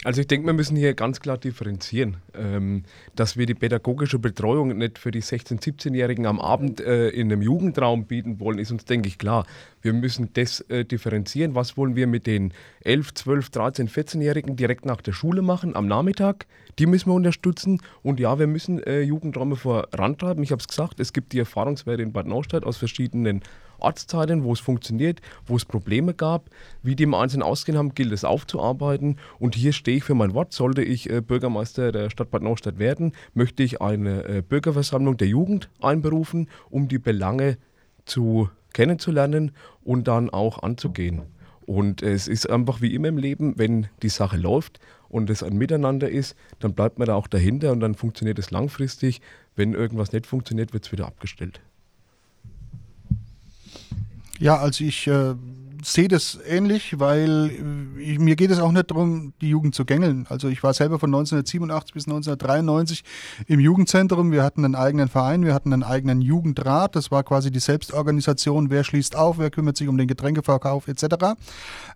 Also ich denke, wir müssen hier ganz klar differenzieren, ähm, dass wir die pädagogische Betreuung nicht für die 16-, 17-Jährigen am Abend äh, in einem Jugendraum bieten wollen, ist uns, denke ich, klar. Wir müssen das äh, differenzieren. Was wollen wir mit den 11, 12, 13, 14-Jährigen direkt nach der Schule machen, am Nachmittag? Die müssen wir unterstützen. Und ja, wir müssen äh, Jugendräume vorantreiben. Ich habe es gesagt, es gibt die Erfahrungswerte in Bad Neustadt aus verschiedenen Ortsteilen, wo es funktioniert, wo es Probleme gab. Wie die im Einzelnen ausgehen haben, gilt es aufzuarbeiten. Und hier stehe ich für mein Wort. Sollte ich äh, Bürgermeister der Stadt Bad Neustadt werden, möchte ich eine äh, Bürgerversammlung der Jugend einberufen, um die Belange zu kennenzulernen und dann auch anzugehen. Und es ist einfach wie immer im Leben, wenn die Sache läuft und es ein Miteinander ist, dann bleibt man da auch dahinter und dann funktioniert es langfristig. Wenn irgendwas nicht funktioniert, wird es wieder abgestellt. Ja, also ich äh, sehe das ähnlich, weil äh, ich, mir geht es auch nicht darum, die Jugend zu gängeln. Also ich war selber von 1987 bis 1993 im Jugendzentrum. Wir hatten einen eigenen Verein, wir hatten einen eigenen Jugendrat. Das war quasi die Selbstorganisation, wer schließt auf, wer kümmert sich um den Getränkeverkauf etc.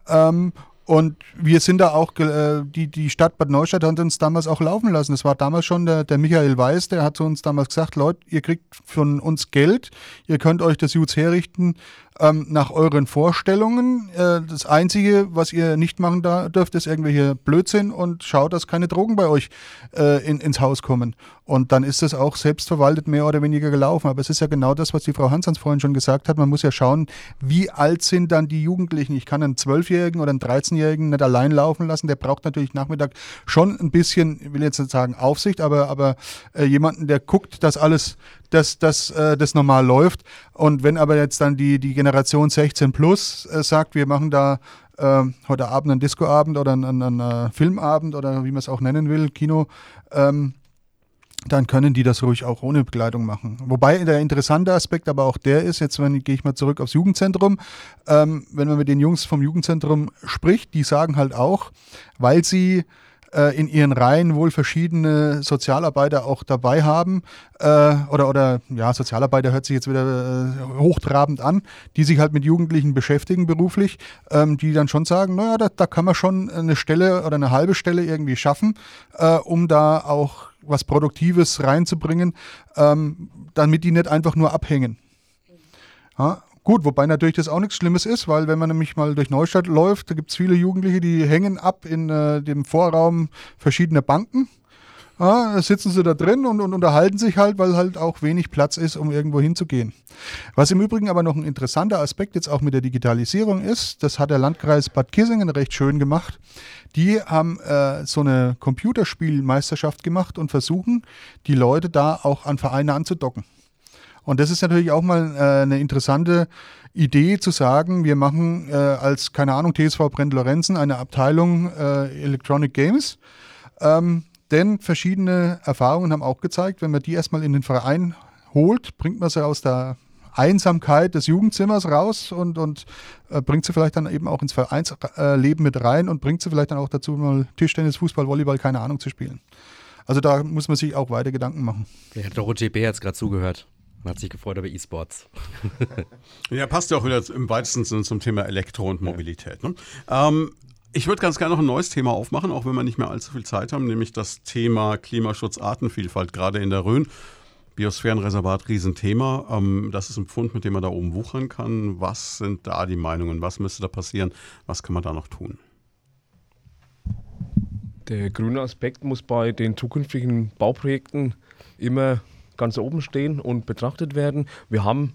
Ähm, und wir sind da auch, äh, die, die Stadt Bad Neustadt hat uns damals auch laufen lassen. Das war damals schon der, der Michael Weiß, der hat zu uns damals gesagt, Leute, ihr kriegt von uns Geld, ihr könnt euch das Jutes herrichten, ähm, nach euren Vorstellungen. Äh, das Einzige, was ihr nicht machen dürft, ist irgendwelche Blödsinn und schaut, dass keine Drogen bei euch äh, in, ins Haus kommen. Und dann ist das auch selbstverwaltet mehr oder weniger gelaufen. Aber es ist ja genau das, was die Frau Hansans vorhin schon gesagt hat. Man muss ja schauen, wie alt sind dann die Jugendlichen. Ich kann einen Zwölfjährigen oder einen 13-Jährigen nicht allein laufen lassen. Der braucht natürlich Nachmittag schon ein bisschen, ich will jetzt nicht sagen Aufsicht, aber, aber äh, jemanden, der guckt, dass alles dass, dass äh, das normal läuft. Und wenn aber jetzt dann die, die Generation 16 plus äh, sagt, wir machen da äh, heute Abend einen Discoabend oder einen, einen, einen, Filmabend oder wie man es auch nennen will, Kino, ähm, dann können die das ruhig auch ohne Begleitung machen. Wobei der interessante Aspekt aber auch der ist, jetzt gehe ich mal zurück aufs Jugendzentrum, ähm, wenn man mit den Jungs vom Jugendzentrum spricht, die sagen halt auch, weil sie äh, in ihren Reihen wohl verschiedene Sozialarbeiter auch dabei haben. Äh, oder, oder ja, Sozialarbeiter hört sich jetzt wieder äh, hochtrabend an, die sich halt mit Jugendlichen beschäftigen beruflich, ähm, die dann schon sagen, naja, da, da kann man schon eine Stelle oder eine halbe Stelle irgendwie schaffen, äh, um da auch was Produktives reinzubringen, ähm, damit die nicht einfach nur abhängen. Ja, Gut, wobei natürlich das auch nichts Schlimmes ist, weil wenn man nämlich mal durch Neustadt läuft, da gibt es viele Jugendliche, die hängen ab in äh, dem Vorraum verschiedener Banken. Ja, sitzen sie da drin und, und, unterhalten sich halt, weil halt auch wenig Platz ist, um irgendwo hinzugehen. Was im Übrigen aber noch ein interessanter Aspekt jetzt auch mit der Digitalisierung ist, das hat der Landkreis Bad Kissingen recht schön gemacht. Die haben äh, so eine Computerspielmeisterschaft gemacht und versuchen, die Leute da auch an Vereine anzudocken. Und das ist natürlich auch mal äh, eine interessante Idee zu sagen, wir machen äh, als, keine Ahnung, TSV Brent-Lorenzen eine Abteilung äh, Electronic Games. Ähm, denn verschiedene Erfahrungen haben auch gezeigt, wenn man die erstmal in den Verein holt, bringt man sie aus der Einsamkeit des Jugendzimmers raus und, und äh, bringt sie vielleicht dann eben auch ins Vereinsleben mit rein und bringt sie vielleicht dann auch dazu, mal Tischtennis, Fußball, Volleyball, keine Ahnung zu spielen. Also da muss man sich auch weiter Gedanken machen. Der Roger B. hat gerade zugehört und hat sich gefreut über E-Sports. ja, passt ja auch wieder im weitesten Sinne zum Thema Elektro und Mobilität. Ne? Ähm, ich würde ganz gerne noch ein neues Thema aufmachen, auch wenn wir nicht mehr allzu viel Zeit haben, nämlich das Thema Klimaschutz, Artenvielfalt, gerade in der Rhön. Biosphärenreservat, Riesenthema. Ähm, das ist ein Pfund, mit dem man da oben wuchern kann. Was sind da die Meinungen? Was müsste da passieren? Was kann man da noch tun? Der grüne Aspekt muss bei den zukünftigen Bauprojekten immer ganz oben stehen und betrachtet werden. Wir haben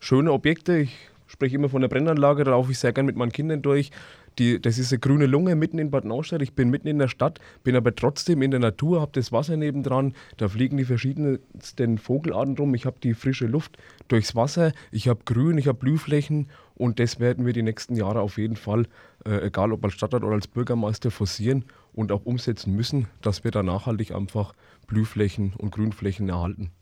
schöne Objekte. Ich spreche immer von der Brennanlage, da laufe ich sehr gern mit meinen Kindern durch die, das ist eine grüne Lunge mitten in Bad Neustadt. Ich bin mitten in der Stadt, bin aber trotzdem in der Natur, habe das Wasser nebendran. Da fliegen die verschiedensten Vogelarten rum. Ich habe die frische Luft durchs Wasser. Ich habe Grün, ich habe Blühflächen. Und das werden wir die nächsten Jahre auf jeden Fall, äh, egal ob als Stadtrat oder als Bürgermeister, forcieren und auch umsetzen müssen, dass wir da nachhaltig einfach Blühflächen und Grünflächen erhalten.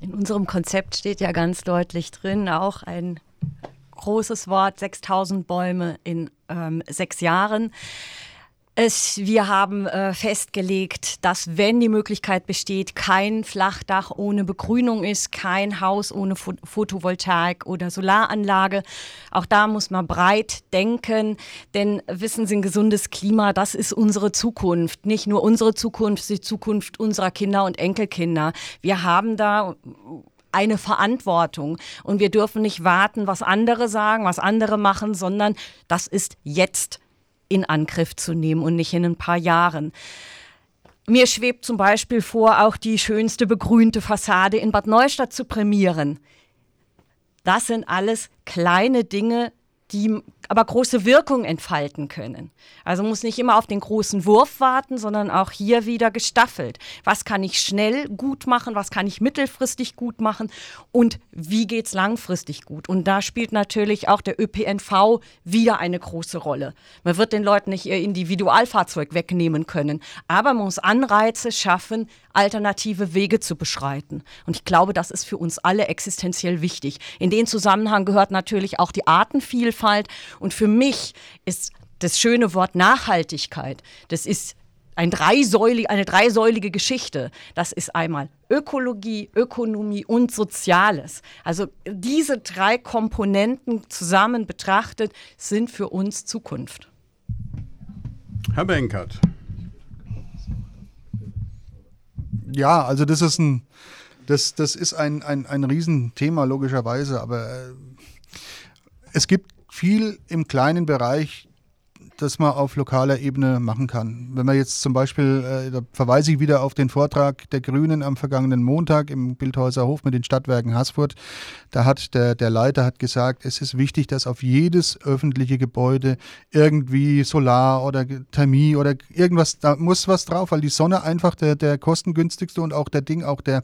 In unserem Konzept steht ja ganz deutlich drin, auch ein großes Wort, 6000 Bäume in ähm, sechs Jahren. Es, wir haben äh, festgelegt, dass wenn die Möglichkeit besteht, kein Flachdach ohne Begrünung ist, kein Haus ohne Pho Photovoltaik oder Solaranlage. Auch da muss man breit denken, denn wissen Sie, ein gesundes Klima, das ist unsere Zukunft. Nicht nur unsere Zukunft, die Zukunft unserer Kinder und Enkelkinder. Wir haben da eine Verantwortung. Und wir dürfen nicht warten, was andere sagen, was andere machen, sondern das ist jetzt in Angriff zu nehmen und nicht in ein paar Jahren. Mir schwebt zum Beispiel vor, auch die schönste begrünte Fassade in Bad Neustadt zu prämieren. Das sind alles kleine Dinge, die aber große Wirkung entfalten können. Also muss nicht immer auf den großen Wurf warten, sondern auch hier wieder gestaffelt. Was kann ich schnell gut machen, was kann ich mittelfristig gut machen und wie geht es langfristig gut? Und da spielt natürlich auch der ÖPNV wieder eine große Rolle. Man wird den Leuten nicht ihr Individualfahrzeug wegnehmen können, aber man muss Anreize schaffen, alternative Wege zu beschreiten. Und ich glaube, das ist für uns alle existenziell wichtig. In den Zusammenhang gehört natürlich auch die Artenvielfalt und für mich ist das schöne Wort Nachhaltigkeit, das ist ein dreisäulig, eine dreisäulige Geschichte. Das ist einmal Ökologie, Ökonomie und Soziales. Also diese drei Komponenten zusammen betrachtet sind für uns Zukunft. Herr Benkert. Ja, also das ist ein, das, das ist ein, ein, ein Riesenthema logischerweise, aber äh, es gibt viel im kleinen Bereich, das man auf lokaler Ebene machen kann. Wenn man jetzt zum Beispiel, äh, da verweise ich wieder auf den Vortrag der Grünen am vergangenen Montag im Bildhäuser Hof mit den Stadtwerken Haßfurt, da hat der, der Leiter hat gesagt, es ist wichtig, dass auf jedes öffentliche Gebäude irgendwie Solar oder Thermie oder irgendwas, da muss was drauf, weil die Sonne einfach der, der kostengünstigste und auch der Ding, auch der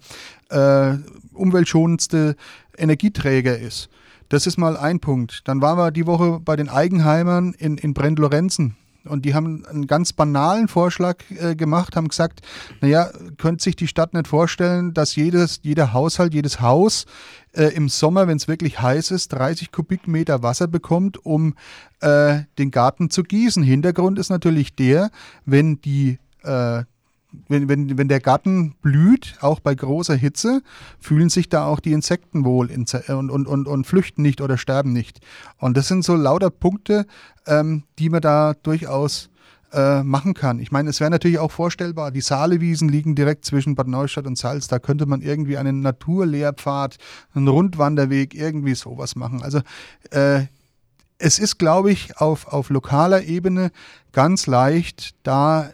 äh, umweltschonendste Energieträger ist. Das ist mal ein Punkt. Dann waren wir die Woche bei den Eigenheimern in, in Brent-Lorenzen. Und die haben einen ganz banalen Vorschlag äh, gemacht, haben gesagt, naja, könnte sich die Stadt nicht vorstellen, dass jedes, jeder Haushalt, jedes Haus äh, im Sommer, wenn es wirklich heiß ist, 30 Kubikmeter Wasser bekommt, um äh, den Garten zu gießen. Hintergrund ist natürlich der, wenn die äh, wenn, wenn, wenn der Garten blüht, auch bei großer Hitze, fühlen sich da auch die Insekten wohl und, und, und, und flüchten nicht oder sterben nicht. Und das sind so lauter Punkte, ähm, die man da durchaus äh, machen kann. Ich meine, es wäre natürlich auch vorstellbar, die Saalewiesen liegen direkt zwischen Bad Neustadt und Salz. Da könnte man irgendwie einen Naturlehrpfad, einen Rundwanderweg, irgendwie sowas machen. Also äh, es ist, glaube ich, auf, auf lokaler Ebene ganz leicht, da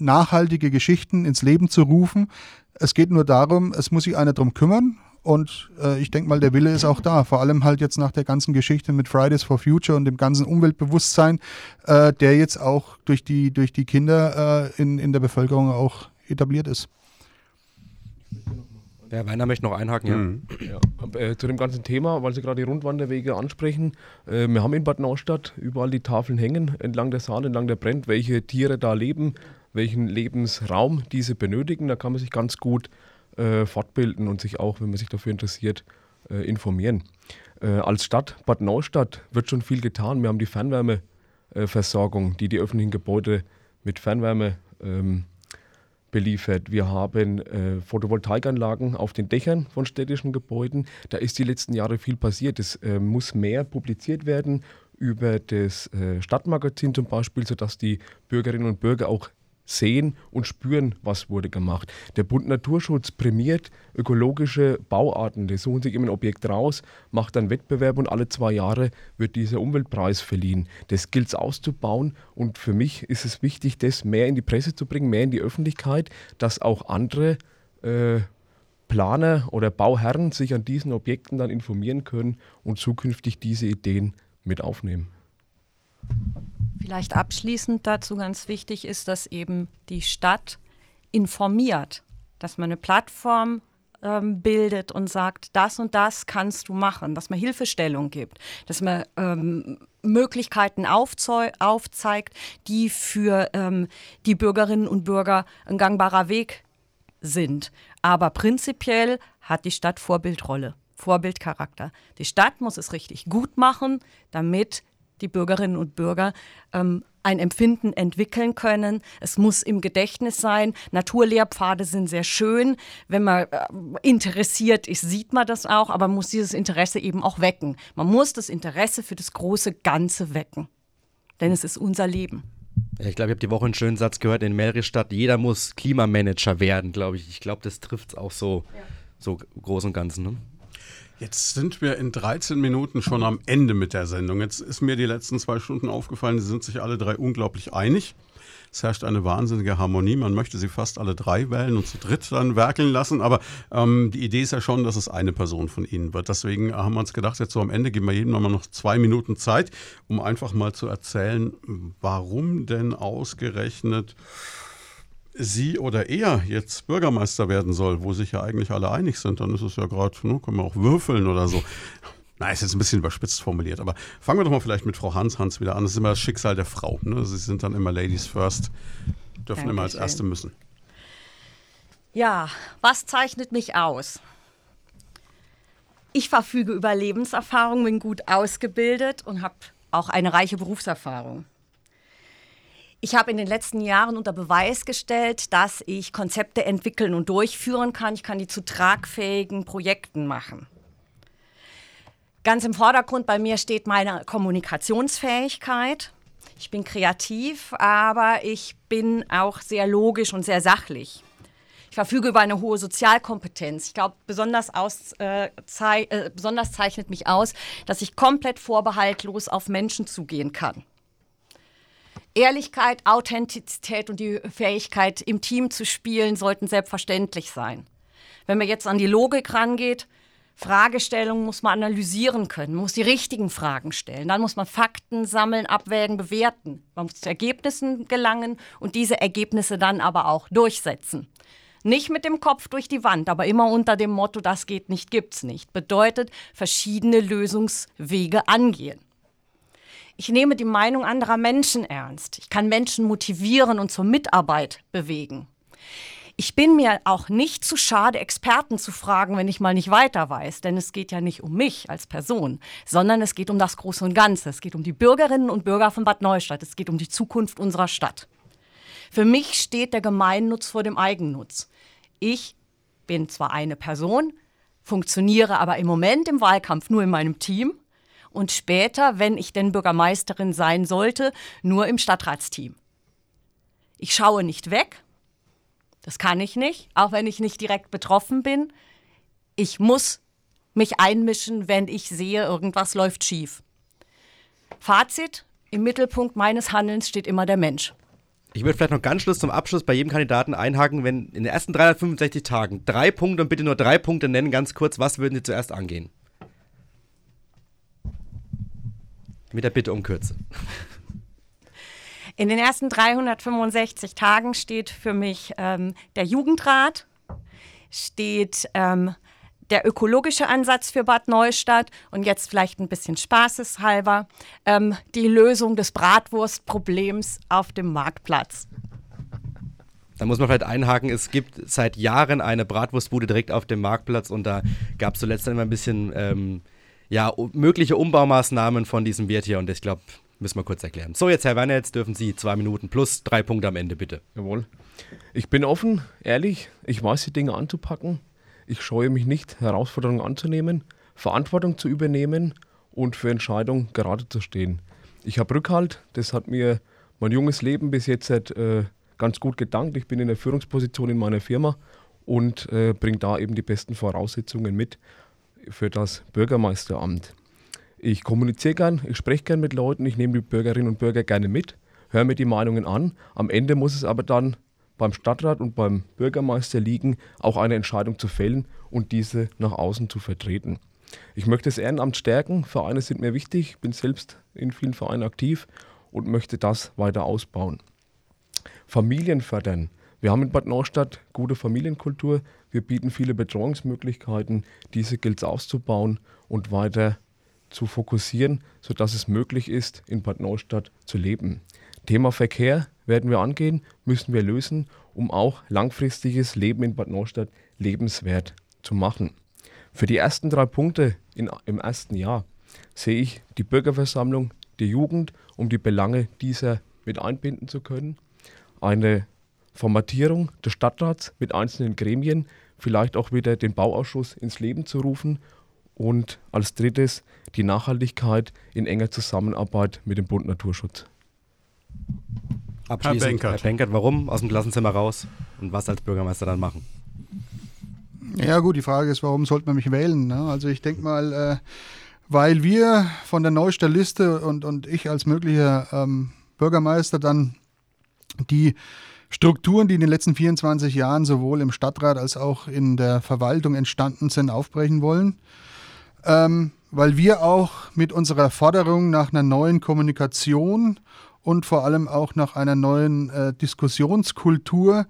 nachhaltige Geschichten ins Leben zu rufen. Es geht nur darum, es muss sich einer drum kümmern. Und äh, ich denke mal, der Wille ist auch da. Vor allem halt jetzt nach der ganzen Geschichte mit Fridays for Future und dem ganzen Umweltbewusstsein, äh, der jetzt auch durch die, durch die Kinder äh, in, in der Bevölkerung auch etabliert ist. Herr Weiner möchte noch einhaken, ja. Mhm. ja. Äh, zu dem ganzen Thema, weil Sie gerade die Rundwanderwege ansprechen. Äh, wir haben in Bad Neustadt überall die Tafeln hängen, entlang der Saale, entlang der Brennt, welche Tiere da leben, welchen Lebensraum diese benötigen. Da kann man sich ganz gut äh, fortbilden und sich auch, wenn man sich dafür interessiert, äh, informieren. Äh, als Stadt Bad Neustadt wird schon viel getan. Wir haben die Fernwärmeversorgung, die die öffentlichen Gebäude mit Fernwärme ähm, beliefert. Wir haben äh, Photovoltaikanlagen auf den Dächern von städtischen Gebäuden. Da ist die letzten Jahre viel passiert. Es äh, muss mehr publiziert werden über das äh, Stadtmagazin zum Beispiel, sodass die Bürgerinnen und Bürger auch sehen und spüren, was wurde gemacht. Der Bund Naturschutz prämiert ökologische Bauarten. Die suchen sich immer ein Objekt raus, macht dann Wettbewerb und alle zwei Jahre wird dieser Umweltpreis verliehen. Das gilt es auszubauen und für mich ist es wichtig, das mehr in die Presse zu bringen, mehr in die Öffentlichkeit, dass auch andere äh, Planer oder Bauherren sich an diesen Objekten dann informieren können und zukünftig diese Ideen mit aufnehmen. Vielleicht abschließend dazu ganz wichtig ist, dass eben die Stadt informiert, dass man eine Plattform ähm, bildet und sagt, das und das kannst du machen, dass man Hilfestellung gibt, dass man ähm, Möglichkeiten aufzeigt, die für ähm, die Bürgerinnen und Bürger ein gangbarer Weg sind. Aber prinzipiell hat die Stadt Vorbildrolle, Vorbildcharakter. Die Stadt muss es richtig gut machen, damit die Bürgerinnen und Bürger ähm, ein Empfinden entwickeln können. Es muss im Gedächtnis sein. Naturlehrpfade sind sehr schön. Wenn man äh, interessiert ist, sieht man das auch, aber man muss dieses Interesse eben auch wecken. Man muss das Interesse für das große Ganze wecken. Denn es ist unser Leben. Ich glaube, ich habe die Woche einen schönen Satz gehört in Melristadt. Jeder muss Klimamanager werden, glaube ich. Ich glaube, das trifft es auch so, ja. so groß und ganzen. Ne? Jetzt sind wir in 13 Minuten schon am Ende mit der Sendung. Jetzt ist mir die letzten zwei Stunden aufgefallen, sie sind sich alle drei unglaublich einig. Es herrscht eine wahnsinnige Harmonie. Man möchte sie fast alle drei wählen und zu dritt dann werkeln lassen. Aber ähm, die Idee ist ja schon, dass es eine Person von Ihnen wird. Deswegen haben wir uns gedacht, jetzt so am Ende geben wir jedem nochmal noch zwei Minuten Zeit, um einfach mal zu erzählen, warum denn ausgerechnet sie oder er jetzt Bürgermeister werden soll, wo sich ja eigentlich alle einig sind, dann ist es ja gerade, ne, können wir auch würfeln oder so. Na, ist jetzt ein bisschen überspitzt formuliert, aber fangen wir doch mal vielleicht mit Frau Hans Hans wieder an. Das ist immer das Schicksal der Frau. Ne? Sie sind dann immer Ladies first, dürfen Dankeschön. immer als Erste müssen. Ja, was zeichnet mich aus? Ich verfüge über Lebenserfahrung, bin gut ausgebildet und habe auch eine reiche Berufserfahrung. Ich habe in den letzten Jahren unter Beweis gestellt, dass ich Konzepte entwickeln und durchführen kann. Ich kann die zu tragfähigen Projekten machen. Ganz im Vordergrund bei mir steht meine Kommunikationsfähigkeit. Ich bin kreativ, aber ich bin auch sehr logisch und sehr sachlich. Ich verfüge über eine hohe Sozialkompetenz. Ich glaube, besonders, äh, äh, besonders zeichnet mich aus, dass ich komplett vorbehaltlos auf Menschen zugehen kann. Ehrlichkeit, Authentizität und die Fähigkeit, im Team zu spielen, sollten selbstverständlich sein. Wenn man jetzt an die Logik rangeht, Fragestellungen muss man analysieren können, man muss die richtigen Fragen stellen. Dann muss man Fakten sammeln, abwägen, bewerten. Man muss zu Ergebnissen gelangen und diese Ergebnisse dann aber auch durchsetzen. Nicht mit dem Kopf durch die Wand, aber immer unter dem Motto, das geht nicht, gibt's nicht. Bedeutet, verschiedene Lösungswege angehen. Ich nehme die Meinung anderer Menschen ernst. Ich kann Menschen motivieren und zur Mitarbeit bewegen. Ich bin mir auch nicht zu schade, Experten zu fragen, wenn ich mal nicht weiter weiß, denn es geht ja nicht um mich als Person, sondern es geht um das Große und Ganze. Es geht um die Bürgerinnen und Bürger von Bad Neustadt. Es geht um die Zukunft unserer Stadt. Für mich steht der Gemeinnutz vor dem Eigennutz. Ich bin zwar eine Person, funktioniere aber im Moment im Wahlkampf nur in meinem Team und später, wenn ich denn Bürgermeisterin sein sollte, nur im Stadtratsteam. Ich schaue nicht weg. Das kann ich nicht, auch wenn ich nicht direkt betroffen bin. Ich muss mich einmischen, wenn ich sehe, irgendwas läuft schief. Fazit, im Mittelpunkt meines Handelns steht immer der Mensch. Ich würde vielleicht noch ganz Schluss zum Abschluss bei jedem Kandidaten einhaken, wenn in den ersten 365 Tagen drei Punkte und bitte nur drei Punkte nennen, ganz kurz, was würden Sie zuerst angehen? Mit der Bitte um Kürze. In den ersten 365 Tagen steht für mich ähm, der Jugendrat, steht ähm, der ökologische Ansatz für Bad Neustadt und jetzt vielleicht ein bisschen spaßeshalber ähm, die Lösung des Bratwurstproblems auf dem Marktplatz. Da muss man vielleicht einhaken, es gibt seit Jahren eine Bratwurstbude direkt auf dem Marktplatz und da gab es zuletzt immer ein bisschen ähm, ja, mögliche Umbaumaßnahmen von diesem Wirt hier und ich glaube, müssen wir kurz erklären. So, jetzt Herr Werner, jetzt dürfen Sie zwei Minuten plus drei Punkte am Ende, bitte. Jawohl. Ich bin offen, ehrlich, ich weiß die Dinge anzupacken. Ich scheue mich nicht, Herausforderungen anzunehmen, Verantwortung zu übernehmen und für Entscheidungen gerade zu stehen. Ich habe Rückhalt, das hat mir mein junges Leben bis jetzt äh, ganz gut gedankt. Ich bin in der Führungsposition in meiner Firma und äh, bringe da eben die besten Voraussetzungen mit für das Bürgermeisteramt. Ich kommuniziere gern, ich spreche gern mit Leuten, ich nehme die Bürgerinnen und Bürger gerne mit, höre mir die Meinungen an. Am Ende muss es aber dann beim Stadtrat und beim Bürgermeister liegen, auch eine Entscheidung zu fällen und diese nach außen zu vertreten. Ich möchte das Ehrenamt stärken. Vereine sind mir wichtig. Ich bin selbst in vielen Vereinen aktiv und möchte das weiter ausbauen. Familien fördern. Wir haben in Bad Neustadt gute Familienkultur. Wir bieten viele Betreuungsmöglichkeiten. Diese gilt es auszubauen und weiter zu fokussieren, sodass es möglich ist, in Bad Neustadt zu leben. Thema Verkehr werden wir angehen, müssen wir lösen, um auch langfristiges Leben in Bad Neustadt lebenswert zu machen. Für die ersten drei Punkte in, im ersten Jahr sehe ich die Bürgerversammlung der Jugend, um die Belange dieser mit einbinden zu können. Eine Formatierung des Stadtrats mit einzelnen Gremien, vielleicht auch wieder den Bauausschuss ins Leben zu rufen und als drittes die Nachhaltigkeit in enger Zusammenarbeit mit dem Bund Naturschutz. Abschließend, Herr Benkert. Herr Benkert, warum aus dem Klassenzimmer raus und was als Bürgermeister dann machen? Ja gut, die Frage ist, warum sollte man mich wählen? Ne? Also ich denke mal, äh, weil wir von der Neuster Liste und, und ich als möglicher ähm, Bürgermeister dann die Strukturen, die in den letzten 24 Jahren sowohl im Stadtrat als auch in der Verwaltung entstanden sind, aufbrechen wollen. Ähm, weil wir auch mit unserer Forderung nach einer neuen Kommunikation und vor allem auch nach einer neuen äh, Diskussionskultur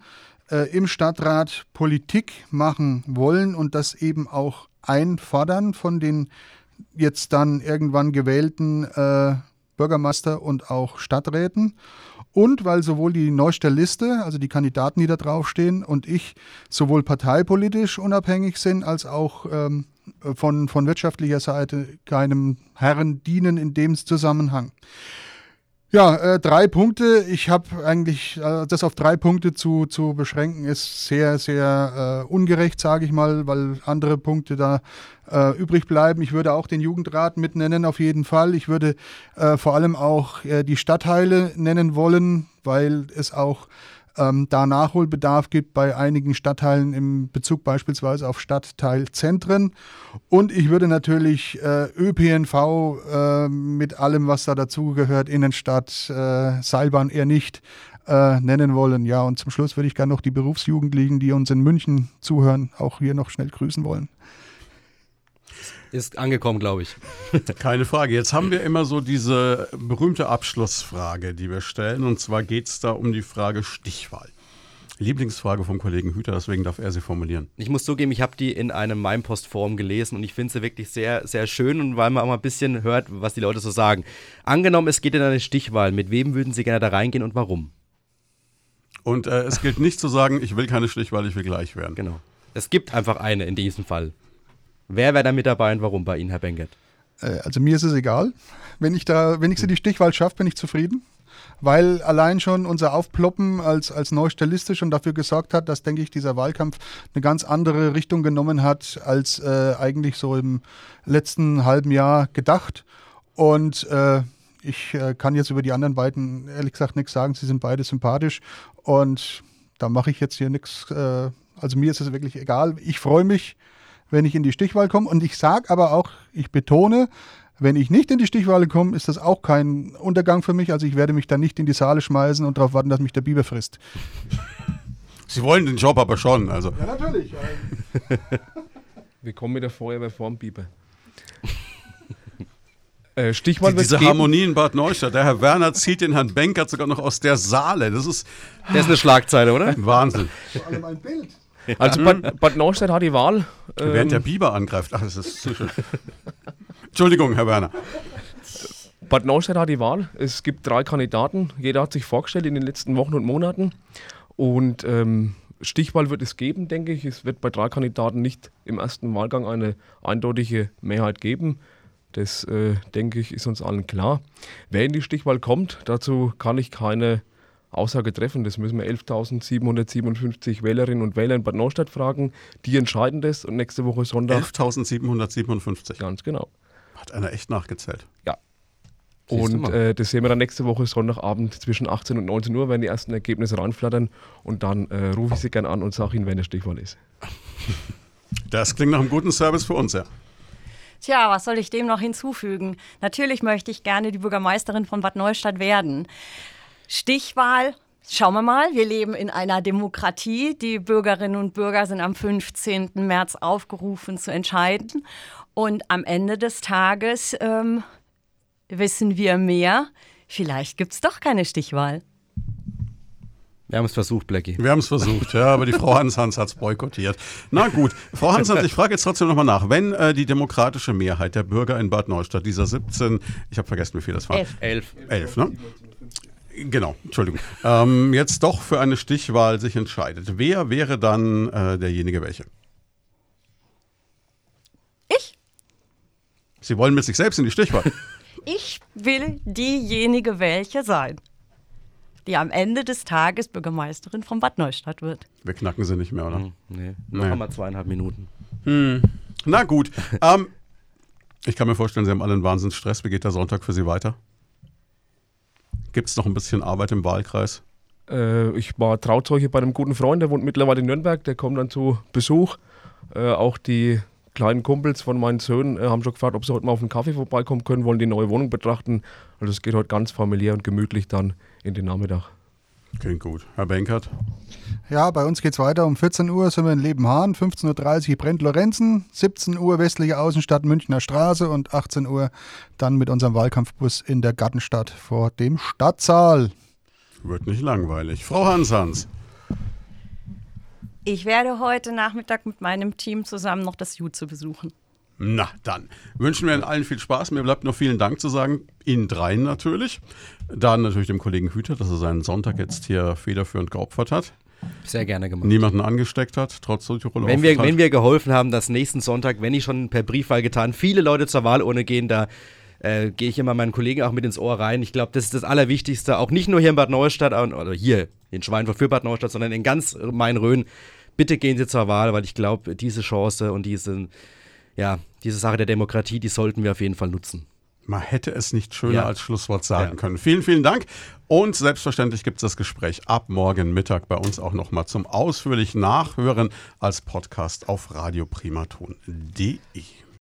äh, im Stadtrat Politik machen wollen und das eben auch einfordern von den jetzt dann irgendwann gewählten äh, Bürgermeister und auch Stadträten. Und weil sowohl die Neuster Liste, also die Kandidaten, die da draufstehen, und ich sowohl parteipolitisch unabhängig sind, als auch ähm, von, von wirtschaftlicher Seite keinem Herren dienen in dem Zusammenhang. Ja, äh, drei Punkte. Ich habe eigentlich, äh, das auf drei Punkte zu, zu beschränken, ist sehr, sehr äh, ungerecht, sage ich mal, weil andere Punkte da äh, übrig bleiben. Ich würde auch den Jugendrat mit nennen, auf jeden Fall. Ich würde äh, vor allem auch äh, die Stadtteile nennen wollen, weil es auch ähm, da Nachholbedarf gibt bei einigen Stadtteilen im Bezug beispielsweise auf Stadtteilzentren. Und ich würde natürlich äh, ÖPNV äh, mit allem, was da dazugehört, Innenstadt, äh, Seilbahn eher nicht äh, nennen wollen. Ja, und zum Schluss würde ich gerne noch die Berufsjugendlichen, die uns in München zuhören, auch hier noch schnell grüßen wollen ist angekommen, glaube ich. Keine Frage. Jetzt haben wir immer so diese berühmte Abschlussfrage, die wir stellen. Und zwar geht es da um die Frage Stichwahl. Lieblingsfrage vom Kollegen Hüter, deswegen darf er sie formulieren. Ich muss zugeben, ich habe die in einem Meinpost-Forum gelesen und ich finde sie wirklich sehr, sehr schön und weil man auch mal ein bisschen hört, was die Leute so sagen. Angenommen, es geht in eine Stichwahl, mit wem würden Sie gerne da reingehen und warum? Und äh, es gilt nicht zu sagen, ich will keine Stichwahl, ich will gleich werden. Genau. Es gibt einfach eine in diesem Fall. Wer wäre da mit dabei und warum bei Ihnen, Herr Bengert? Äh, also mir ist es egal. Wenn ich da, wenn ich sie die Stichwahl schaffe, bin ich zufrieden. Weil allein schon unser Aufploppen als, als Neustalistisch und dafür gesorgt hat, dass, denke ich, dieser Wahlkampf eine ganz andere Richtung genommen hat, als äh, eigentlich so im letzten halben Jahr gedacht. Und äh, Ich äh, kann jetzt über die anderen beiden ehrlich gesagt nichts sagen. Sie sind beide sympathisch und da mache ich jetzt hier nichts. Äh, also mir ist es wirklich egal. Ich freue mich, wenn ich in die Stichwahl komme und ich sage aber auch, ich betone, wenn ich nicht in die Stichwahl komme, ist das auch kein Untergang für mich. Also ich werde mich dann nicht in die Saale schmeißen und darauf warten, dass mich der Biber frisst. Sie wollen den Job aber schon. Also. Ja, natürlich. Wir kommen mit der Feuerwehr vorm Biber. äh, Stichwort Die, diese geben. Harmonie in Bad Neustadt. Der Herr Werner zieht den Herrn Benkert sogar noch aus der Saale. Das ist Das ist eine Schlagzeile, oder? Wahnsinn. Vor allem ein Bild. Also Bad, Bad Neustadt hat die Wahl. Ähm, Während der Biber angreift. Ach, das ist zu schön. Entschuldigung, Herr Werner. Bad Neustadt hat die Wahl. Es gibt drei Kandidaten. Jeder hat sich vorgestellt in den letzten Wochen und Monaten. Und ähm, Stichwahl wird es geben, denke ich. Es wird bei drei Kandidaten nicht im ersten Wahlgang eine eindeutige Mehrheit geben. Das, äh, denke ich, ist uns allen klar. Wer in die Stichwahl kommt, dazu kann ich keine Aussage treffen. Das müssen wir 11.757 Wählerinnen und Wähler in Bad Neustadt fragen. Die entscheiden das und nächste Woche Sonntag. 11.757. Ganz genau. Hat einer echt nachgezählt. Ja. Siehst Und äh, das sehen wir dann nächste Woche Sonntagabend zwischen 18 und 19 Uhr, wenn die ersten Ergebnisse reinflattern. Und dann äh, rufe ich Sie gerne an und sage Ihnen, wenn der Stichwahl ist. Das klingt nach einem guten Service für uns, ja. Tja, was soll ich dem noch hinzufügen? Natürlich möchte ich gerne die Bürgermeisterin von Bad Neustadt werden. Stichwahl. Schauen wir mal, wir leben in einer Demokratie. Die Bürgerinnen und Bürger sind am 15. März aufgerufen zu entscheiden. Und am Ende des Tages ähm, wissen wir mehr. Vielleicht gibt es doch keine Stichwahl. Wir haben es versucht, Blackie. Wir haben es versucht, ja, aber die Frau Hans-Hans hat es boykottiert. Na gut, Frau Hans-Hans, ich frage jetzt trotzdem nochmal nach. Wenn äh, die demokratische Mehrheit der Bürger in Bad Neustadt, dieser 17, ich habe vergessen, wie viel das war. Elf. Elf. Elf, ne? Genau, Entschuldigung. Ähm, jetzt doch für eine Stichwahl sich entscheidet. Wer wäre dann äh, derjenige welche? Ich? Sie wollen mit sich selbst in die Stichwahl. Ich will diejenige welche sein, die am Ende des Tages Bürgermeisterin von Bad Neustadt wird. Wir knacken sie nicht mehr, oder? Hm, Nee, noch Nee. einmal zweieinhalb Minuten. Na gut. Ähm, ich kann mir vorstellen, Sie haben alle einen Wahnsinnsstress. Wie geht der Sonntag für Sie weiter? Gibt es noch ein bisschen Arbeit im Wahlkreis? Äh, ich war Trauzeuge bei einem guten Freund, der wohnt mittlerweile in Nürnberg, der kommt dann zu Besuch. Äh, auch die kleinen Kumpels von meinen Söhnen äh, haben schon gefragt, ob sie heute mal auf einen Kaffee vorbeikommen können, wollen die neue Wohnung betrachten. Also es geht heute ganz familiär und gemütlich dann in den Nachmittag. Klingt gut. Herr Benkert? Ja, bei uns geht es weiter. Um 14 Uhr sind wir in Lebenhahn, 15.30 Uhr brennt Lorenzen, 17 Uhr westliche Außenstadt Münchner Straße und 18 Uhr dann mit unserem Wahlkampfbus in der Gartenstadt vor dem Stadtsaal. Wird nicht langweilig. Frau Hans-Hans? Ich werde heute Nachmittag mit meinem Team zusammen noch das Jutze besuchen. Na, dann wünschen wir Ihnen allen viel Spaß. Mir bleibt noch vielen Dank zu sagen. Ihnen dreien natürlich. Dann natürlich dem Kollegen Hüter, dass er seinen Sonntag jetzt hier federführend geopfert hat. Sehr gerne gemacht. Niemanden angesteckt hat, trotz Südtiroler Wenn wir, wenn wir geholfen haben, dass nächsten Sonntag, wenn ich schon per Briefwahl getan, viele Leute zur Wahlurne gehen, da äh, gehe ich immer meinen Kollegen auch mit ins Ohr rein. Ich glaube, das ist das Allerwichtigste, auch nicht nur hier in Bad Neustadt, oder hier in Schweinfurt für Bad Neustadt, sondern in ganz Main-Rhön. Bitte gehen Sie zur Wahl, weil ich glaube, diese Chance und diese, ja, diese Sache der Demokratie, die sollten wir auf jeden Fall nutzen. Man hätte es nicht schöner Ja. als Schlusswort sagen Ja. können. Vielen, vielen Dank. Und selbstverständlich gibt es das Gespräch ab morgen Mittag bei uns auch nochmal zum ausführlichen Nachhören als Podcast auf radioprimaton.de.